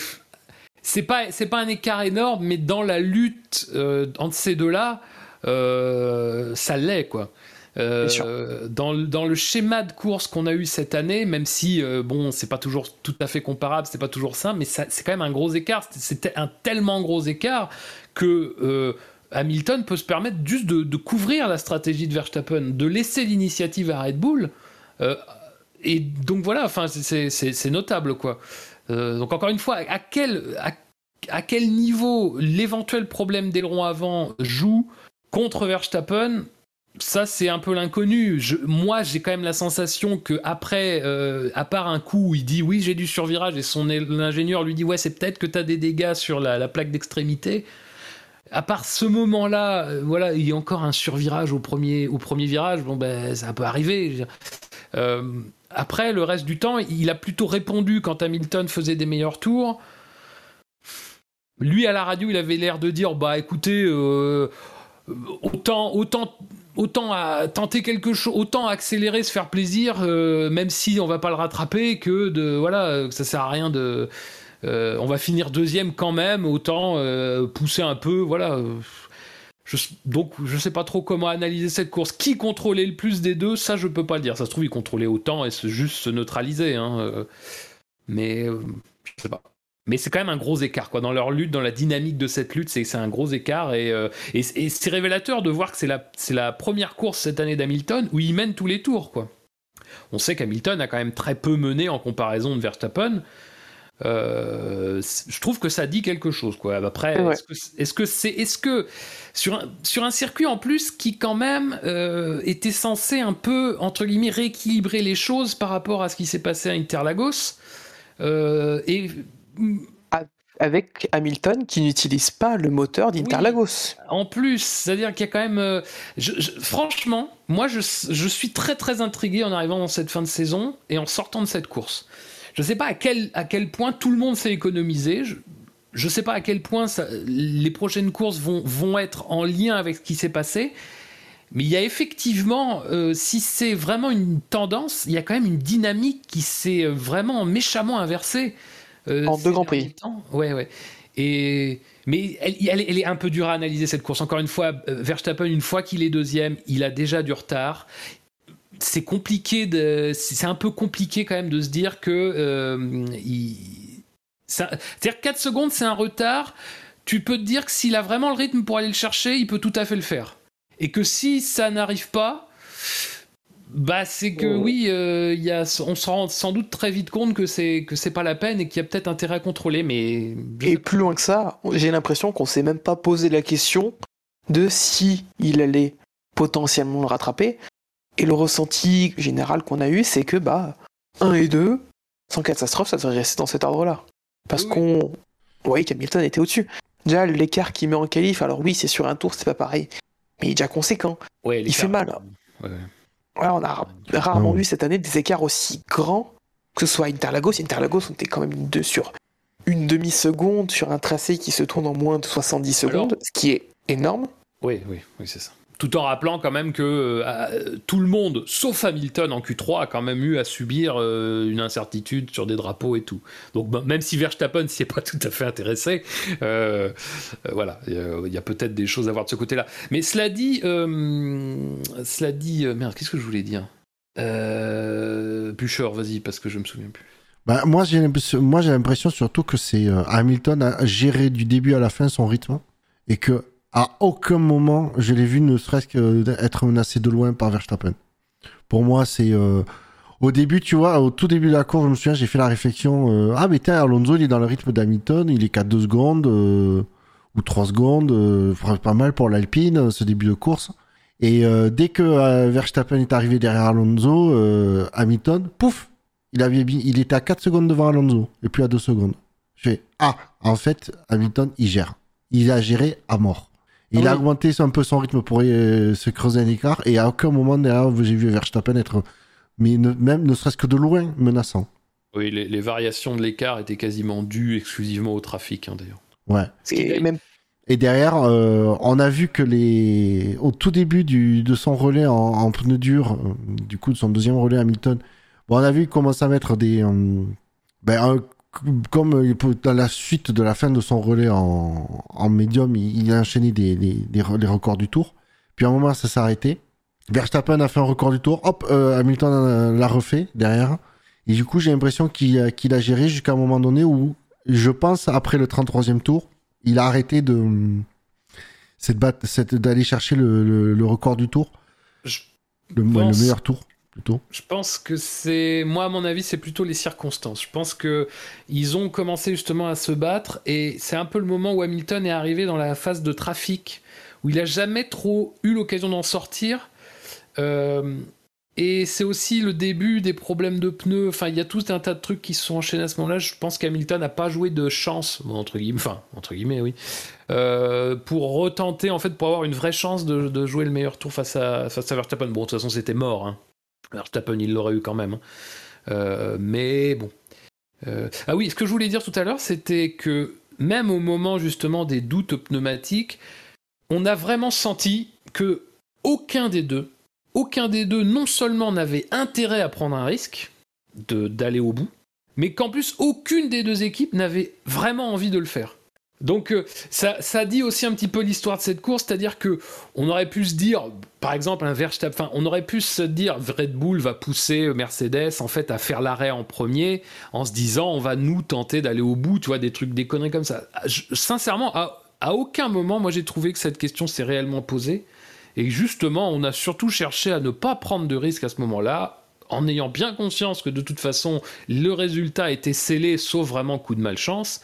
c'est pas c'est pas un écart énorme, mais dans la lutte euh, entre ces deux-là, ça l'est quoi. Euh, dans, le schéma de course qu'on a eu cette année, même si euh, bon, c'est pas toujours tout à fait comparable, c'est pas toujours ça, mais c'est quand même un gros écart. C'était un tellement gros écart que euh, Hamilton peut se permettre juste de, couvrir la stratégie de Verstappen, de laisser l'initiative à Red Bull. Euh, et donc voilà, enfin c'est notable quoi. Donc encore une fois, à quel niveau l'éventuel problème d'aileron avant joue contre Verstappen ça c'est un peu l'inconnu. Moi j'ai quand même la sensation que après, euh, à part un coup où il dit oui j'ai du survirage et son ingénieur lui dit ouais c'est peut-être que tu as des dégâts sur la, la plaque d'extrémité. À part ce moment-là, euh, voilà, il y a encore un survirage au premier, au premier virage. Bon ben ça peut arriver. Euh, après le reste du temps, il a plutôt répondu quand Hamilton faisait des meilleurs tours. Lui à la radio, il avait l'air de dire bah écoutez. Autant, autant autant tenter quelque chose, autant accélérer, se faire plaisir, euh, même si on va pas le rattraper, que de voilà, que ça sert à rien de, euh, on va finir deuxième quand même, autant euh, pousser un peu, voilà. Je, donc je sais pas trop comment analyser cette course. Qui contrôlait le plus des deux, ça je peux pas le dire. Ça se trouve il contrôlait autant et se, juste se neutraliser, hein. mais je sais pas mais c'est quand même un gros écart quoi. Dans leur lutte dans la dynamique de cette lutte c'est un gros écart et, euh, et, et c'est révélateur de voir que c'est la, la première course cette année d'Hamilton où il mène tous les tours quoi. On sait qu'Hamilton a quand même très peu mené en comparaison de Verstappen. Euh, je trouve que ça dit quelque chose quoi. Après ouais. est-ce que c'est est -ce que sur un, sur un circuit en plus qui quand même euh, était censé un peu entre guillemets rééquilibrer les choses par rapport à ce qui s'est passé à Interlagos et avec Hamilton qui n'utilise pas le moteur d'Interlagos. En plus, c'est-à-dire qu'il y a quand même... Euh, franchement, moi je, suis très très intrigué en arrivant dans cette fin de saison et en sortant de cette course. Je ne sais pas à quel, à quel point tout le monde s'est économisé. Je ne sais pas à quel point les prochaines courses vont, vont être en lien avec ce qui s'est passé. Mais il y a effectivement, euh, si c'est vraiment une tendance, il y a quand même une dynamique qui s'est vraiment méchamment inversée. Euh, en deux grands prix. Ouais, ouais. Et mais elle, elle, elle, est un peu dure à analyser cette course. Encore une fois, euh, Verstappen, une fois qu'il est deuxième, il a déjà du retard. C'est compliqué de, c'est un peu compliqué quand même de se dire que euh, il, c'est-à-dire 4 secondes, c'est un retard. Tu peux te dire que s'il a vraiment le rythme pour aller le chercher, il peut tout à fait le faire. Et que si ça n'arrive pas, bah, c'est que oui, euh, y a, on se rend sans doute très vite compte que c'est que c'est pas la peine et qu'il y a peut-être intérêt à contrôler, mais et plus loin que ça, j'ai l'impression qu'on s'est même pas posé la question de si il allait potentiellement le rattraper. Et le ressenti général qu'on a eu, c'est que bah 1 et 2, sans catastrophe, ça devrait rester dans cet ordre-là, parce oui. qu'on voyait qu'Hamilton était au-dessus. Déjà l'écart qu'il met en qualif, alors oui, c'est sur un tour, c'est pas pareil, mais il est déjà conséquent. Ouais, il fait mal. Ouais. Ouais, on a rarement vu cette année des écarts aussi grands, que ce soit Interlagos. Interlagos, on était quand même deux sur une demi-seconde sur un tracé qui se tourne en moins de 70 secondes, Alors, ce qui est énorme. Oui, oui, oui, c'est ça. Tout en rappelant quand même que euh, tout le monde, sauf Hamilton en Q3, a quand même eu à subir euh, une incertitude sur des drapeaux et tout. Donc même si Verstappen s'y est pas tout à fait intéressé, euh, voilà, il y a, peut-être des choses à voir de ce côté-là. Mais cela dit, cela dit, merde, qu'est-ce que je voulais dire? Bûcher, vas-y, parce que je me souviens plus. Bah, moi, j'ai moi j'ai l'impression surtout que c'est Hamilton a géré du début à la fin son rythme et que à aucun moment je l'ai vu ne serait-ce qu'être menacé de loin par Verstappen. Pour moi, c'est euh... au début, tu vois, au tout début de la course, je me souviens, j'ai fait la réflexion euh... ah mais tiens, Alonso, il est dans le rythme d'Hamilton, il est qu'à 2 secondes euh, ou 3 secondes, euh, pas mal pour l'Alpine ce début de course. Et euh, dès que Verstappen est arrivé derrière Alonso, Hamilton, pouf, il avait il était à 4 secondes devant Alonso et puis à 2 secondes. Je fais ah, en fait, Hamilton, il gère. Il a géré à mort. Il oui. a augmenté un peu son rythme pour euh, se creuser un écart et à aucun moment derrière j'ai vu Verstappen être mais ne, même ne serait-ce que de loin menaçant. Oui, les, les variations de l'écart étaient quasiment dues exclusivement au trafic, hein, d'ailleurs. Ouais. Ce qui Et est- même Et derrière, euh, on a vu que les, au tout début du, de son relais en, en pneu dur, euh, du coup de son deuxième relais Hamilton, bon, on a vu qu'il commençait à mettre des, euh, ben, un- comme euh, dans la suite de la fin de son relais en, en médium, il, il a enchaîné des, des, des re- les records du tour. Puis à un moment, ça s'est arrêté. Verstappen a fait un record du tour. Hop, euh, Hamilton euh, l'a refait derrière. Et du coup, j'ai l'impression qu'il a- géré jusqu'à un moment donné où, je pense, après le 33e tour, il a arrêté de d'aller chercher le, le- le record du tour, Je le, meilleur tour Je pense que c'est, moi à mon avis, c'est plutôt les circonstances. Je pense que ils ont commencé justement à se battre et c'est un peu le moment où Hamilton est arrivé dans la phase de trafic où il a jamais trop eu l'occasion d'en sortir. Euh, et c'est aussi le début des problèmes de pneus. Enfin, il y a tout un tas de trucs qui se sont enchaînés à ce moment-là. Je pense qu'Hamilton n'a pas joué de chance, entre guillemets, enfin, entre guillemets, oui, euh, pour retenter, en fait, pour avoir une vraie chance de, de jouer le meilleur tour face à, face à Verstappen. Bon, de toute façon, c'était mort. Hein. Verstappen, il l'aurait eu quand même. hein. Euh, mais bon. Euh, ah oui, ce que je voulais dire tout à l'heure, c'était que même au moment justement des doutes pneumatiques, on a vraiment senti que aucun des deux, aucun des deux non seulement n'avait intérêt à prendre un risque d'aller au bout, mais qu'en plus aucune des deux équipes n'avait vraiment envie de le faire. Donc euh, ça, dit aussi un petit peu l'histoire de cette course, c'est-à-dire que on aurait pu se dire, par exemple, un Verstappen, on aurait pu se dire Red Bull va pousser Mercedes en fait à faire l'arrêt en premier, en se disant on va nous tenter d'aller au bout, tu vois, des trucs, des conneries comme ça. Je- sincèrement, à, à aucun moment, moi j'ai trouvé que cette question s'est réellement posée, et justement, on a surtout cherché à ne pas prendre de risques à ce moment-là, en ayant bien conscience que de toute façon, le résultat était scellé, sauf vraiment coup de malchance.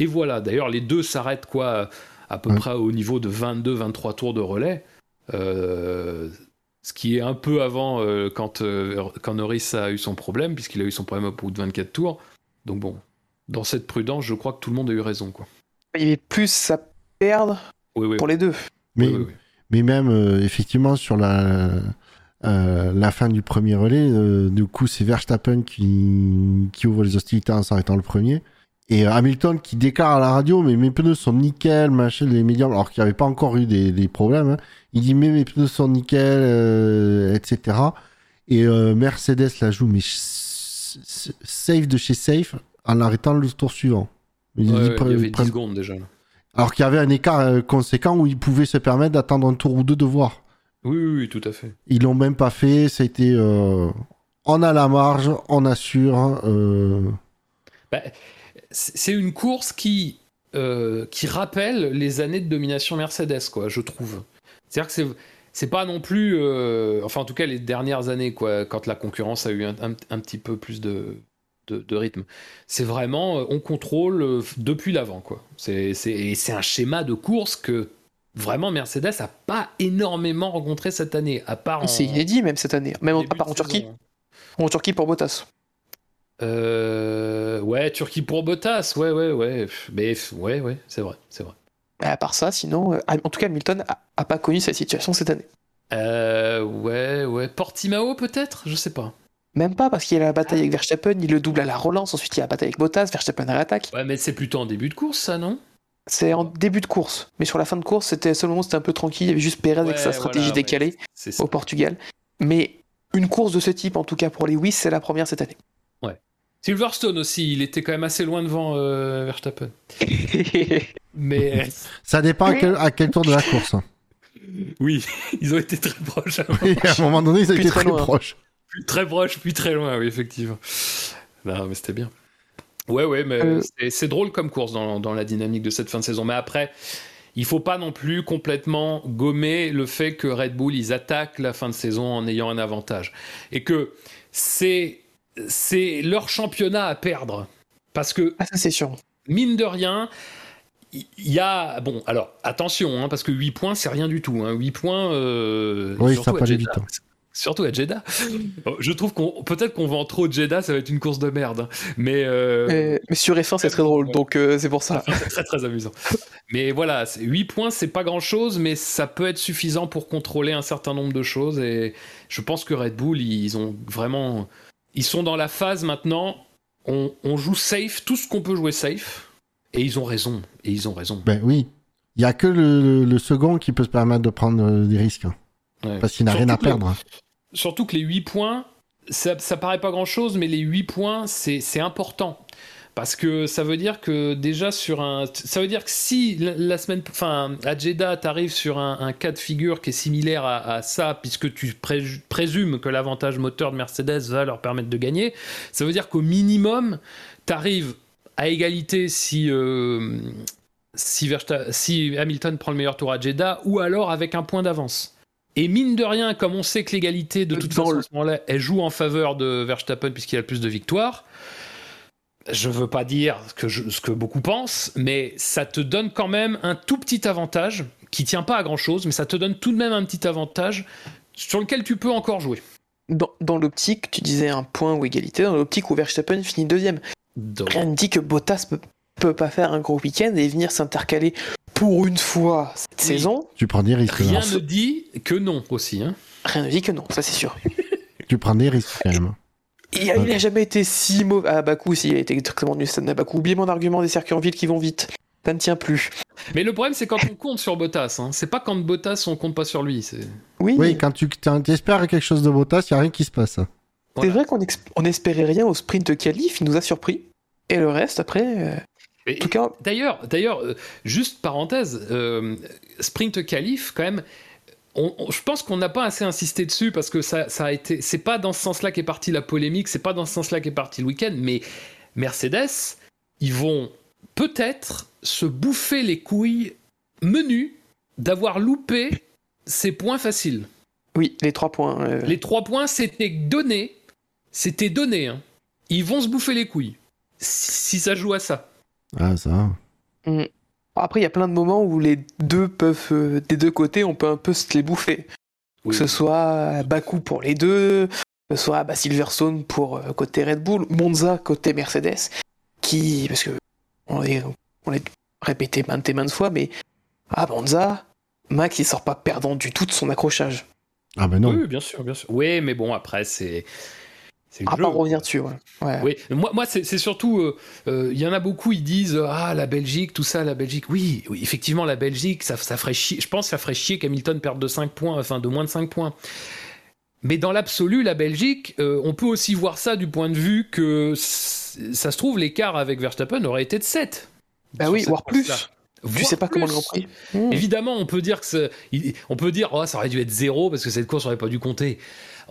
Et voilà, d'ailleurs, les deux s'arrêtent quoi à peu Ouais. près au niveau de 22-23 tours de relais. Euh, ce qui est un peu avant euh, quand, euh, quand Norris a eu son problème, puisqu'il a eu son problème au bout de 24 tours. Donc bon, dans cette prudence, je crois que tout le monde a eu raison. Quoi. il y avait plus à perdre Oui, oui, pour les deux. Mais, oui, oui, oui. mais même euh, effectivement sur la euh, la fin du premier relais, euh, du coup c'est Verstappen qui qui ouvre les hostilités en s'arrêtant le premier. Et euh, Hamilton qui déclare à la radio, mais mes pneus sont nickel, machin, les médiums, alors qu'il n'y avait pas encore eu des, des problèmes. hein. Il dit, mais mes pneus sont nickel, euh, etc. Et euh, Mercedes la joue, mais safe de chez safe, en arrêtant le tour suivant. Il Ouais, dit, ouais, pre- il y avait 10 pre- secondes déjà. alors qu'il y avait un écart euh, conséquent où ils pouvaient se permettre d'attendre un tour ou deux de voir. Oui, oui, oui, tout à fait. Ils l'ont même pas fait, ça a été... euh, on a la marge, on assure. euh, Bah, c'est une course qui, euh, qui rappelle les années de domination Mercedes, quoi, je trouve. C'est-à-dire que c'est. C'est pas non plus, euh, enfin en tout cas les dernières années, quoi, quand la concurrence a eu un, un- un petit peu plus de, de, de rythme. C'est vraiment, euh, on contrôle euh, depuis l'avant, quoi. C'est c'est- et c'est un schéma de course que vraiment Mercedes a pas énormément rencontré cette année, à part en C'est inédit même cette année, même à part en Turquie. saison. En Turquie pour Bottas. Euh, ouais, Turquie pour Bottas, ouais, ouais, ouais. Mais ouais, ouais, c'est vrai, c'est vrai. Mais à part ça, sinon, euh, en tout cas, Hamilton a, a pas connu cette situation cette année. Euh, ouais, ouais. Portimao peut-être? Je sais pas. Même pas parce qu'il y a la bataille avec Verstappen, il le double à la relance, ensuite il y a la bataille avec Bottas, Verstappen à l'attaque. Ouais, mais c'est plutôt en début de course, ça, non? C'est en début de course, mais sur la fin de course, c'était seul moment où c'était un peu tranquille, il y avait juste Perez avec Ouais, sa stratégie voilà, décalée au Portugal. Mais une course de ce type, en tout cas pour Lewis, c'est la première cette année. Silverstone aussi, il était quand même assez loin devant euh, Verstappen. Mais Ça dépend à quel, à quel tour de la course. hein. oui, ils ont été très proches. Et à un moment donné, ils Puis étaient très proches. Puis très proche, puis très loin, oui, effectivement. Non, mais c'était bien. Ouais, ouais, mais Euh. c'est- c'est drôle comme course dans, dans la dynamique de cette fin de saison. Mais après, il faut pas non plus complètement gommer le fait que Red Bull, ils attaquent la fin de saison en ayant un avantage. Et que c'est c'est leur championnat à perdre. Parce que ah, ça c'est sûr. mine de rien, il y a. Bon, alors, attention, hein, parce que 8 points, c'est rien du tout. Hein. 8 points. euh, Oui, surtout ça à peut aller Jeddah. vite, hein. Surtout à Jeddah. Je trouve qu'on. Peut-être qu'on vend trop Jeddah, ça va être une course de merde. hein. Mais. euh, Mais, mais sur F1, c'est très drôle, donc euh, c'est pour ça. c'est très très amusant. Mais voilà, 8 points, c'est pas grand chose, mais ça peut être suffisant pour contrôler un certain nombre de choses. Et je pense que Red Bull, ils ont vraiment. Ils sont dans la phase maintenant on, on joue safe, tout ce qu'on peut jouer safe. Et ils ont raison. Et ils ont raison. Ben oui. Il y a que le, le second qui peut se permettre de prendre euh, des risques. hein. Ouais. Parce qu'il n'a rien à perdre. Surtout que les 8 points, ça, ça paraît pas grand chose, mais les 8 points, c'est important. Parce que ça veut dire que déjà sur un. Ça veut dire que si la, semaine. Enfin, à Jeddah, t'arrives sur un, un cas de figure qui est similaire à, à ça, puisque tu pré- présumes que l'avantage moteur de Mercedes va leur permettre de gagner, ça veut dire qu'au minimum, t'arrives à égalité si. euh, si, Versta- si Hamilton prend le meilleur tour à Jeddah, ou alors avec un point d'avance. Et mine de rien, comme on sait que l'égalité, de toute Dans façon, le- à ce moment-là, elle joue en faveur de Verstappen puisqu'il a le plus de victoires. Je veux pas dire ce que, je- ce que beaucoup pensent, mais ça te donne quand même un tout petit avantage qui tient pas à grand chose, mais ça te donne tout de même un petit avantage sur lequel tu peux encore jouer. Dans, dans l'optique, tu disais un point ou égalité, dans l'optique où Verstappen finit deuxième. Donc, Rien ne dit que Bottas peut, peut pas faire un gros week-end et venir s'intercaler pour une fois cette Oui. saison. Tu prends des risques. rien là. ne dit que non aussi. Hein. Rien ne dit que non, ça c'est sûr. Tu prends des risques quand même. Il a, il a jamais été si mauvais. À Bakou, s'il a été exactement du stade à Bakou. Oubliez mon argument des circuits en ville qui vont vite. Ça ne tient plus. Mais le problème, c'est quand on compte sur Bottas. Hein. C'est pas quand Bottas, on compte pas sur lui. C'est Oui, Oui, quand tu t'espères quelque chose de Bottas, il n'y a rien qui se passe. c'est Voilà. vrai qu'on on espérait rien au sprint qualif, il nous a surpris. Et le reste, après, euh, tout cas, D'ailleurs, d'ailleurs, euh, juste parenthèse, euh, sprint qualif quand même. On- on- je pense qu'on n'a pas assez insisté dessus parce que ça, ça a été. C'est pas dans ce sens-là qu'est partie la polémique, c'est pas dans ce sens-là qu'est parti le week-end. Mais Mercedes, ils vont peut-être se bouffer les couilles menus d'avoir loupé ces points faciles. oui, les trois points. euh, Les trois points, c'était donné. C'était donné. hein. Ils vont se bouffer les couilles si, si ça joue à ça. Ah, ça. Après, il y a plein de moments où les deux peuvent, euh, des deux côtés, on peut un peu se les bouffer. Que ce soit Baku pour les deux, que ce soit bah, Silverstone pour euh, côté Red Bull, Monza côté Mercedes, qui, parce que on est, on est répété maintes et maintes fois, mais à Monza, Max il sort pas perdant du tout de son accrochage. Ah, ben non. Oui, bien sûr, bien sûr. Oui, mais bon, après, c'est. C'est À jeu. pas revenir dessus, ouais. Ouais. Oui, moi, moi c'est surtout. euh, euh, Il y en a beaucoup, ils disent Ah, la Belgique, tout ça, la Belgique. Oui, oui effectivement, la Belgique, ça, ça ferait chier. Je pense que ça ferait chier qu'Hamilton perde de 5 points, enfin de moins de 5 points. Mais dans l'absolu, la Belgique, euh, on peut aussi voir ça du point de vue que ça se trouve, l'écart avec Verstappen aurait été de 7. Bah oui, voire plus. course-là. Tu sais pas comment le plus. Grand Prix. Mmh. Évidemment, on peut dire que on peut dire oh, ça aurait dû être zéro parce que cette course aurait pas dû compter.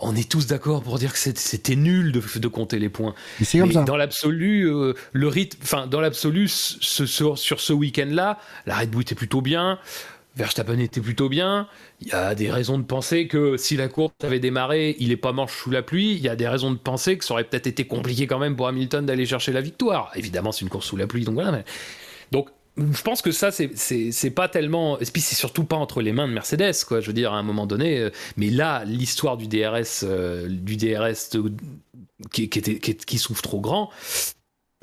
On est tous d'accord pour dire que c'était nul de, de compter les points. Comme ça. dans l'absolu, euh, le rythme, enfin dans l'absolu, ce- sur, sur ce week-end-là, la Red Bull était plutôt bien. Verstappen était plutôt bien. Il y a des raisons de penser que si la course avait démarré, il est pas manche sous la pluie. Il y a des raisons de penser que ça aurait peut-être été compliqué quand même pour Hamilton d'aller chercher la victoire. Évidemment, c'est une course sous la pluie, donc voilà. mais- Donc, je pense que ça, c'est- pas tellement. Et puis, c'est surtout pas entre les mains de Mercedes, quoi. Je veux dire, à un moment donné. euh, Mais là, l'histoire du DRS, euh, du DRS qui, qui, souffre trop grand.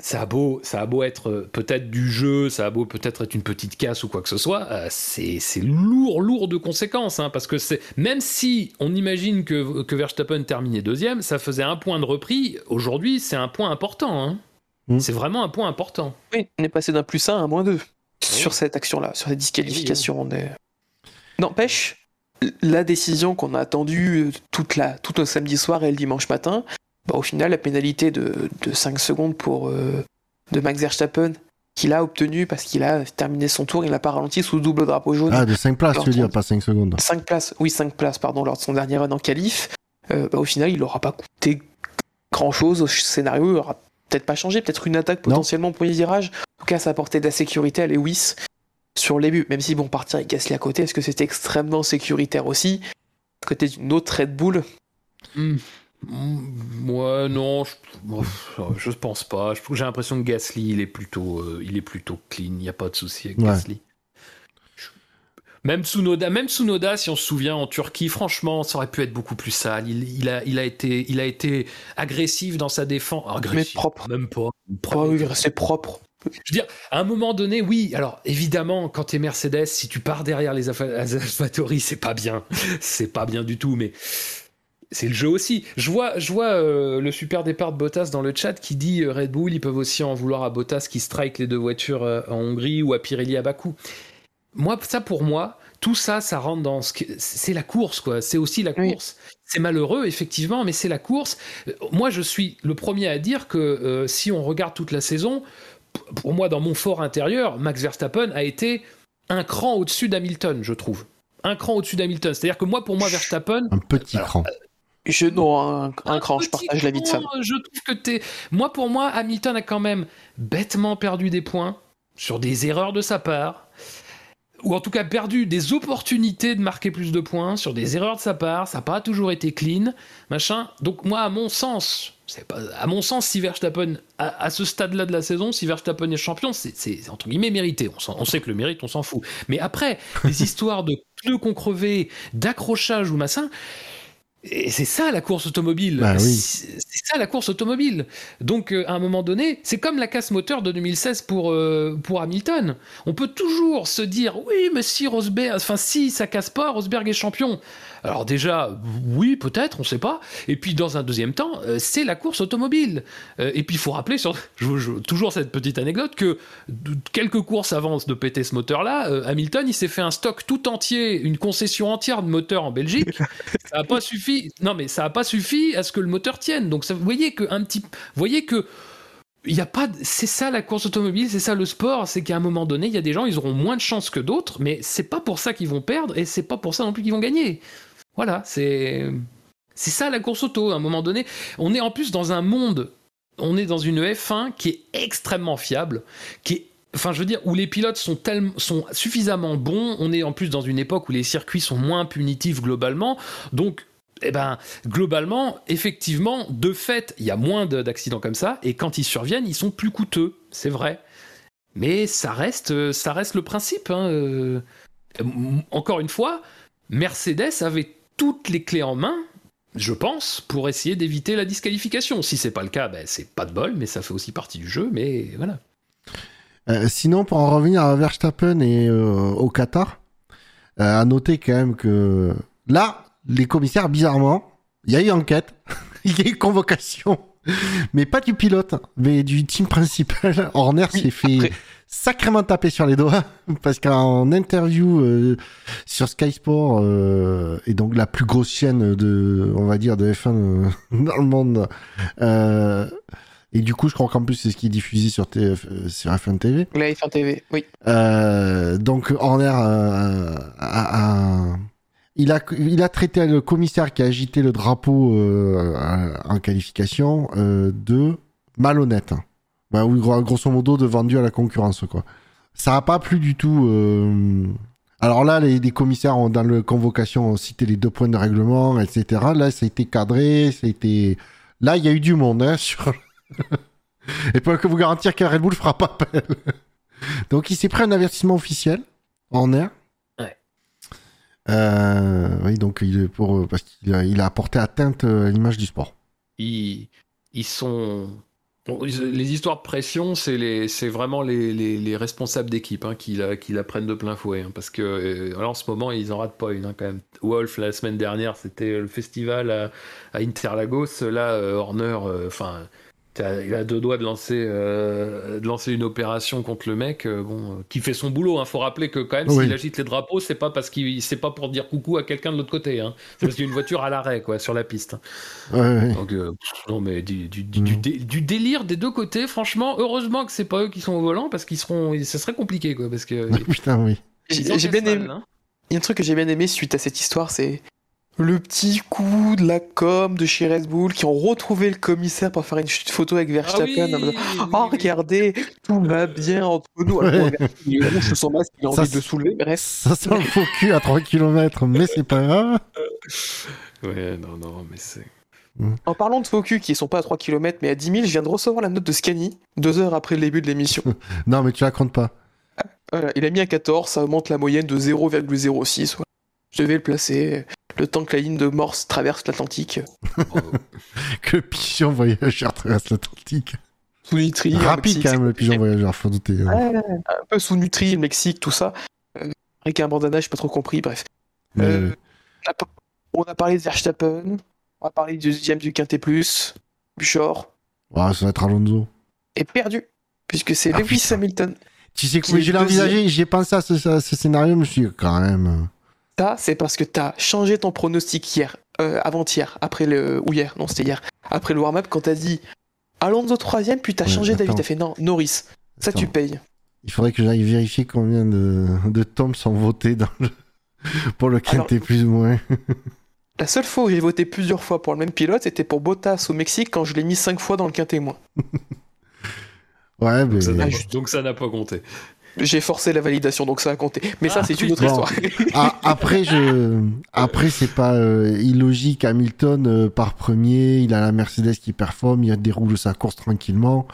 Ça a beau, ça a beau être euh, peut-être du jeu, ça a beau peut-être être une petite casse ou quoi que ce soit, c'est lourd, lourd de conséquences, hein, parce que même si on imagine que, que Verstappen terminait deuxième, ça faisait un point de repris. Aujourd'hui, c'est un point important. hein. Mm. C'est vraiment un point important. Oui, on est passé d'un plus 1 à un moins 2 sur cette action-là, sur cette disqualification. On est... N'empêche, la décision qu'on a attendue toute la, tout le samedi soir et le dimanche matin, bah, au final, la pénalité de, de 5 secondes pour euh, de Max Verstappen, qu'il a obtenu parce qu'il a terminé son tour, il n'a pas ralenti sous double drapeau jaune. Ah, de 5 places, tu veux dire, pas 5 secondes. 5 places, oui, 5 places, pardon, lors de son dernier run en qualif, euh, bah, au final, il n'aura pas coûté grand-chose au scénario, il aura peut-être pas changé, peut-être une attaque Non. potentiellement au premier virage. En tout cas, ça apportait de la sécurité à Lewis sur les buts, même si bon, partir avec Gasly à côté, est-ce que c'était extrêmement sécuritaire aussi? Côté d'une autre Red Bull, Moi, non, je, ouf, je pense pas. J'ai l'impression que Gasly, il est plutôt, euh, il est plutôt clean. Il n'y a pas de souci avec Ouais. Gasly. Même Tsunoda, même Tsunoda, si on se souvient en Turquie, franchement, ça aurait pu être beaucoup plus sale. Il, il a, il a été, il a été agressif dans sa défense. Agressif, propre. Même pas. oh, oui, c'est propre. Je veux dire, à un moment donné, oui. Alors, évidemment, quand t'es Mercedes, si tu pars derrière les AlphaTauri, c'est pas bien. C'est pas bien du tout. Mais c'est le jeu aussi. Je vois, je vois euh, le super départ de Bottas dans le chat qui dit euh, Red Bull, ils peuvent aussi en vouloir à Bottas qui strike les deux voitures euh, en Hongrie ou à Pirelli à Bakou. Moi, ça pour moi, tout ça, ça rentre dans ce que c'est la course, quoi. C'est aussi la Oui. course. C'est malheureux, effectivement, mais c'est la course. Euh, Moi, je suis le premier à dire que euh, si on regarde toute la saison, pour moi, dans mon fort intérieur, Max Verstappen a été un cran au-dessus d'Hamilton, je trouve. Un cran au-dessus d'Hamilton. C'est-à-dire que moi, pour moi, Verstappen, Un petit Alors, cran. Je, non, un, un cran, je partage l'avis de Sam. Je trouve que t'es. Moi, pour moi, Hamilton a quand même bêtement perdu des points sur des erreurs de sa part. Ou en tout cas perdu des opportunités de marquer plus de points sur des erreurs de sa part. Ça n'a pas toujours été clean, machin. Donc moi, à mon sens, c'est pas à mon sens, si Verstappen à, à ce stade-là de la saison, si Verstappen est champion, c'est- c'est entre guillemets mérité. On, on sait que le mérite, on s'en fout. Mais après, les histoires de pneus concrevés, d'accrochage ou machin, et c'est ça la course automobile. Bah oui. C'est ça la course automobile. Donc euh, à un moment donné, c'est comme la casse moteur de 2016 pour, euh, pour Hamilton. On peut toujours se dire oui, mais si Rosberg, enfin si ça casse pas, Rosberg est champion. Alors déjà, oui, peut-être, on sait pas. Et puis dans un deuxième temps, euh, c'est la course automobile. Euh, et puis il faut rappeler sur je- je- toujours cette petite anecdote que quelques courses avant de péter ce moteur-là, euh, Hamilton il s'est fait un stock tout entier, une concession entière de moteurs en Belgique. ça a pas suffi. Non mais ça a pas suffi à ce que le moteur tienne. Donc ça, vous voyez que un petit, vous voyez que il y a pas, c'est ça la course automobile, c'est ça le sport, c'est qu'à un moment donné, il y a des gens, ils auront moins de chances que d'autres, mais c'est pas pour ça qu'ils vont perdre et c'est pas pour ça non plus qu'ils vont gagner. Voilà, c'est c'est ça la course auto. À un moment donné, on est en plus dans un monde, on est dans une F1 qui est extrêmement fiable, qui est Enfin, je veux dire, où les pilotes sont, tellement, sont suffisamment bons, on est en plus dans une époque où les circuits sont moins punitifs globalement, donc eh ben, globalement, effectivement, de fait, il y a moins de- d'accidents comme ça, et quand ils surviennent, ils sont plus coûteux, c'est vrai. Mais ça reste, ça reste le principe. hein, euh. Encore une fois, Mercedes avait toutes les clés en main, je pense, pour essayer d'éviter la disqualification. Si c'est pas le cas, ben, c'est pas de bol, mais ça fait aussi partie du jeu. Mais voilà. Euh, sinon, pour en revenir à Verstappen et euh, au Qatar, euh, à noter quand même que là, les commissaires, bizarrement, il y a eu enquête, il y a eu convocation, mais pas du pilote, mais du team principal. Horner Oui, s'est fait après- sacrément taper sur les doigts parce qu'en interview euh, sur Sky Sport euh, et donc la plus grosse chaîne de, on va dire, de F1 euh, dans le monde. euh, et du coup, je crois qu'en plus, c'est ce qui est diffusé sur, TF, euh, sur F1 TV. La F1 TV, oui. Euh, donc Horner euh, a, a- il a il a traité le commissaire qui a agité le drapeau euh, en qualification euh, de malhonnête. Bah gros- grosso modo de vendu à la concurrence quoi. Ça a pas plu du tout. euh, Alors là, les, les commissaires ont dans le convocation ont cité les deux points de règlement, etc. Là, ça a été cadré, ça a été. Là, il y a eu du monde hein, sur. Et pour que vous garantir que Red Bull fera pas appel. Donc il s'est pris un avertissement officiel en air. Ouais. Euh, oui, donc il est pour parce qu'il a, il a apporté atteinte à l'image du sport. Ils, ils sont. Les histoires de pression, c'est vraiment les, les- les responsables d'équipe hein, qui, la, prennent de plein fouet. hein, parce que euh, là, en ce moment, ils en ratent pas une hein, quand même. Wolf, la semaine dernière, c'était le festival à, Interlagos. Là, euh, Horner, euh, enfin. Il a deux doigts de lancer, euh, de lancer une opération contre le mec, euh, bon, euh, qui fait son boulot. Il faut rappeler que quand même, Oui. s'il agite les drapeaux, c'est pas parce qu'il, c'est pas pour dire coucou à quelqu'un de l'autre côté. Hein. C'est parce qu'il y a une voiture à l'arrêt, quoi, sur la piste. Ouais, ouais. Donc, euh, non, mais du, du, du, Mm. du dé- du délire des deux côtés, franchement, heureusement que c'est pas eux qui sont au volant parce qu'ils seront, ça serait compliqué, quoi, parce que. Putain, oui. J'ai bien aimé. hein. Il y a un truc que j'ai bien aimé suite à cette histoire, c'est le petit coup de la com de chez Red Bull qui ont retrouvé le commissaire pour faire une chute photo avec Ah Verstappen. oui, oui, Oh, oui. regardez, tout va bien entre nous. Alors, il est rouge sous son masque, il a Ça, envie de soulever. Bref, Ça sent le faux cul à 3 km, mais c'est pas grave. Ouais, non, non, mais c'est. en parlant de faux cul qui sont pas à 3 km mais à 10 000, je viens de recevoir la note de Scani deux heures après le début de l'émission. Non, mais tu la comptes pas. Voilà, il a mis un 14, ça augmente la moyenne de 0,06. voilà. Je vais le placer. Le temps que la ligne de Morse traverse l'Atlantique. Que le pigeon voyageur traverse l'Atlantique. Sous-nutri. Rapide quand même, le pigeon voyageur, faut douter. hein. Ouais, un peu sous-nutri, le Mexique, tout ça. Euh, avec un bandana, j'ai pas trop compris, bref. Euh, on a par- on a parlé de Verstappen. On va parler du deuxième du Quintet Plus, Buchor, Ouais, ça va être Alonso. est perdu, puisque c'est Ah, Lewis putain. Hamilton. Tu sais que l'ai envisagé, j'ai pensé à ce, à ce scénario, je me suis dit, quand même. Ça, c'est parce que t'as changé ton pronostic hier, euh, avant-hier, après le. ou hier, non, c'était hier. Après le warm-up, quand t'as dit Alonso troisième, puis t'as Ouais, changé d'avis, t'as fait non, Norris. Ça, tu payes. Il faudrait que j'aille vérifier combien de, de tomes sont votés dans le... pour le quintet, plus ou moins. La seule fois où j'ai voté plusieurs fois pour le même pilote, c'était pour Bottas au Mexique quand je l'ai mis cinq fois dans le quintet moins. Ouais, mais. Ça n'a pas- je- Donc ça n'a pas compté. J'ai forcé la validation, donc ça a compté. Mais ça, Ah, c'est une autre bon. histoire. Ah, après, je... après c'est pas euh, illogique. Hamilton euh, part premier, il a la Mercedes qui performe, il déroule sa course tranquillement,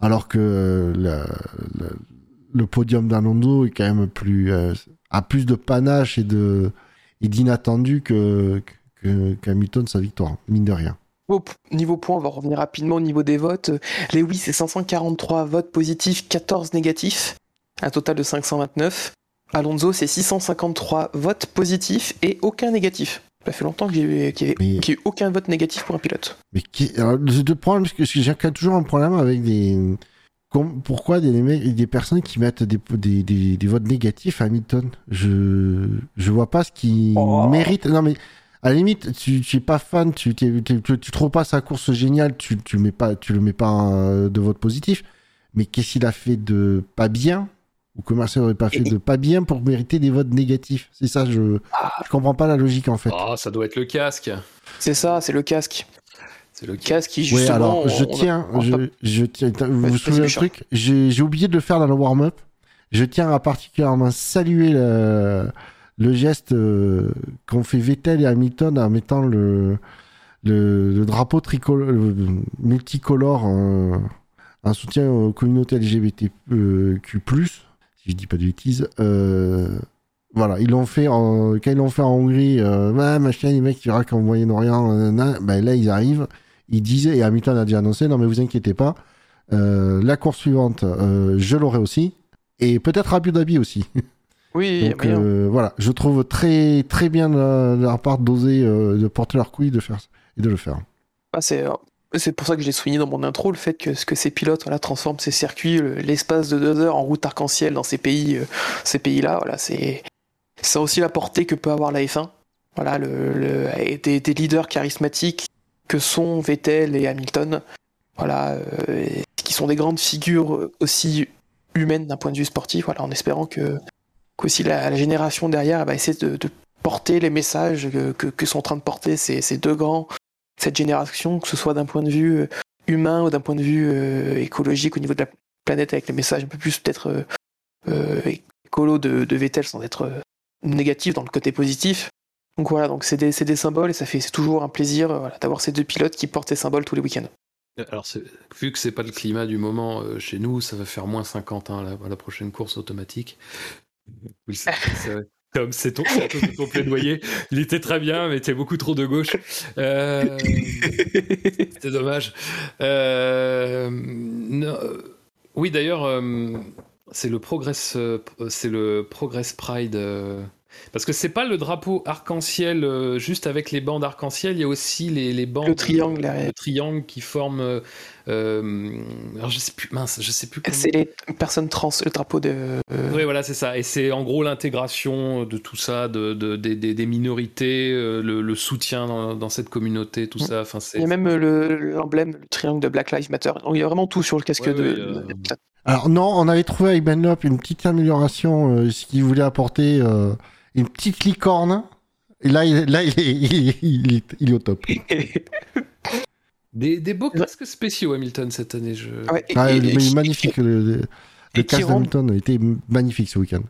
alors que euh, le podium d'Alonso est quand même plus euh, a plus de panache et de et d'inattendu que que- qu'Hamilton sa victoire, mine de rien. Niveau, niveau points, on va revenir rapidement au niveau des votes. Lewis, c'est 543 votes positifs, 14 négatifs, un total de 529. Alonso, c'est 653 votes positifs et aucun négatif. Ça fait longtemps qu'il n'y ait, qu'il y ait- Mais- qu'il y ait aucun vote négatif pour un pilote. Mais qui... alors, problème, parce que j'ai toujours un problème avec des. Pourquoi des, personnes qui mettent des, des, des, des votes négatifs à Hamilton? Je je vois pas ce qui Oh. mérite. Non, mais à la limite, tu, tu es pas fan, tu trouves pas sa course géniale, tu, tu, mets pas, tu le mets pas euh, de vote positif. Mais qu'est-ce qu'il a fait de pas bien? Ou que Marcel aurait pas fait de pas bien pour mériter des votes négatifs C'est ça, je, je comprends pas la logique en fait. Ah, ça doit être le casque. C'est ça, c'est le casque. C'est le casque. Qui, Oui, justement. alors je on a- tiens, on a- je, je tiens, vous vous souvenez d'un Richard. truc? J'ai j'ai oublié de le faire dans le warm-up. Je tiens à particulièrement saluer le, le geste euh, qu'ont fait Vettel et Hamilton en mettant le, le, le drapeau tricolore, multicolore en, en soutien aux communautés LGBTQ+, si je dis pas de bêtises. Euh, voilà, ils l'ont fait en, quand ils l'ont fait en Hongrie, euh, ouais, machin, les mecs qui raquent en Moyen-Orient, ben là ils arrivent, ils disaient, et Hamilton a déjà annoncé, non mais vous inquiétez pas, euh, la course suivante, euh, je l'aurai aussi, et peut-être Abu Dhabi aussi. Oui, Donc voilà, je trouve très très bien leur part d'oser, de porter leur couille de faire et de le faire. Ah, c'est, c'est pour ça que je l'ai souligné dans mon intro, le fait que, que ces pilotes voilà, transforment ces circuits, le- l'espace de deux heures en route arc-en-ciel dans ces pays, euh, ces pays-là. Voilà, c'est, c'est aussi la portée que peut avoir la F1. Voilà, le, des, leaders charismatiques que sont Vettel et Hamilton. Voilà, euh, qui sont des grandes figures aussi humaines d'un point de vue sportif. Voilà, en espérant que qu'aussi la, la génération derrière va essayer de, porter les messages que, que, que sont en train de porter ces, ces deux grands cette génération, que ce soit d'un point de vue euh, humain ou d'un point de vue euh, écologique au niveau de la planète, avec les messages un peu plus peut-être euh, euh, écolo de, Vettel sans être négatif dans le côté positif. Donc voilà, donc c'est des, des symboles et ça fait toujours un plaisir d'avoir ces deux pilotes qui portent ces symboles tous les week-ends. Alors, vu que c'est pas le climat du moment chez nous, ça va faire moins 50 hein, la, la prochaine course automatique. Oui, c'est vrai. Tom, c'est ton, plaidoyer. Il était très bien, mais t'es beaucoup trop de gauche. Euh, C'était dommage. Euh, euh, oui, d'ailleurs, euh, c'est le Progress, c'est le Progress Pride. Parce que c'est pas le drapeau arc-en-ciel euh, juste avec les bandes arc-en-ciel, il y a aussi les, les bandes. Le triangle, là, le triangle qui forme. euh, euh, alors je sais plus, mince, je sais plus. comment- c'est les personnes trans, le drapeau de. euh, oui, voilà, c'est ça. Et c'est en gros l'intégration de tout ça, de, de- des- des, des minorités, euh, le, le soutien dans, dans cette communauté, tout Mm. ça. Enfin, c'est. Il y a même le- l'emblème, le triangle de Black Lives Matter. Donc il y a vraiment tout sur le casque Ouais, de. euh, de- Alors non, on avait trouvé avec Benlop une petite amélioration, euh, ce qu'il voulait apporter euh, une petite licorne. Et là, il, là, il, est, il, est, il est- il est au top. Des, des beaux casques spéciaux, Hamilton, cette année. Je... Ouais, et- Ah, et- mais et- magnifique. Le, le, casque rend d'Hamilton a été magnifique ce week-end.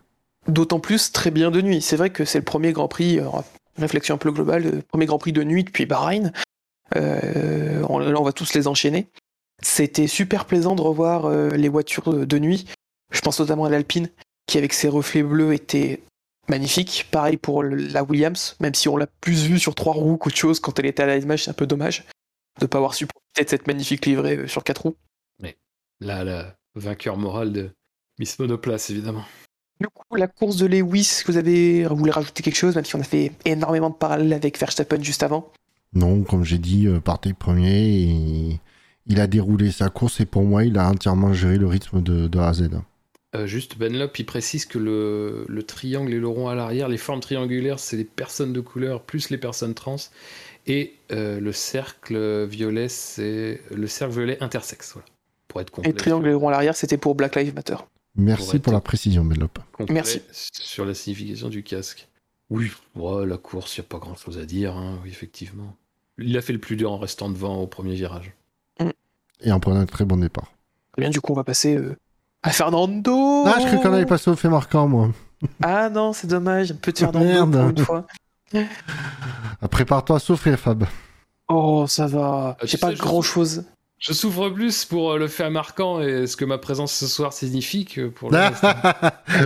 D'autant plus très bien de nuit. C'est vrai que c'est le premier Grand Prix, euh, réflexion un peu globale, le premier Grand Prix de nuit depuis Bahreïn. Euh, on, là, on va tous les enchaîner. C'était super plaisant de revoir euh, les voitures de nuit. Je pense notamment à l'Alpine, qui avec ses reflets bleus était magnifique. Pareil pour la Williams, même si on l'a plus vue sur trois roues qu'autre chose quand elle était à la image, c'est un peu dommage de ne pas avoir su profiter de cette magnifique livrée euh, sur quatre roues. Là, la vainqueur morale de Miss Monoplace, évidemment. Du coup, la course de Lewis, vous avez vous voulez rajouter quelque chose, même si on a fait énormément de parallèles avec Verstappen juste avant? Non, comme j'ai dit, euh, partez premier et il a déroulé sa course et pour moi, il a entièrement géré le rythme de, de A à Z. Euh, juste, Benlop, il précise que le, le triangle et le rond à l'arrière, les formes triangulaires, c'est les personnes de couleur plus les personnes trans. Et euh, le cercle violet, c'est le cercle violet intersexe. Voilà. Pour être complet. Et triangle et rond à l'arrière, c'était pour Black Lives Matter. Merci Pour la précision, Benlop. Merci. Sur la signification du casque. Oui, ouais, la course, il n'y a pas grand chose à dire, hein, oui, effectivement. Il a fait le plus dur en restant devant au premier virage. Et en prenant un très bon départ. Très bien, du coup, on va passer euh, à Fernando. Ah, je crois qu'on avait passé au fait marquant, moi. Ah non, c'est dommage, un peu de Fernando Merde. pour une fois. Ah, Prépare-toi à souffrir, Fab. Oh, ça va. Ah, J'ai pas sais, je grand chose. Je souffre plus pour euh, le fait marquant et ce que ma présence ce soir signifie que pour le reste.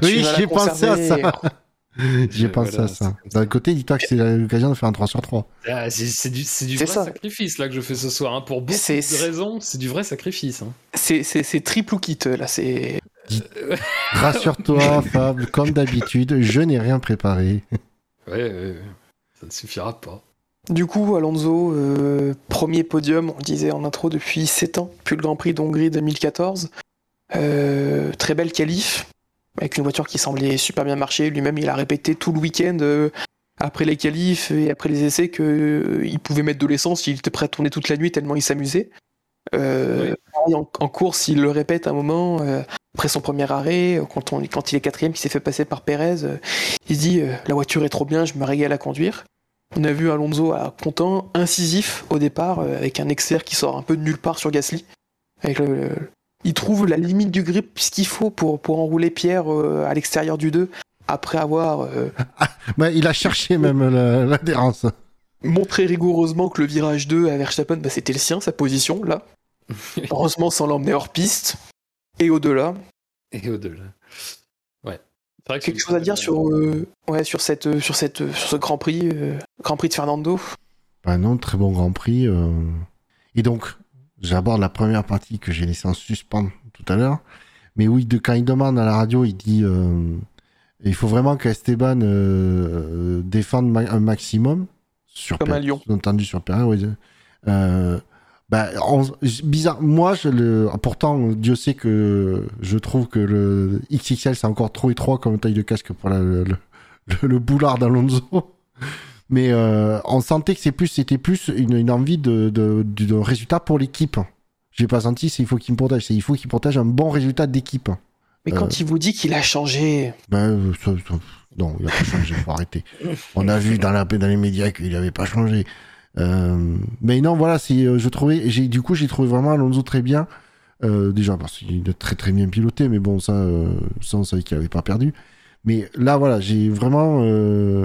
oui, j'ai pensé à ça. J'ai Je- pensé voilà, à ça. D'un côté, dis-toi que c'est l'occasion de faire un 3 sur 3. Ah, c'est du, c'est du vrai ça. sacrifice là que je fais ce soir. hein. Pour beaucoup de raisons, c'est du vrai sacrifice. hein. C'est, c'est, c'est triple ou kit, là. C'est... Rassure-toi, Fab, comme d'habitude, je n'ai rien préparé. Ouais, ouais, ouais. ça ne suffira pas. Du coup, Alonso, euh, premier podium, on le disait en intro, depuis 7 ans, puis le Grand Prix d'Hongrie 2014. Euh, très belle qualif, avec une voiture qui semblait super bien marcher. Lui-même, il a répété tout le week-end, euh, après les qualifs et après les essais, qu'il pouvait mettre de l'essence, il était prêt à tourner toute la nuit tellement il s'amusait. Euh, en, en course, il le répète un moment, euh, après son premier arrêt, quand, on, quand il est quatrième, qui s'est fait passer par Pérez, euh, il dit euh, La voiture est trop bien, je me régale à conduire. On a vu Alonso à content, incisif au départ, euh, avec un XR qui sort un peu de nulle part sur Gasly. Avec le- le- Il trouve la limite du grip qu'il faut pour, pour enrouler Pierre euh, à l'extérieur du 2, après avoir euh, Bah, il a cherché même la- l'adhérence. montré rigoureusement que le virage 2 à Verstappen, bah, c'était le sien, sa position, là. Heureusement, sans l'emmener hors piste. Et au-delà, Et au-delà. Ouais. C'est vrai que quelque chose à dire sur, euh, ouais, sur, cette, sur, cette, sur ce Grand Prix, euh, Grand Prix de Fernando? Bah non, très bon Grand Prix. euh. Et donc, j'aborde la première partie que j'ai laissée en suspens tout à l'heure. Mais oui, de, quand il demande à la radio, il dit euh, il faut vraiment qu'Esteban euh, défende ma- un maximum sur Comme un lion. Entendu sur Perrin, oui. Euh, bah, on- bizarre. Moi, je le, pourtant, Dieu sait que je trouve que le XXL c'est encore trop étroit comme taille de casque pour la- le, le, le boulard d'Alonso. Mais euh, on sentait que c'est plus, c'était plus une, une envie de, de, de, de résultat pour l'équipe. J'ai pas senti, c'est il faut qu'il me protège, c'est il faut qu'il protège un bon résultat d'équipe. Mais Euh. quand il vous dit qu'il a changé, Ben, euh, ça- ça- non, il a pas changé, faut arrêter. On a vu dans, la, dans les médias qu'il avait pas changé. Euh, mais non, voilà, c'est, euh, je trouvais, j'ai, du coup, j'ai trouvé vraiment Alonso très bien. Euh, déjà parce qu'il a très très bien piloté, mais bon, ça, euh, ça on savait qu'il avait pas perdu. Mais là, voilà, j'ai vraiment, euh,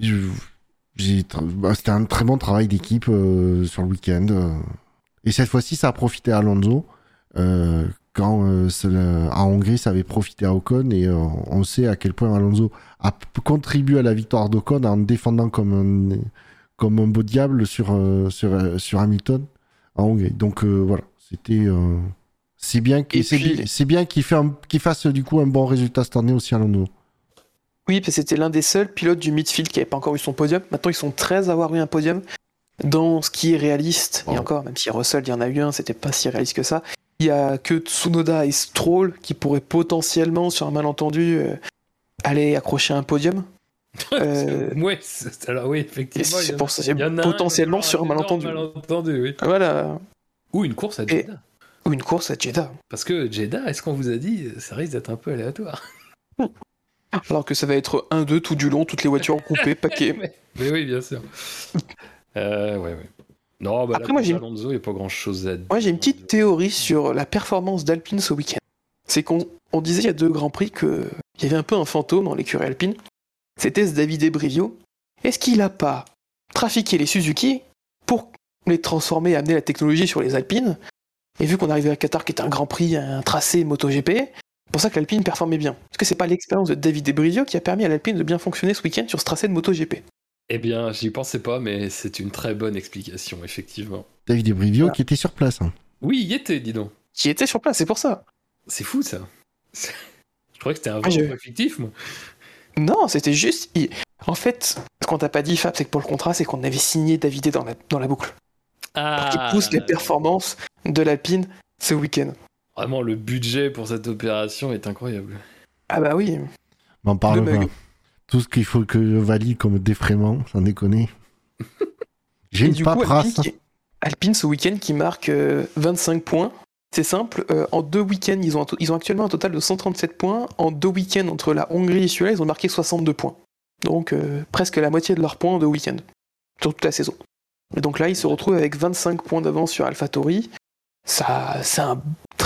je- bah, c'était un très bon travail d'équipe euh, sur le week-end. euh. Et cette fois-ci, ça a profité à Alonso. Euh, quand euh, en Hongrie, ça avait profité à Ocon et on sait à quel point Alonso a contribué à la victoire d'Ocon en défendant comme un, comme un beau diable sur, sur, sur Hamilton en Hongrie. Donc voilà, c'était. c'est bien qu'il fasse du coup un bon résultat cette année aussi Alonso. Oui, parce que c'était l'un des seuls pilotes du midfield qui n'avait pas encore eu son podium. Maintenant, ils sont 13 à avoir eu un podium. Dans ce qui est réaliste, et encore, même si Russell, il y en a eu un, c'était pas si réaliste que ça. Il y a que Tsunoda et Stroll qui pourraient potentiellement, sur un malentendu, euh, aller accrocher un podium. Euh, Ouais, alors oui, effectivement. c'est il y en a- pour ça, un, potentiellement a sur un malentendu. malentendu, oui. Voilà. Ou une course à Et- Jeddah. Ou une course à Jeddah. Parce que Jeddah, est-ce qu'on vous a dit, ça risque d'être un peu aléatoire. Alors que ça va être 1-2 tout du long, toutes les voitures en coupé, paquet. mais, mais oui, bien sûr. Euh, ouais, ouais. Non, bah Après, là, moi, j'ai- Alonso, il n'y a pas grand-chose à dire. Moi, j'ai une petite théorie sur la performance d'Alpine ce week-end. C'est qu'on on disait il y a deux grands prix qu'il y avait un peu un fantôme dans l'écurie Alpine. C'était ce David Brivio. Est-ce qu'il n'a pas trafiqué les Suzuki pour les transformer et amener la technologie sur les Alpines? Et vu qu'on arrivait à Qatar, qui est un grand prix, un tracé MotoGP, pour ça que l'Alpine performait bien. Est-ce que c'est pas l'expérience de David Brivio qui a permis à l'Alpine de bien fonctionner ce week-end sur ce tracé de MotoGP Eh bien, j'y pensais pas, mais c'est une très bonne explication, effectivement. David Ebrivio qui était sur place. hein. Oui, il y était, dis donc. Qui était sur place, c'est pour ça. C'est fou, ça. Je croyais que c'était un Ah, vrai je- fictif, moi. Non, c'était juste. il- En fait, ce quand t'as pas dit Fab, c'est que pour le contrat, c'est qu'on avait signé Davidé dans la, dans la boucle. Ah, Pour qu'il pousse les performances de l'Alpine ce week-end. Vraiment, le budget pour cette opération est incroyable. Ah bah oui. M'en parle Le pas. Tout ce qu'il faut que je valide comme défraiement, sans déconner. J'ai une paperasse. Alpine, Alpine, ce week-end qui marque euh, 25 points. C'est simple, euh, en deux week-ends, ils ont, ils ont actuellement un total de 137 points. En deux week-ends entre la Hongrie et celui-là, ils ont marqué 62 points. Donc euh, presque la moitié de leurs points en deux week-ends, sur toute la saison. Et donc là, ils se retrouvent avec 25 points d'avance sur AlphaTauri. Ça, c'est un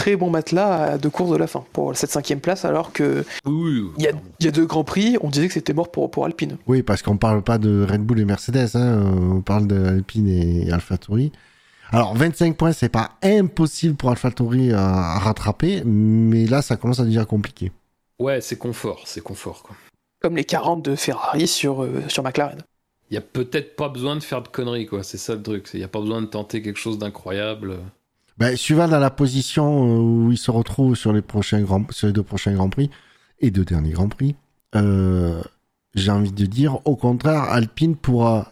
très bon matelas à deux courses de la fin pour cette cinquième place, alors que Oui, oui, il y a, il y a deux grands prix, on disait que c'était mort pour, pour Alpine. Oui, parce qu'on parle pas de Red Bull et Mercedes, hein, on parle d'Alpine et AlphaTauri. Alors 25 points, c'est pas impossible pour AlphaTauri à, à rattraper, mais là ça commence à devenir compliqué. Ouais, c'est confort, c'est confort. Quoi. Comme les 40 de Ferrari sur, euh, sur McLaren. Il y a peut-être pas besoin de faire de conneries, quoi. C'est ça le truc. Il y a pas besoin de tenter quelque chose d'incroyable. Ben, suivant dans la position euh, où il se retrouve sur les prochains grands, sur les deux prochains grands prix et deux derniers grands prix, euh, j'ai envie de dire, au contraire, Alpine pourra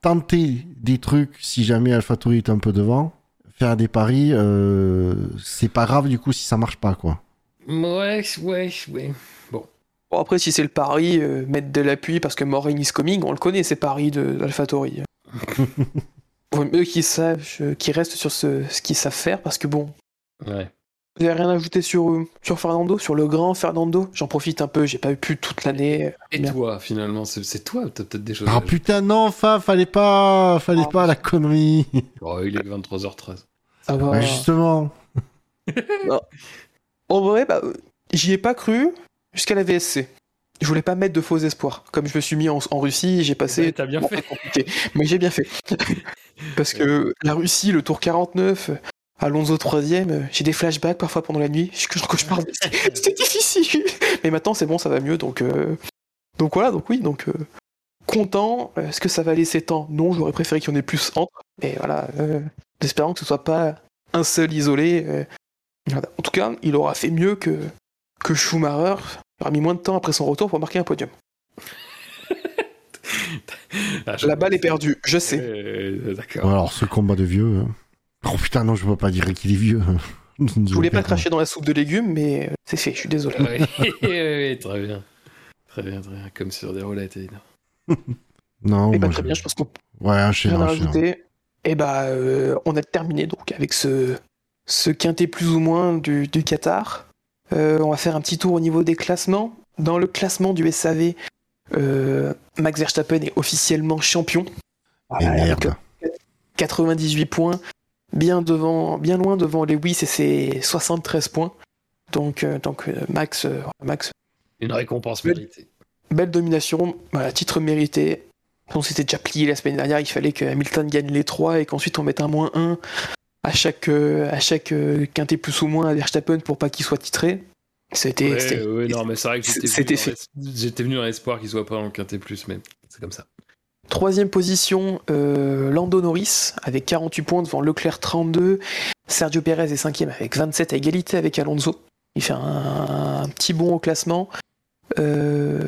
tenter des trucs si jamais AlphaTauri est un peu devant, faire des paris, euh, c'est pas grave du coup si ça marche pas quoi. Ouais, ouais, ouais. Bon, après, si c'est le pari, euh, mettre de l'appui parce que Morin is coming, on le connaît, ces paris de- d'AlphaTauri. Vaut mieux qu'ils sachent, euh, qu'ils restent sur ce, ce qu'ils savent faire parce que bon. Ouais. Vous avez rien ajouté sur, euh, sur Fernando, sur le grand Fernando J'en profite un peu, j'ai pas eu pu toute l'année. Et Bien. toi, finalement, c'est toi, t'as peut-être des choses à Ah putain non, Fab, fallait pas, fallait Ah, pas la connerie. Oh, il est 23h13. Ça va. Ouais, justement. En vrai, bah, euh, j'y ai pas cru jusqu'à la VSC. Je voulais pas mettre de faux espoirs. Comme je me suis mis en, en Russie, j'ai passé. Ouais, t'as bien Bon, fait. compliqué. Mais j'ai bien fait. Parce que la Russie, le tour 49, euh, Alonso 3ème, j'ai des flashbacks parfois pendant la nuit. Je, je cauchemar. C'était c'était difficile. Mais maintenant, c'est bon, ça va mieux. Donc, euh, donc voilà, donc oui, donc euh, content. Est-ce que ça va laisser temps? Non, j'aurais préféré qu'il y en ait plus entre. Mais voilà, euh, espérant que ce soit pas un seul isolé. euh, voilà. En tout cas, il aura fait mieux que, que Schumacher. Il aura mis moins de temps après son retour pour marquer un podium. Ah, La balle est perdue, je sais. Euh, D'accord. Alors ce combat de vieux. hein. Oh putain non, je peux pas dire qu'il est vieux. Je voulais pas cracher dans la soupe de légumes, mais euh, c'est fait, je suis désolé. Très bien. Très bien, très bien. Comme sur des roulettes, évidemment. Non, Et bah moi, très je- bien, je pense qu'on peut Ouais, enchaîne. rajouter. Et bah euh, on a terminé donc avec ce, ce quintet plus ou moins du, du Qatar. Euh, on va faire un petit tour au niveau des classements. Dans le classement du SAV, euh, Max Verstappen est officiellement champion. Et Voilà, avec merde. 98 points, bien devant, bien loin devant Lewis et ses 73 points. Donc, euh, donc Max, euh, Max, Une récompense méritée. belle domination, voilà, titre mérité. On s'était déjà plié la semaine dernière, il fallait que Hamilton gagne les trois et qu'ensuite on mette un moins 1 à chaque, euh, à chaque euh, quintet plus ou moins à Verstappen pour pas qu'il soit titré. C'était, Ouais, c'était- ouais, non, mais c'est vrai que j'étais venu, dans venu dans l'espoir qu'il soit pas le quintet plus, mais c'est comme ça. Troisième position, euh, Lando Norris avec 48 points devant Leclerc 32. Sergio Perez est cinquième avec 27 à égalité avec Alonso. Il fait un, un petit bond au classement. Euh,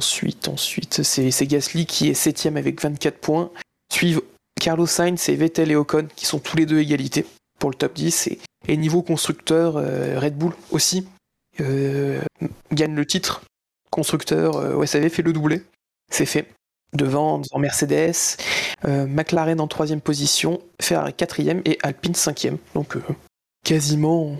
ensuite, ensuite c'est c'est Gasly qui est septième avec 24 points. Suivent Carlos Sainz et Vettel et Ocon qui sont tous les deux égalité pour le top 10. Et, niveau constructeur, euh, Red Bull aussi euh, gagne le titre. Constructeur, euh, fait le doublé. C'est fait devant, devant Mercedes, euh, McLaren en troisième position, Ferrari quatrième et Alpine cinquième. Donc quasiment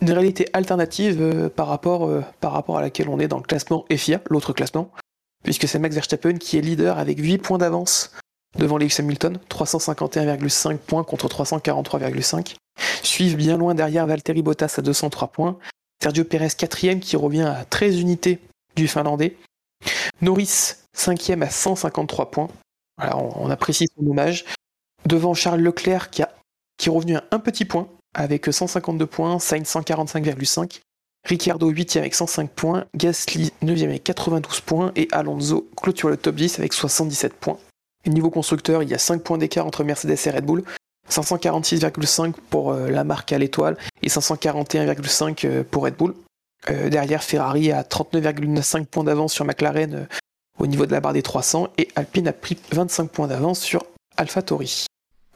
une réalité alternative par, rapport, par rapport à laquelle on est dans le classement FIA, l'autre classement, puisque c'est Max Verstappen qui est leader avec 8 points d'avance devant Lewis Hamilton, 351,5 points contre 343,5. Suivent bien loin derrière Valtteri Bottas à 203 points, Sergio Perez quatrième qui revient à 13 unités du Finlandais, Norris, cinquième à 153 points. Voilà, on, on apprécie son hommage. Devant Charles Leclerc qui, a, qui est revenu à un petit point avec 152 points, Sainz 145,5. Ricciardo 8e avec 105 points, Gasly 9e avec 92 points et Alonso clôture le top 10 avec 77 points. Niveau constructeur, il y a 5 points d'écart entre Mercedes et Red Bull. 546,5 pour euh, la marque à l'étoile et 541,5 euh, pour Red Bull. Euh, derrière, Ferrari à 39,5 points d'avance sur McLaren euh, au niveau de la barre des 300 et Alpine a pris 25 points d'avance sur AlphaTauri.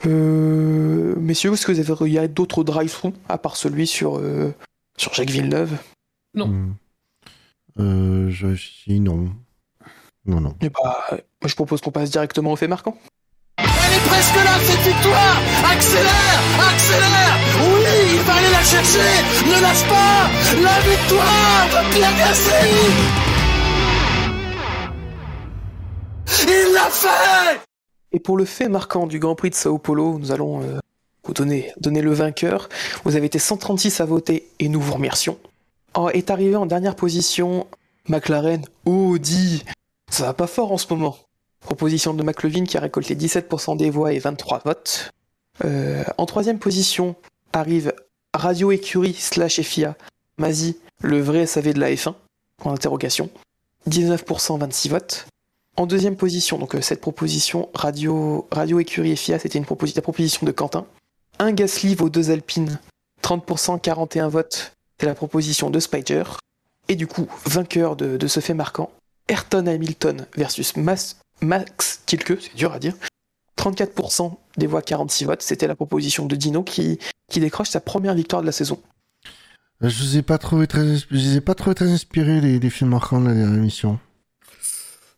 Euh, messieurs, est-ce que vous avez regardé d'autres drive-through à part celui sur, euh, sur Jacques Villeneuve? Non. Hmm. Euh, je si, non. Non, non. Eh bah, moi, je propose qu'on passe directement au fait marquant. Elle est presque là, cette victoire Accélère Accélère Oui, il va aller la chercher Ne lâche pas La victoire de Pierre Gasly Il l'a fait Et pour le fait marquant du Grand Prix de Sao Paulo, nous allons euh, vous donner, donner le vainqueur. Vous avez été 136 à voter et nous vous remercions. Oh, est arrivé en dernière position McLaren, Audi. Ça va pas fort en ce moment. Proposition de McLevin qui a récolté 17% des voix et 23 votes. Euh, en troisième position arrive Radio Écurie slash FIA, Mazi, le vrai SAV de la F1, en interrogation. 19% 26 votes. En deuxième position, donc euh, cette proposition Radio, Radio Écurie FIA, c'était une la proposition de Quentin. Un Gasly vaut deux Alpines, 30% 41 votes, c'est la proposition de Spider. Et du coup, vainqueur de ce fait marquant, Ayrton Hamilton versus Mas- Max Tilke, c'est dur à dire. 34% des voix, 46 votes, c'était la proposition de Dino qui, qui décroche sa première victoire de la saison. Euh, Je les ai pas trouvé très, je les ai pas trouvé très inspirés les, les films marquants de la dernière émission.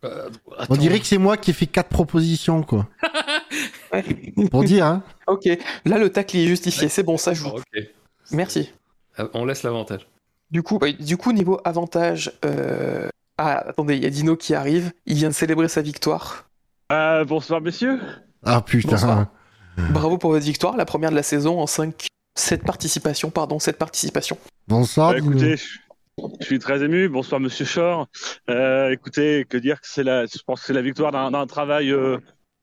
Euh, On dirait que c'est moi qui ai fait quatre propositions, quoi. Pour dire, hein. Ok, là le tacle est justifié, c'est bon, ça joue. Ok. Merci. Ah, On laisse l'avantage. Du coup, bah, du coup niveau avantage, euh... ah attendez, il y a Dino qui arrive, il vient de célébrer sa victoire. Euh, bonsoir messieurs. Ah putain. Bonsoir. Bravo pour votre victoire, la première de la saison en 5, 7 participations, pardon, 7 participations. Bonsoir. Bah, Dino. écoutez, je, je suis très ému. Bonsoir Monsieur Shore. Euh, écoutez, que dire que c'est la, je pense que c'est la victoire d'un travail, euh,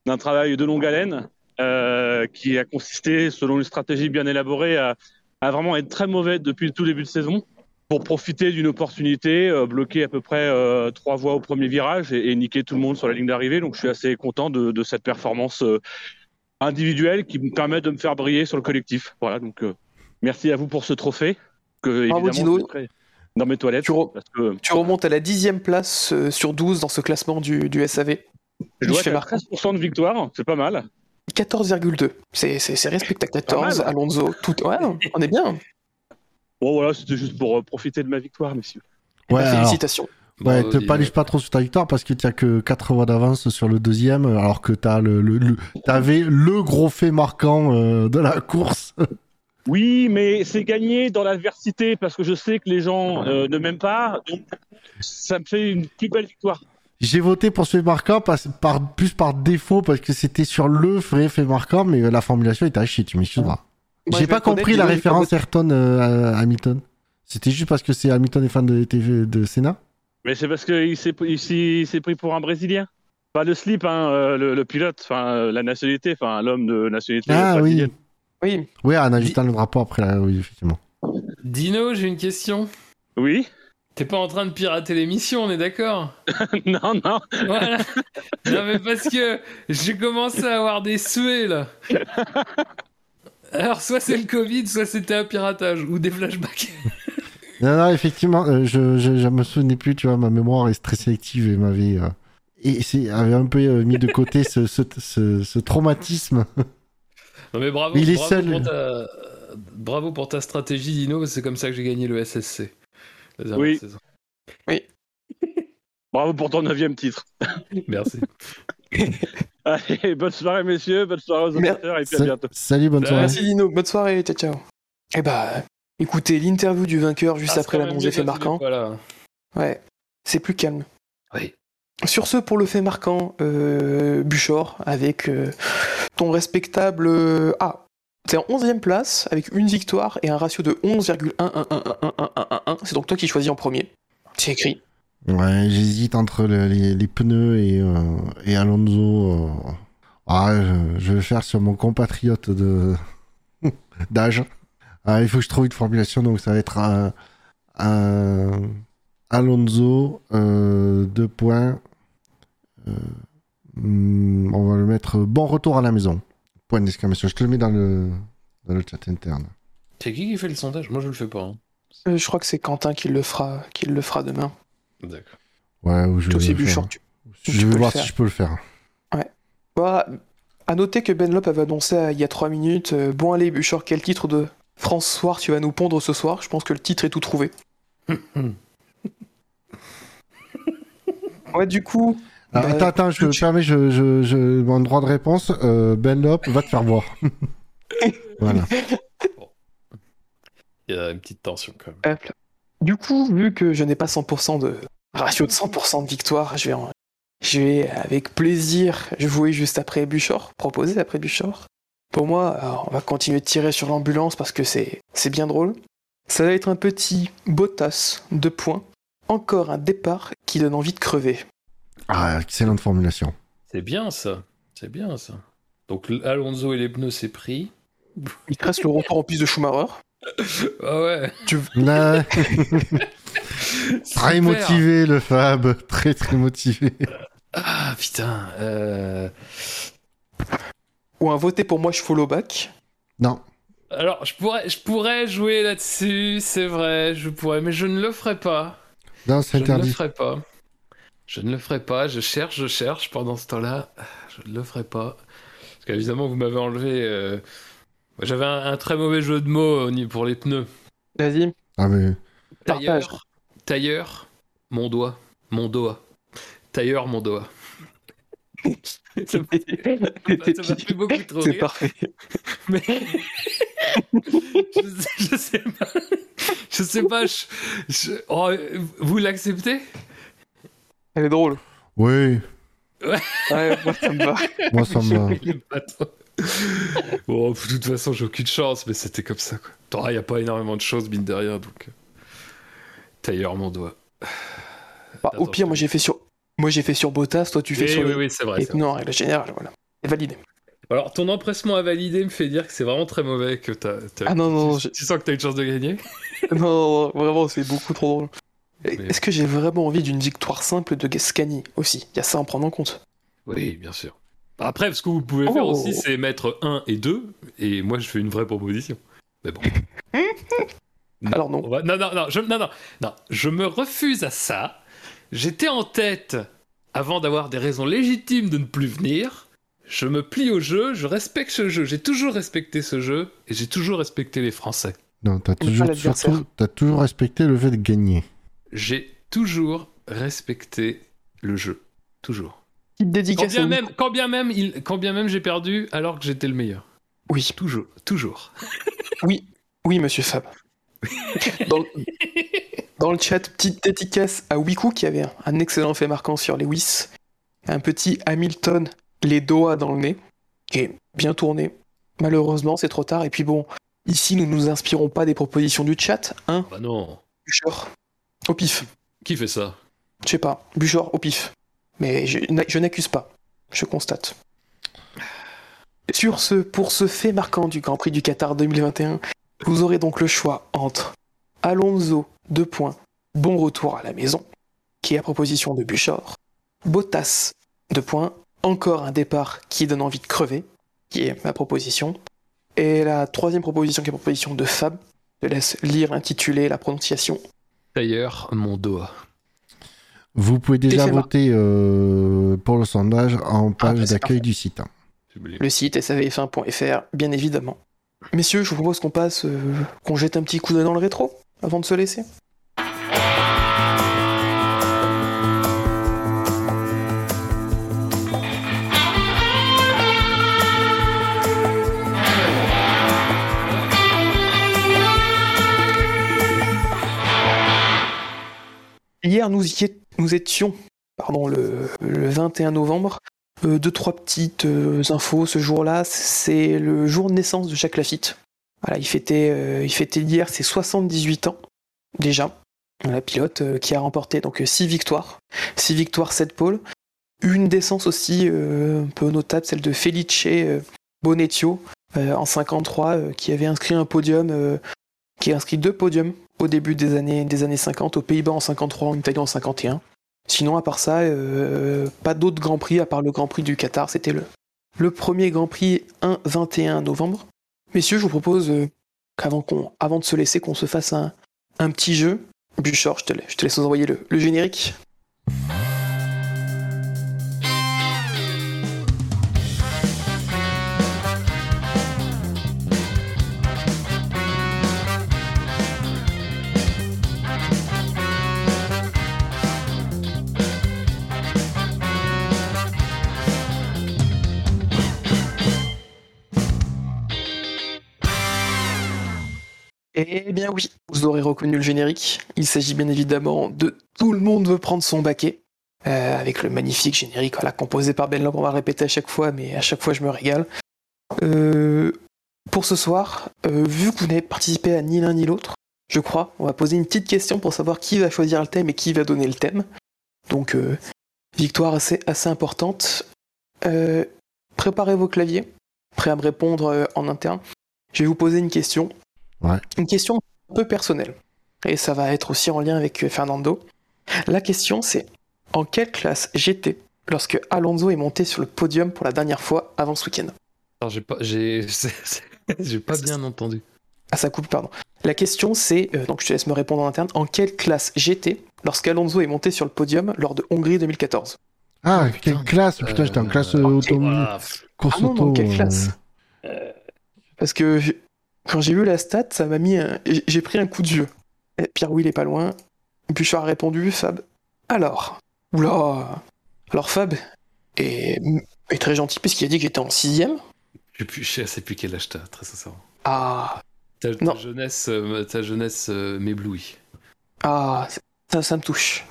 d'un travail de longue haleine euh, qui a consisté, selon une stratégie bien élaborée, à, à vraiment être très mauvais depuis le tout début de saison pour profiter d'une opportunité, euh, bloquer à peu près euh, trois voies au premier virage et, et niquer tout le monde sur la ligne d'arrivée. Donc je suis assez content de, de cette performance euh, individuelle qui me permet de me faire briller sur le collectif. Voilà, donc merci à vous pour ce trophée que Bravo, évidemment Dino. dans mes toilettes Tu re- parce que Tu remontes à la dixième place sur 12 dans ce classement du, du SAV. je dois marquant. 13% de victoire, c'est pas mal. 14,2. C'est c'est- c'est respectable. Pas 14, mal. Alonso, tout. Ouais, on est bien. Bon voilà, c'était juste pour euh, profiter de ma victoire, messieurs. Ouais, Bah, alors, félicitations. ouais, te Dino. paliche pas trop sur ta victoire parce que tu as que 4 voix d'avance sur le deuxième, alors que t'as le, le, le- t'avais le gros fait marquant euh, de la course. Oui, mais c'est gagné dans l'adversité parce que je sais que les gens euh, ne m'aiment pas, donc ça me fait une plus belle victoire. J'ai voté pour ce fait marquant parce- par, plus par défaut parce que c'était sur le vrai fait marquant, mais la formulation était à chier, tu m'excuseras. J'ai pas compris la référence Ayrton euh, à Hamilton. C'était juste parce que c'est Hamilton est fan de, TV de Senna Mais c'est parce qu'il s'est pris pour un Brésilien. Pas le slip, hein, euh, le, le pilote, enfin euh, la nationalité, enfin l'homme de nationalité Ah oui. brésilienne. Oui, Oui, en ajustant le drapeau après, là, oui, effectivement. Dino, j'ai une question. Oui T'es pas en train de pirater l'émission, on est d'accord? Non, non. Voilà. Non mais parce que j'ai commencé à avoir des suées là. Alors soit c'est le Covid, soit c'était un piratage ou des flashbacks. Non, non, effectivement, euh, je, je, je me souvenais plus, tu vois, ma mémoire est très sélective et m'avait. euh, et c'est avait un peu euh, mis de côté ce, ce, ce, ce traumatisme. Non mais bravo, Il est seul. Pour ta... bravo pour ta stratégie Dino, c'est comme ça que j'ai gagné le SSC. Oui. saison. Bravo pour ton neuvième titre. Merci. Allez, bonne soirée messieurs, bonne soirée aux Mer- auditeurs et puis à bientôt. Salut, bonne soirée. merci Dino, bonne soirée, ciao ciao. Eh bah, écoutez, l'interview du vainqueur juste Ah, après l'annonce des faits marquants. Ouais, c'est plus calme. Oui. Sur ce, pour le fait marquant, euh, Buchor, avec euh, ton respectable. euh, ah, t'es en 11ème place, avec une victoire et un ratio de 11,11111111. C'est donc toi qui choisis en premier. C'est écrit. Ouais, j'hésite entre le- les, les pneus et, euh, et Alonso. euh. Ah, je, je vais faire sur mon compatriote de d'âge. Ah, il faut que je trouve une formulation, donc ça va être un, un Alonso, euh, deux points. Euh, hmm, on va le mettre bon retour à la maison. Point d'exclamation. Je te le mets dans le, dans le chat interne. C'est qui qui fait le sondage? Moi je le fais pas. hein. Euh, je crois que c'est Quentin qui le fera, qui le fera demain. D'accord. Ouais, ou je aussi, vais le faire. Buchor, tu, Je Tu vais voir faire. si je peux le faire. Bah, à noter que Ben Lop avait annoncé euh, il y a 3 minutes euh, Bon, allez, Bouchard, quel titre de France Soir tu vas nous pondre ce soir? Je pense que le titre est tout trouvé. ouais, du coup. Ah, bah, attends, attends, je me tu- permets, je, je, je, mon droit de réponse, euh, Ben Lop va te faire voir. voilà. Il y a une petite tension quand même. hop là. Du coup, vu que je n'ai pas 100% de ratio de 100% de victoire, je vais, en- je vais avec plaisir jouer juste après Buchor, proposer après Buchor. Pour moi, alors, on va continuer de tirer sur l'ambulance parce que c'est c'est bien drôle. Ça va être un petit Bottas, deux points. Encore un départ qui donne envie de crever. Ah, excellente formulation. C'est bien ça. C'est bien ça. Donc Alonso et les pneus, c'est pris. Il te reste le retour en piste de Schumacher. Ah ouais. Là, très motivé le Fab, très très motivé. Ah putain. euh, Ou un voté pour moi, je follow back. Non, Alors, je pourrais, je pourrais jouer là-dessus, c'est vrai, je pourrais, mais je ne le ferai pas. non, Je c'est ne le interdit. ferai pas. Je ne le ferai pas. Je cherche, je cherche pendant ce temps-là. Je ne le ferai pas. Parce qu'évidemment, vous m'avez enlevé. euh, J'avais un, un très mauvais jeu de mots niveau- pour les pneus. Vas-y, Ah, mais. Tailleur, tailleur, mon doigt, mon doigt. Tailleur, mon doigt. ça m'a ça m'a fait beaucoup trop C'est parfait. Mais je, sais, je sais pas. Je sais pas. je- je- oh, vous l'acceptez? Elle est drôle. oui, Ouais, moi, ça me va. moi ça me va. Bon, de toute façon, j'ai aucune chance, mais c'était comme ça. Quoi. Il n'y a pas énormément de choses, mine de rien, donc. euh, Tailleur, mon doigt. Bah, au pire, moi j'ai fait sur. Moi j'ai fait sur Bottas, toi tu fais Oui, sur oui, les- oui, c'est vrai. pneus en règle générale, voilà. C'est validé. Alors, ton empressement à valider me fait dire que c'est vraiment très mauvais, que t'as. Ah non, non, tu, tu sens que t'as une chance de gagner? Non, non, non, vraiment, c'est beaucoup trop drôle. Et Mais- Est-ce que j'ai vraiment envie d'une victoire simple de Gascani aussi? Il y a ça à en prendre en compte. Oui, bien sûr. Après, ce que vous pouvez faire Oh. aussi, c'est mettre 1 et 2, et moi, je fais une vraie proposition. Mais bon. Non, Alors non. va- non, non, non, je, non, non, non, je me refuse à ça. J'étais en tête avant d'avoir des raisons légitimes de ne plus venir. Je me plie au jeu, je respecte ce jeu. J'ai toujours respecté ce jeu et j'ai toujours respecté les Français. Non, t'as toujours, surtout, t'as toujours respecté le fait de gagner. J'ai toujours respecté le jeu. Toujours. Petite Quand dédicace bien même, quand bien même, il, quand bien même j'ai perdu alors que j'étais le meilleur. Oui, Toujours, toujours. oui, oui, monsieur Fab. Dans le, dans le chat, petite dédicace à Wiku qui avait un, un excellent fait marquant sur Lewis. Un petit Hamilton, les doigts dans le nez, qui est bien tourné. Malheureusement, c'est trop tard. Et puis bon, ici, nous nous inspirons pas des propositions du chat, hein, Bah non. Buchor Au pif. Qui fait ça? Je sais pas, Buchor au pif. Mais je, n'a- je n'accuse pas, je constate. Sur ce, pour ce fait marquant du Grand Prix du Qatar 2021, vous aurez donc le choix entre Alonso, 2 points, bon retour à la maison, qui est à proposition de Buchor, Bottas, 2 points, encore un départ qui donne envie de crever, qui est ma proposition, et la troisième proposition qui est proposition de Fab, je laisse lire l'intitulé et la prononciation. D'ailleurs, mon doigt. Vous pouvez déjà voter euh, pour le sondage en page bah, d'accueil du site. hein. le site savf1.fr, bien évidemment. Messieurs, je vous propose qu'on passe, euh, qu'on jette un petit coup d'œil dans le rétro, avant de se laisser. Hier, nous, y é- nous étions pardon, le, le 21 novembre. Euh, deux, trois petites euh, infos ce jour-là. C'est le jour de naissance de Jacques Lafitte. Il fêtait, euh, il fêtait hier ses 78 ans, déjà. La pilote qui a remporté donc 6 victoires. 6 victoires, 7 pôles. Une décence aussi un peu notable, celle de Felice euh, en 53, euh, qui avait inscrit un podium, qui a inscrit deux podiums au début des années, des années 50, aux Pays-Bas en 53, en Italie en 51. Sinon, à part ça, euh, pas d'autres Grands Prix à part le Grand Prix du Qatar. C'était le, premier Grand Prix 1-21 novembre. Messieurs, je vous propose euh, qu'avant avant de se laisser, qu'on se fasse un, petit jeu. Buchor, je te, laisse envoyer le générique. Eh bien oui, vous aurez reconnu le générique. Il s'agit bien évidemment de Tout le monde veut prendre son baquet, euh, avec le magnifique générique composé par Ben Lamb. On va répéter à chaque fois, mais à chaque fois je me régale. Euh, pour ce soir, euh, vu que vous n'avez participé à ni l'un ni l'autre, je crois, on va poser une petite question pour savoir qui va choisir le thème et qui va donner le thème. Donc, victoire assez, assez importante. Préparez vos claviers, prêts à me répondre en interne. Je vais vous poser une question. Ouais. Une question un peu personnelle. Et ça va être aussi en lien avec euh, Fernando. La question c'est en quelle classe j'étais lorsque Alonso est monté sur le podium pour la dernière fois avant ce week-end? Alors, j'ai pas, j'ai, j'ai pas bien entendu. Ah, ça coupe, pardon. La question c'est, euh, donc je te laisse me répondre en interne, en quelle classe j'étais lorsqu'Alonso est monté sur le podium lors de Hongrie 2014 Ah, Oh, putain. quelle classe Putain, j'étais en classe euh, auto... Ah non, auto. non, quelle euh, classe? Euh, Parce que quand j'ai vu la stat, ça m'a mis un... j'ai- pris un coup de vieux. Et Pierre Will est pas loin. Bouchard a répondu, Fab. Alors, oula Alors Fab est, est très gentil puisqu'il a dit que j'étais en sixième. Je sais plus, je sais plus quel âge t'as, très sincèrement. Ah, Ta, ta Non. jeunesse, euh, ta jeunesse euh, m'éblouit. ah, ça, ça me touche.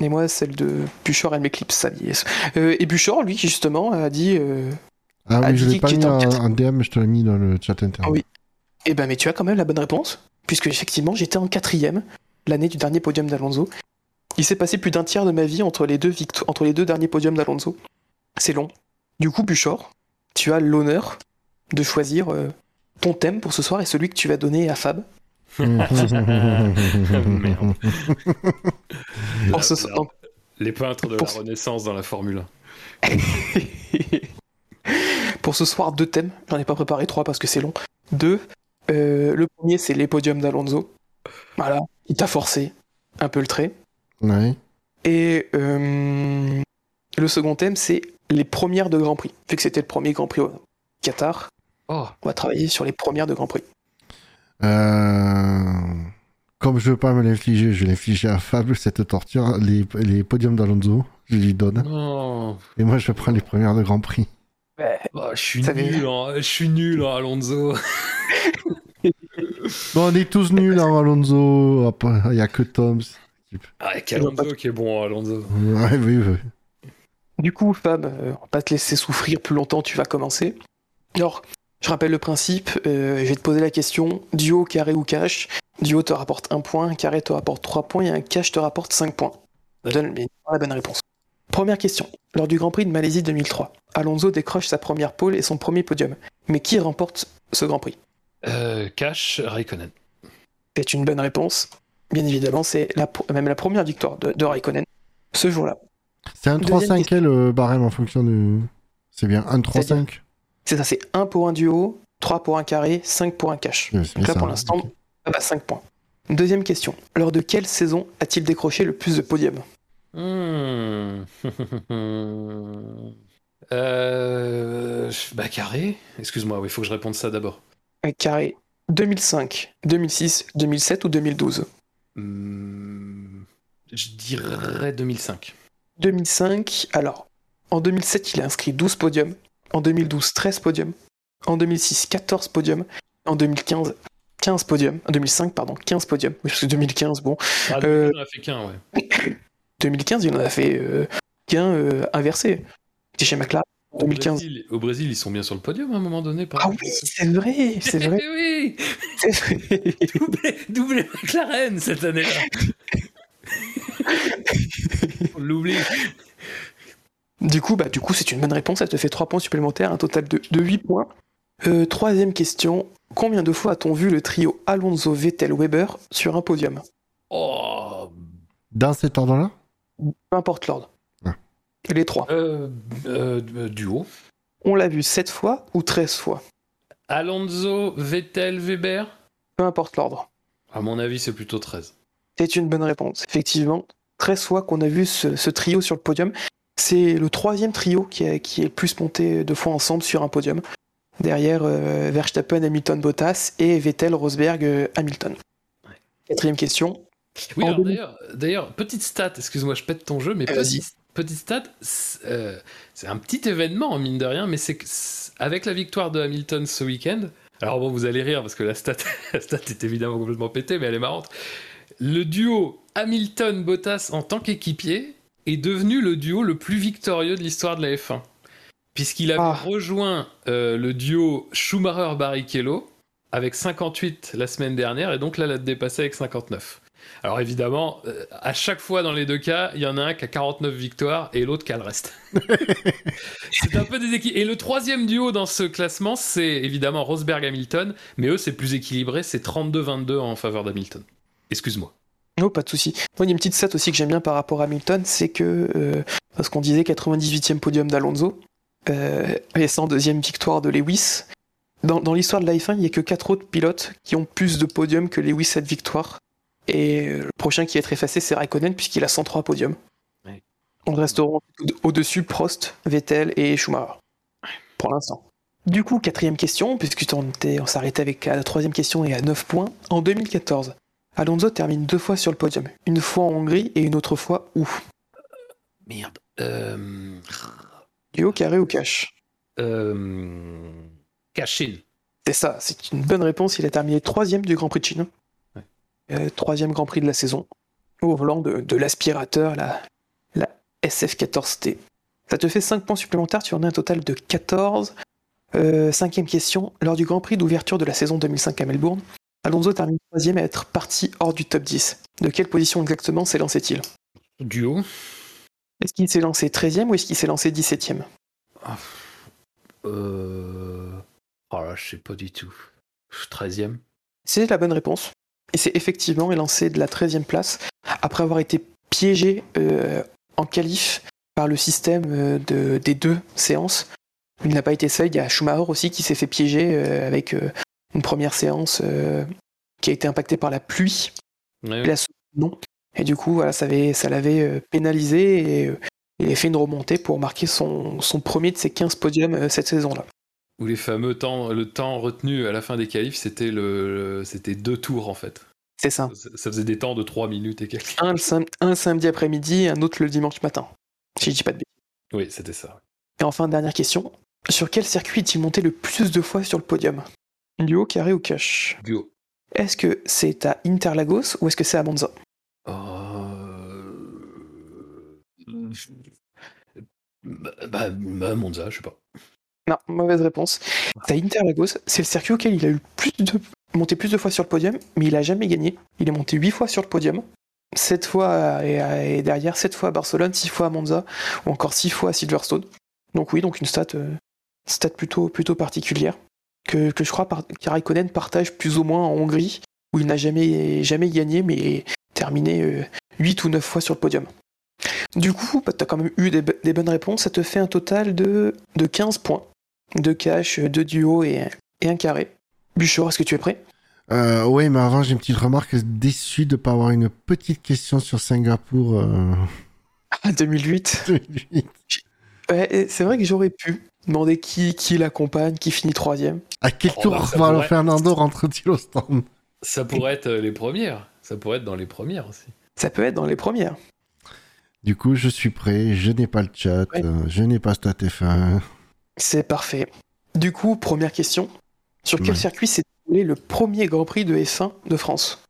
Et moi, celle de Buchor, elle m'éclipse sa vieillesse. Euh, et Buchor, lui, qui justement a dit euh, Ah a oui, je dit l'ai pas mis en quatre- en DM, je te l'ai mis dans le chat interne. Ah oui. Eh ben, mais tu as quand même la bonne réponse, puisque effectivement, j'étais en quatrième, l'année du dernier podium d'Alonso. Il s'est passé plus d'un tiers de ma vie entre les deux, entre les deux derniers podiums d'Alonso. C'est long. Du coup, Buchor, tu as l'honneur de choisir euh, ton thème pour ce soir et celui que tu vas donner à Fab. La- ce la- les peintres de Pour la ce- Renaissance dans la Formule 1. pour ce soir, deux thèmes. J'en ai pas préparé trois parce que c'est long. Deux. Euh, le premier, c'est les podiums d'Alonso. Voilà. Il t'a forcé un peu le trait. ouais. Et euh, le second thème, c'est les premières de Grand Prix. Vu que c'était le premier Grand Prix au Qatar, Oh, on va travailler sur les premières de Grand Prix. Euh, Comme je veux pas me l'infliger, je vais l'infliger à Fable, cette torture. Les, les podiums d'Alonso, je lui donne. Et moi, je prends les premières de Grand Prix. Oh, je suis nul, en- je suis nul Alonso. Bon, on est tous nuls en Alonso. Il n'y a que Tom. Ah, Alonso qui est bon, Alonso. Ouais, oui, oui. Du coup, Fab, euh, on va pas te laisser souffrir plus longtemps, tu vas commencer. Alors, je rappelle le principe, euh, je vais te poser la question, duo, carré ou cash. Duo te rapporte un point, un carré te rapporte 3 points et un cash te rapporte 5 points. Donne bien la bonne réponse. Première question. Lors du Grand Prix de Malaisie 2003, Alonso décroche sa première pole et son premier podium. Mais qui remporte ce Grand Prix? Euh, Cash, Raikkonen. C'est une bonne réponse. Bien évidemment, c'est la, même la première victoire de, de Raikkonen ce jour-là. C'est un Deuxième 3-5 le barème en fonction de. C'est bien, un 3-5 C'est ça, c'est 1 pour un duo, 3 pour un carré, 5 pour un cash. Donc là, ça. pour l'instant, va 5 points. Deuxième question. Lors de quelle saison a-t-il décroché le plus de podiums? Hmm. euh... Bah, carré Excuse-moi, il faut que je réponde ça d'abord. Carré 2005, 2006, 2007 ou 2012 Hmm, Je dirais 2005. 2005, alors, en 2007, il a inscrit 12 podiums. En 2012, 13 podiums. En 2006, 14 podiums. En 2015, 15 podiums. En 2005, pardon, 15 podiums. Oui, parce que 2015, bon. Ah, Euh, a fait qu'un, ouais. 2015, il en a fait euh, qu'un euh, inversé. C'était chez McLaren en Au 2015. Brésil, au Brésil, ils sont bien sur le podium à un moment donné. par Ah oui, c'est vrai, c'est vrai. Oui c'est vrai. doublé, doublé McLaren cette année-là. On l'oublie. Du coup, bah, du coup, c'est une bonne réponse. Ça te fait 3 points supplémentaires, un total de, de 8 points. Euh, troisième question. Combien de fois a-t-on vu le trio Alonso, Vettel, Weber sur un podium? Oh, Dans cet ordre-là? Peu importe l'ordre. Ah. Les trois. euh, euh, duo. On l'a vu 7 fois ou 13 fois Alonso, Vettel, Weber. Peu importe l'ordre. À mon avis, c'est plutôt 13. C'est une bonne réponse. Effectivement, 13 fois qu'on a vu ce, ce trio sur le podium. C'est le troisième trio qui, a- qui est le plus monté deux fois ensemble sur un podium. Derrière euh, Verstappen, Hamilton, Bottas et Vettel, Rosberg, Hamilton. Quatrième question. Oui, En alors, 2000. d'ailleurs, d'ailleurs, petite stat, excuse-moi, je pète ton jeu, mais petite, petite stat, c'est euh, c'est un petit événement, mine de rien, mais c'est avec la victoire de Hamilton ce week-end, Alors bon, vous allez rire parce que la stat, la stat est évidemment complètement pétée, mais elle est marrante. Le duo Hamilton-Bottas en tant qu'équipier est devenu le duo le plus victorieux de l'histoire de la F1. Puisqu'il avait Ah. rejoint euh, le duo Schumacher-Barrichello avec 58 la semaine dernière et donc là l'a dépassé avec 59. Alors évidemment, euh, à chaque fois dans les deux cas, il y en a un qui a 49 victoires et l'autre qui a le reste. c'est un peu des. Et le troisième duo dans ce classement, c'est évidemment Rosberg-Hamilton, mais eux c'est plus équilibré, c'est 32-22 en faveur d'Hamilton. Excuse-moi. Non, pas de souci. Moi, il y a une petite stat aussi que j'aime bien par rapport à Hamilton, c'est que, euh, parce qu'on disait 98e podium d'Alonso, euh, et 102e victoire de Lewis, dans, dans l'histoire de la F1, il n'y a que 4 autres pilotes qui ont plus de podiums que Lewis cette victoire. Et euh, le prochain qui va être effacé, c'est Raikkonen, puisqu'il a 103 podiums. Ouais. On restera au-dessus Prost, Vettel et Schumacher. Pour l'instant. Du coup, quatrième question, puisque on, s'arrêtait avec la troisième question et à 9 points. En 2014, Alonso termine deux fois sur le podium. Une fois en Hongrie et une autre fois où? Merde. Euh... Duo, carré ou cash? Euh... Cachine. C'est ça, c'est une bonne réponse. Il a terminé troisième du Grand Prix de Chine. Euh, troisième Grand Prix de la saison. Au volant de, de l'aspirateur, la, la SF14T. Ça te fait 5 points supplémentaires, tu en as un total de 14. Euh, cinquième question. Lors du Grand Prix d'ouverture de la saison 2005 à Melbourne, Alonso termine troisième à être parti hors du top 10. De quelle position exactement s'est lancé-il Duo. Est-ce qu'il s'est lancé 13e ou est-ce qu'il s'est lancé 17e Euh... Oh là, je sais pas du tout. 13ème. C'est la bonne réponse. Et c'est effectivement lancé de la 13e place après avoir été piégé euh, en qualif par le système euh, de, des deux séances. Il n'a pas été seul, il y a Schumacher aussi qui s'est fait piéger euh, avec une première séance qui a été impactée par la pluie. Ouais, Et la seconde, non. Et du coup, voilà, ça, avait- ça l'avait pénalisé et il a fait une remontée pour marquer son, son premier de ses 15 podiums cette saison-là. Ou les fameux temps, le temps retenu à la fin des qualifs, c'était le, le- c'était deux tours en fait. C'est ça. Ça, ça faisait des temps de 3 minutes et quelques. Un, le sam- un samedi après-midi, un autre le dimanche matin. Si je dis pas de bêtises. Oui, c'était ça. Et enfin, dernière question. Sur quel circuit est-il monté le plus de fois sur le podium? Duo, carré ou cash Duo. Est-ce que c'est à Interlagos ou est-ce que c'est à Monza? Euh... Bah, bah, bah, Monza, je sais pas. Non, mauvaise réponse. À Interlagos. C'est le circuit auquel il a eu plus de monté plus de fois sur le podium, mais il a jamais gagné. Il est monté 8 fois sur le podium. 7 fois et, derrière 7 fois à Barcelone, 6 fois à Monza, ou encore 6 fois à Silverstone. Donc oui, donc une stat, euh, stat plutôt, plutôt particulière, que, que je crois par, que Raikkonen partage plus ou moins en Hongrie, où il n'a jamais, jamais gagné, mais terminé euh, 8 ou 9 fois sur le podium. Du coup, bah, tu as quand même eu des bonnes réponses, ça te fait un total de, de 15 points. Deux cash, deux duos et, et un carré. Bûcheur, est-ce que tu es prêt? Euh, oui, mais avant, j'ai une petite remarque. Déçu de ne pas avoir une petite question sur Singapour. euh, Ah, 2008. 2008. Ouais, et c'est vrai que j'aurais pu demander qui, qui l'accompagne, qui finit troisième. À quel Oh, tour bah, ça Marlon pourrait- Fernando rentre-t-il au stand? Ça pourrait être euh, les premières. Ça pourrait être dans les premières aussi. Ça peut être dans les premières. Du coup, je suis prêt. Je n'ai pas le chat. Ouais. euh, je n'ai pas StatF1. C'est parfait. Du coup, première question. Sur quel Ouais. circuit s'est déroulé le premier Grand Prix de F1 de France?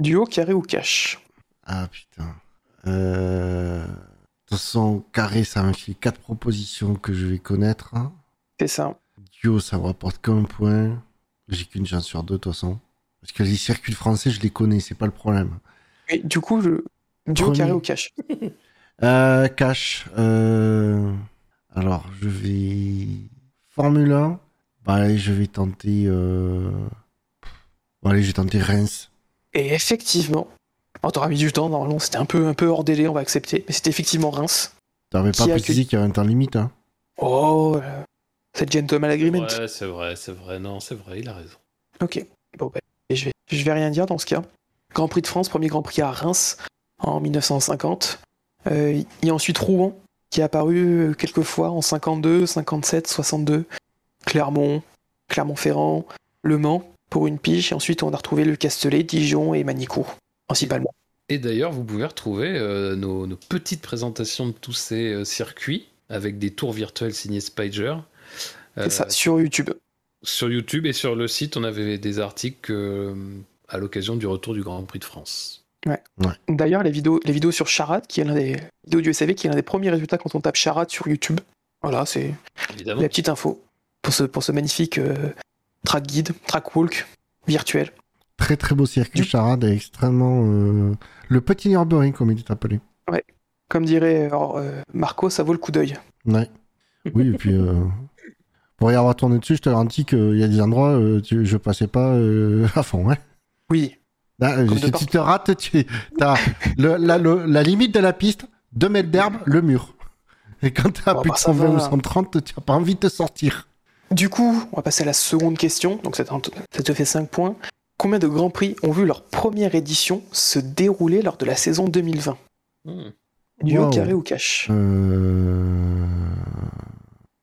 Duo, carré ou cash Ah putain. Euh... De toute façon, carré, ça fait quatre propositions que je vais connaître. hein. C'est ça. Duo, ça me rapporte qu'un point. J'ai qu'une chance sur deux, de toute façon. Parce que les circuits français, je les connais, c'est pas le problème. Et du coup, je... duo, Premier. carré ou cash Euh, cash. Euh... Alors, je vais... Formule 1. Bah, allez, je vais tenter... Euh... Bon, allez, je vais tenter Reims. Et effectivement, on t'aura mis du temps, normalement c'était un peu, un peu hors délai, on va accepter, mais c'était effectivement Reims. T'avais pas précisé qu'il y avait un temps limite, hein Oh, euh, c'est gentleman agreement. Ouais, c'est vrai, c'est vrai. Non, c'est vrai, il a raison. Ok, bon, bah, et je, vais, je vais rien dire dans ce cas. Grand Prix de France, premier Grand Prix à Reims en 1950. Euh, il y a ensuite Rouen, qui est apparu euh, quelques fois en 52, 57, 62. Clermont, Clermont-Ferrand, Le Mans pour une pige. Et ensuite, on a retrouvé le Castellet, Dijon et Manicourt, principalement. Et d'ailleurs, vous pouvez retrouver euh, nos, nos petites présentations de tous ces euh, circuits avec des tours virtuels signés Spider. C'est ça, sur YouTube. sur YouTube et sur le site, on avait des articles à l'occasion du retour du Grand Prix de France. D'ailleurs, les vidéos, les vidéos sur Charade, qui est l'un des vidéos du SAV, qui est l'un des premiers résultats quand on tape Charade sur YouTube. Voilà, c'est la petite info pour ce, pour ce magnifique euh, track guide, track walk virtuel. Très très beau circuit, Du- Charade est extrêmement. euh, Le petit Nürburgring, comme il est appelé. Comme dirait euh, Marco, ça vaut le coup d'œil. Ouais. Oui, et puis. euh, Pour y avoir tourné dessus, je te garantis qu'il y a des endroits, euh, tu- je passais pas euh, à fond. Hein. Oui, Là, de si tu te rates, tu as le- la, le- la limite de la piste, 2 mètres d'herbe, le mur. Et quand tu as Bon, plus bah, de ça 120 ou va. 130, tu n'as pas envie de te sortir. Du coup, on va passer à la seconde question. Donc ça te, ça te fait 5 points. Combien de grands prix ont vu leur première édition se dérouler lors de la saison 2020 Hmm. Du Wow. au carré ou cash? Euh...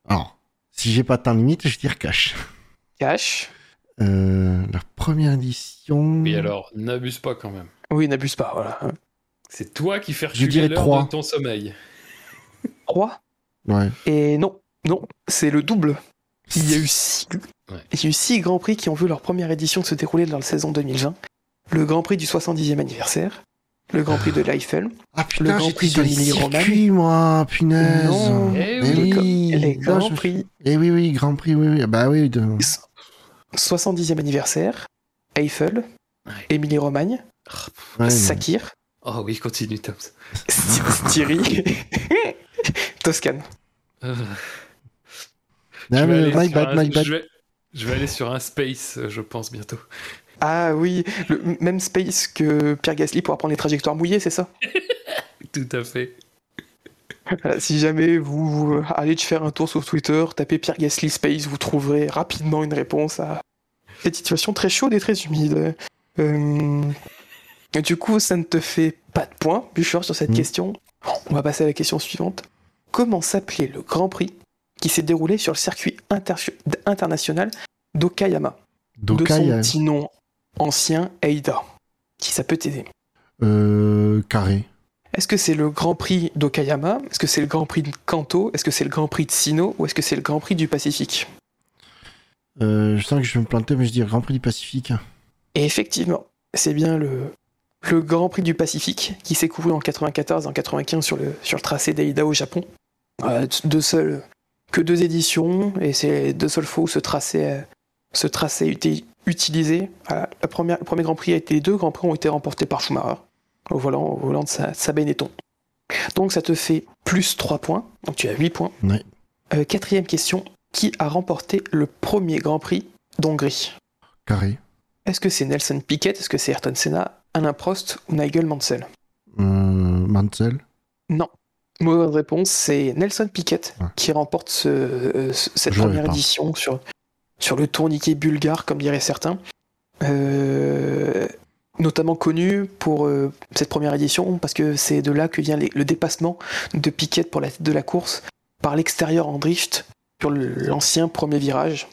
Alors, si j'ai pas de temps limite, je dire cash. Cash. Euh, la première édition. Et alors, n'abuse pas quand même. Oui, n'abuse pas, voilà. C'est toi qui fais reculer l'heure trois. de ton sommeil. 3 Ouais. Et non, non, c'est le double. Il y a eu 6 Ouais. il y a eu six grands prix qui ont vu leur première édition se dérouler dans la saison 2020. Le Grand Prix du 70e anniversaire, le Grand Prix de l'Eiffel, Ah Le putain, Grand j'étais Prix de circuits, moi, punaise. Non. Eh oui. oui. les Non, Grands je- Prix Eh oui, oui, Grand Prix, oui, oui. Bah oui. De... 70e anniversaire, Eiffel, Ouais. Émilie-Romagne, Ouais, Sakir, Oh oui, continue, Tom. St- Styrie, Toscane. Euh, Ah, mais aller my sur bad, un, my bad. je, vais, je vais aller sur un space, euh, je pense, bientôt. Ah oui, le même space que Pierre Gasly pour apprendre les trajectoires mouillées, c'est ça? Tout à fait. Voilà, Si jamais vous euh, allez faire un tour sur Twitter, tapez Pierre Gasly Space, vous trouverez rapidement une réponse à cette situation très chaude et très humide. Euh, du coup, ça ne te fait pas de points, Bouchard, sur cette Mm. question. On va passer à la question suivante. Comment s'appelait le Grand Prix qui s'est déroulé sur le circuit inter- international d'Okayama? De son euh, petit nom ancien, Eida. Si ça peut t'aider. euh, carré. Est-ce que c'est le Grand Prix d'Okayama? Est-ce que c'est le Grand Prix de Kanto? Est-ce que c'est le Grand Prix de Sino? Ou est-ce que c'est le Grand Prix du Pacifique? Euh, je sens que je vais me planter, mais je dis Grand Prix du Pacifique. Et effectivement, c'est bien le, le Grand Prix du Pacifique qui s'est couru en 94 et en 95 sur le, sur le tracé d'Aida au Japon. Euh, deux seuls, que deux éditions, et c'est deux seules fois où ce tracé, euh, ce tracé a été utilisé. Voilà, la première, le premier Grand Prix a été, les deux Grands Prix ont été remportés par Schumacher au volant, au volant de sa, sa Benetton. Donc ça te fait plus 3 points, donc tu as 8 points. Euh, quatrième question, qui a remporté le premier Grand Prix d'Hongrie? Carré. est-ce que c'est Nelson Piquet? Est-ce que c'est Ayrton Senna? Alain Prost ou Nigel Mansell? Euh, Mansell. Non. Mauvaise réponse, c'est Nelson Piquet Ouais. qui remporte ce- euh, ce- cette Je première édition sur, sur le tourniquet bulgare, comme diraient certains. Notamment connu pour euh, cette première édition, parce que c'est de là que vient les- le dépassement de Piquet pour la tête de la course par l'extérieur en drift sur l'ancien premier virage.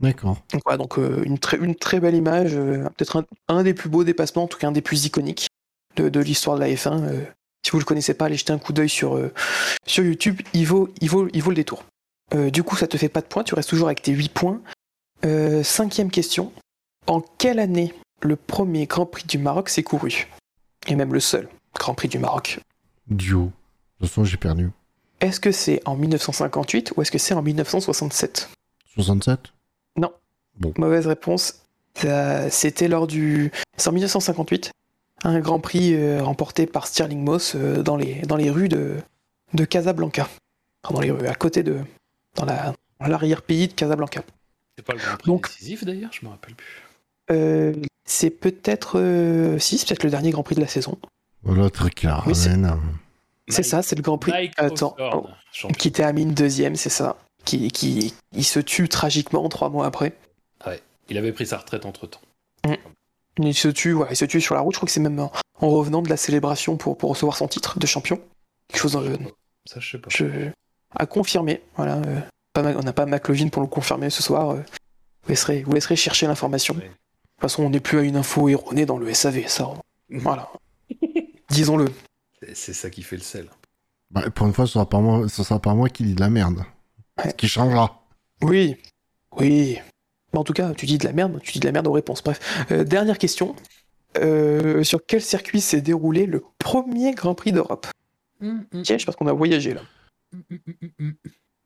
D'accord. Donc, voilà, donc euh, une, très, une très belle image, euh, peut-être un, un des plus beaux dépassements, en tout cas un des plus iconiques de, de l'histoire de la F1. euh. si vous ne le connaissez pas, allez jeter un coup d'œil sur, sur YouTube, il vaut, il, vaut, il vaut le détour. Du coup, ça te fait pas de points, tu restes toujours avec tes 8 points. Cinquième question. En quelle année le premier Grand Prix du Maroc s'est couru Et même le seul Grand Prix du Maroc. Duo. De toute façon, j'ai perdu. Est-ce que c'est en 1958 ou est-ce que c'est en 1967 67 Mauvaise réponse. Ça- C'était lors du. C'est en 1958. Un Grand Prix euh, remporté par Stirling Moss euh, dans, les, dans les rues de, de Casablanca. Enfin, dans les rues, à côté de. Dans la- l'arrière-pays de Casablanca. C'est pas le Grand Prix Donc- décisif d'ailleurs, je me rappelle plus. Euh, c'est peut-être. euh, si, c'est peut-être le dernier Grand Prix de la saison. L'autre qui la Oui, c'est- ça, c'est le Grand Prix. Mike Attends. Oh, qui termine deuxième, c'est ça. Qui, qui il se tue tragiquement trois mois après. Il avait pris sa retraite entre temps. Il se tue, voilà, il se tue sur la route. Je crois que c'est même en, en revenant de la célébration pour, pour recevoir son titre de champion. Quelque chose dans le, Ça, je sais pas. je, à confirmer. Voilà, euh, pas on n'a pas McLovin pour le confirmer ce soir. euh, vous, laisserez, vous laisserez chercher l'information. Ouais. De toute façon, on n'est plus à une info erronée dans le SAV, ça. Voilà. Disons-le. C'est- ça qui fait le sel. Bah, pour une fois, ce sera pas moi, ce sera pas moi qui dis de la merde. Ouais. Ce qui changera. Oui, oui. Bah, en tout cas, tu dis de la merde, tu dis de la merde aux réponses. Bref, Euh, dernière question. Euh, sur quel circuit s'est déroulé le premier Grand Prix d'Europe? Piège parce qu'on a voyagé là.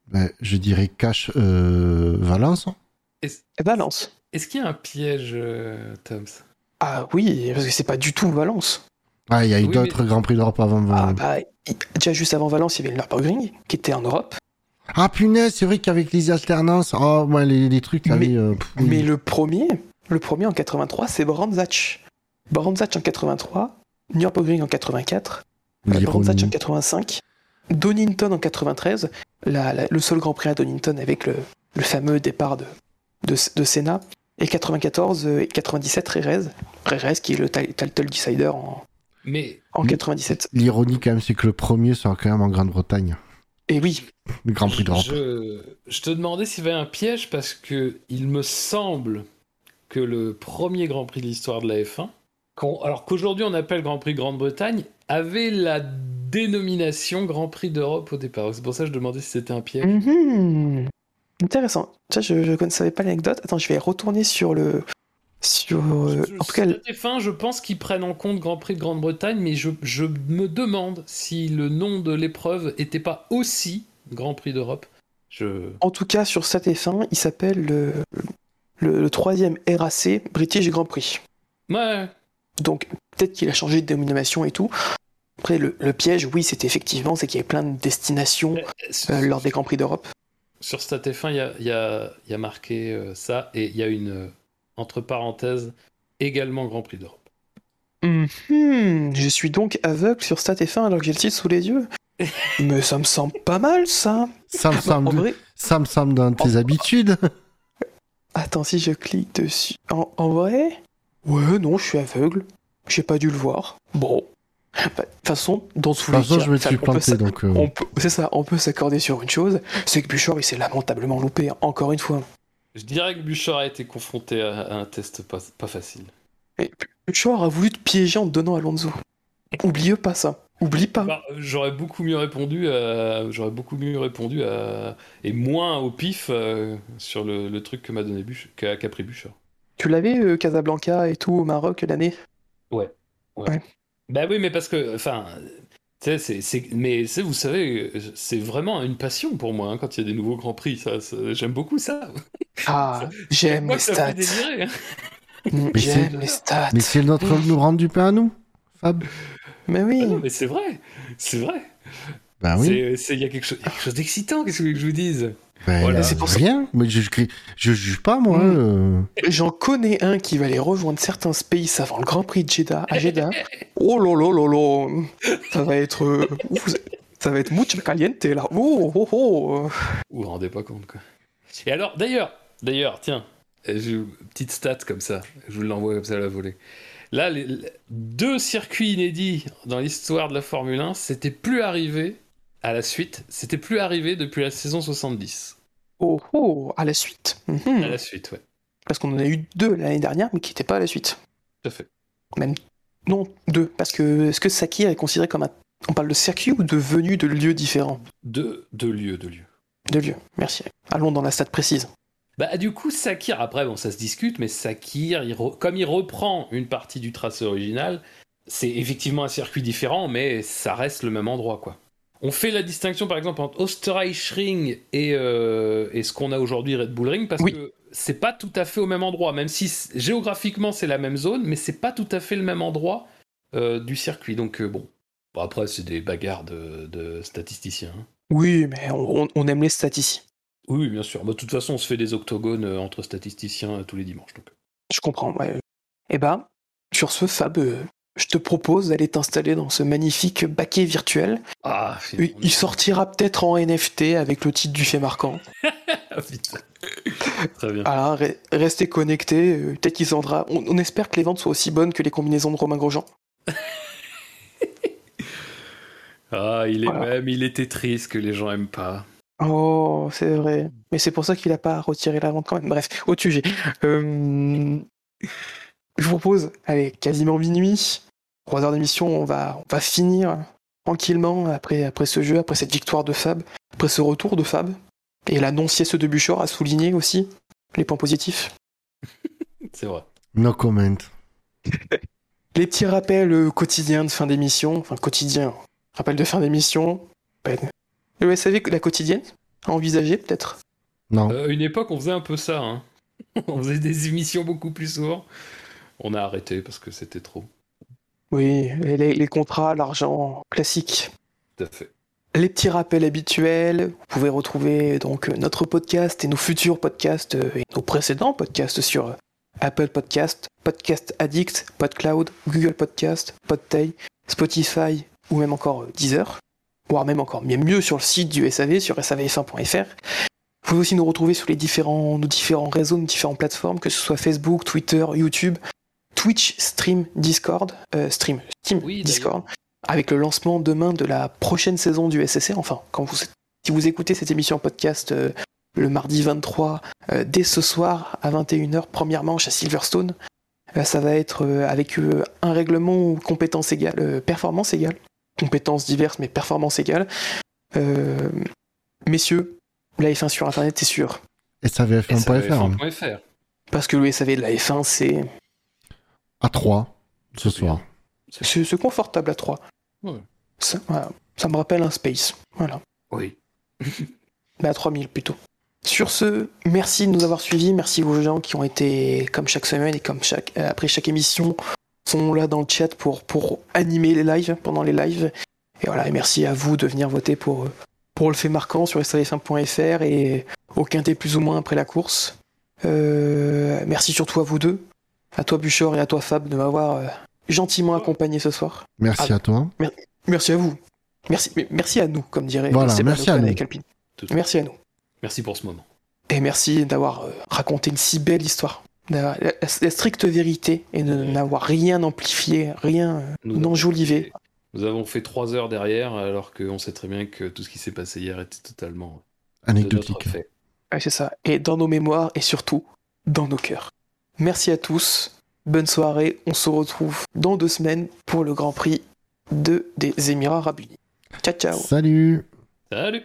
Ben, je dirais Cash euh, Valence. Valence. Est-ce qu'il y a un piège, euh, Toms? Ah oui, parce que c'est pas du tout Valence. Ah, il y a eu Oui, d'autres Grands Prix d'Europe avant. Ah Ah, bah, déjà juste avant Valence, il y avait le Nürburgring qui était en Europe. ah punaise, c'est vrai qu'avec les alternances, oh, ouais, les, les trucs, là, Mais- euh, pff, oui. Mais le premier, le premier en 83, c'est Brands Hatch. Brands Hatch en 83, Nürburgring en 84, Brands L'ironie. Hatch en 85, Donington en 93, la- la- le seul Grand Prix à Donington avec le, le fameux départ de, de, de Senna, et 94 euh, et 97 Rerez, Rerez qui est le ti- title decider en, Mais en Mais- 97. L'ironie, quand même, c'est que le premier sera quand même en Grande-Bretagne. Et oui, Le Grand Prix d'Europe. je, je te demandais s'il y avait un piège parce que il me semble que le premier Grand Prix de l'histoire de la F1, qu'on- alors qu'aujourd'hui on appelle Grand Prix Grande-Bretagne, avait la dénomination Grand Prix d'Europe au départ. C'est pour ça que je demandais si c'était un piège. Mhm. Intéressant. Ça, je ne savais pas l'anecdote. Attends, je vais retourner sur le. Sur. euh, en tout cas, F1, je pense qu'ils prennent en compte Grand Prix de Grande-Bretagne, mais je, je me demande si le nom de l'épreuve était pas aussi Grand Prix d'Europe. Je... en tout cas, sur cette F1, il s'appelle le, le, le troisième RAC British Grand Prix. Ouais, Donc, peut-être qu'il a changé de dénomination et tout. Après, le, le piège, oui, c'était effectivement, c'est qu'il y avait plein de destinations euh, lors des Grands Prix d'Europe. Sur Stat F1, il y a, il y a- il y a marqué euh, ça, et il y a une, euh, entre parenthèses, également Grand Prix d'Europe. Mhm. Je suis donc aveugle sur Stat F1 alors que j'ai le titre sous les yeux. Mais ça me semble pas mal, ça. Ça me En semble, vrai, ça me semble dans tes En- habitudes. Attends, si je clique dessus. En, en vrai? Ouais, non, je suis aveugle. J'ai pas dû le voir. Bon. Bah, De toute façon, dans tous les toute façon, cas, je me enfin, suis on peut planté, s'a- donc. euh, on peut- C'est ça, on peut s'accorder sur une chose, c'est que Buchor, il s'est lamentablement loupé, encore une fois. Je dirais que Bouchard a été confronté à, à un test pas, pas facile. Et Buchor a voulu te piéger en te donnant Alonso. Oublie pas ça. Oublie pas. Bah, j'aurais beaucoup mieux répondu à, j'aurais beaucoup mieux répondu à, et moins au pif euh, sur le, le truc que m'a donné Buch, qu'a qu'a pris Bouchard. Tu l'avais, euh, Casablanca et tout, au Maroc, l'année? Bah oui, mais parce que, enfin, tu sais, c'est, c'est- mais c'est, vous savez, c'est vraiment une passion pour moi hein, quand il y a des nouveaux grands prix. Ça, ça- j'aime beaucoup ça. Ah, j'aime les stats. hein. Mais J'aime c'est- les stats. Mais c'est notre nous rendre du pain à nous, Fab. Mais oui. Ah non, mais c'est vrai, c'est vrai. Bah oui. Il y a quelque chose, il y a quelque chose d'excitant. Qu'est-ce que vous voulez que je vous dise? Ben, Voilà. C'est pour ça- rien. Mais je, je, je juge pas, moi. Mm. euh. J'en connais un qui va aller rejoindre certains pays avant le Grand Prix de Jeddah, à Jeddah. Oh là là là là Ça va être... euh, ça va être mucho caliente, là. Oh, oh, oh. Vous vous rendez pas compte, quoi. Et alors, d'ailleurs, d'ailleurs, tiens, petite stat comme ça, je vous l'envoie comme ça à la volée. Là, les, les- deux circuits inédits dans l'histoire de la Formule 1, c'était plus arrivé à la suite, c'était plus arrivé depuis la saison 70. Oh, oh, à la suite. Mhm. À la suite, ouais, Parce qu'on en a eu deux l'année dernière, mais qui n'étaient pas à la suite. tout à fait. Même... Non, deux. Parce que est-ce que Sakir est considéré comme un... On parle de circuit ou de venue de lieux différents? Deux, deux lieux, deux lieux. De lieux, merci. Allons dans la stat précise. Bah, du coup, Sakir, après, bon, ça se discute, mais Sakir, il re- comme il reprend une partie du tracé original, c'est effectivement un circuit différent, mais ça reste le même endroit, quoi. On fait la distinction, par exemple, entre Österreichring et, euh, et ce qu'on a aujourd'hui Red Bull Ring, parce Oui. que c'est pas tout à fait au même endroit, même si géographiquement c'est la même zone, mais c'est pas tout à fait le même endroit euh, du circuit. Donc, euh, bon. Bon, après, c'est des bagarres de, de statisticiens. hein. Oui, mais on, aime les stats ici. Oui, bien sûr. Bah, de toute façon, on se fait des octogones entre statisticiens tous les dimanches. Donc. Je comprends, ouais. Eh ben, sur ce, Fab, je te propose d'aller t'installer dans ce magnifique baquet virtuel. Ah, Il il sortira peut-être en NFT avec le titre du fait marquant. Très bien. Re- restez connectés. euh, Peut-être qu'il vendra. On, on espère que les ventes soient aussi bonnes que les combinaisons de Romain Grosjean. Ah, il est Voilà. même, il était triste que les gens aiment pas. Oh, c'est vrai. Mais c'est pour ça qu'il a pas retiré la vente quand même. Bref, au sujet. Euh, je vous propose, allez, quasiment minuit, trois heures d'émission, on va, on va finir tranquillement après, après ce jeu, après cette victoire de Fab, après ce retour de Fab, et la non-sieste de Buchor à souligner aussi. les points positifs. C'est vrai. No comment. Les petits rappels euh, quotidiens de fin d'émission, enfin quotidien, rappel de fin d'émission. Ben, Le SAV, la quotidienne, à envisager peut-être? Non. Euh, une époque, on faisait un peu ça. hein. on faisait des émissions beaucoup plus souvent. On a arrêté parce que c'était trop. Oui, les, contrats, l'argent, classique. Tout à fait. Les petits rappels habituels, vous pouvez retrouver donc notre podcast et nos futurs podcasts euh, et nos précédents podcasts sur euh, Apple Podcast, Podcast Addict, PodCloud, Google Podcast, Podtail, Spotify ou même encore euh, Deezer, voire même encore bien mieux sur le site du SAV, sur savf1.fr. Vous pouvez aussi nous retrouver sur les différents, nos différents réseaux, nos différentes plateformes, que ce soit Facebook, Twitter, YouTube, Twitch, Stream, Discord, euh, Stream, Steam, Oui, d'ailleurs. Discord, avec le lancement demain de la prochaine saison du SSC. Enfin, quand vous, si vous écoutez cette émission podcast euh, le mardi 23, euh, dès ce soir à 21h, première manche à Silverstone, euh, ça va être euh, avec euh, un règlement ou compétence égale, euh, performance égale, compétences diverses mais performance égale. Euh, messieurs, la F1 sur Internet, c'est sûr. SAVF1.fr. hein. SAVF1.fr. Parce que le SAV de la F1, c'est À 3 ce soir. c'est- confortable à 3. Ouais. Ça, voilà. Ça me rappelle un Space. Voilà. Oui. Mais à 3000 plutôt. Sur ce, merci de nous avoir suivis. Merci aux gens qui ont été, comme chaque semaine et comme chaque, euh, après chaque émission, sont là dans le chat pour, pour animer les lives, pendant les lives. Et voilà, et merci à vous de venir voter pour, pour le fait marquant sur savf1.fr et au quintet plus ou moins après la course. Euh, merci surtout à vous deux, à toi Buchor et à toi Fab de m'avoir euh, gentiment accompagné ce soir. Merci Ah. à toi. Merci à vous. Merci, merci à nous, comme dirait Voilà, merci à nous. Merci à nous. Merci pour ce moment. Et merci d'avoir euh, raconté une si belle histoire. La, la- la stricte vérité et de n'avoir rien amplifié, rien euh, Nous n'enjolivé. Nous avons fait trois heures derrière, alors qu'on sait très bien que tout ce qui s'est passé hier était totalement Anecdotique. Ouais, c'est ça. Et dans nos mémoires et surtout dans nos cœurs. Merci à tous. Bonne soirée. On se retrouve dans deux semaines pour le Grand Prix de, des Émirats Arabes Unis. Ciao, ciao. Salut Salut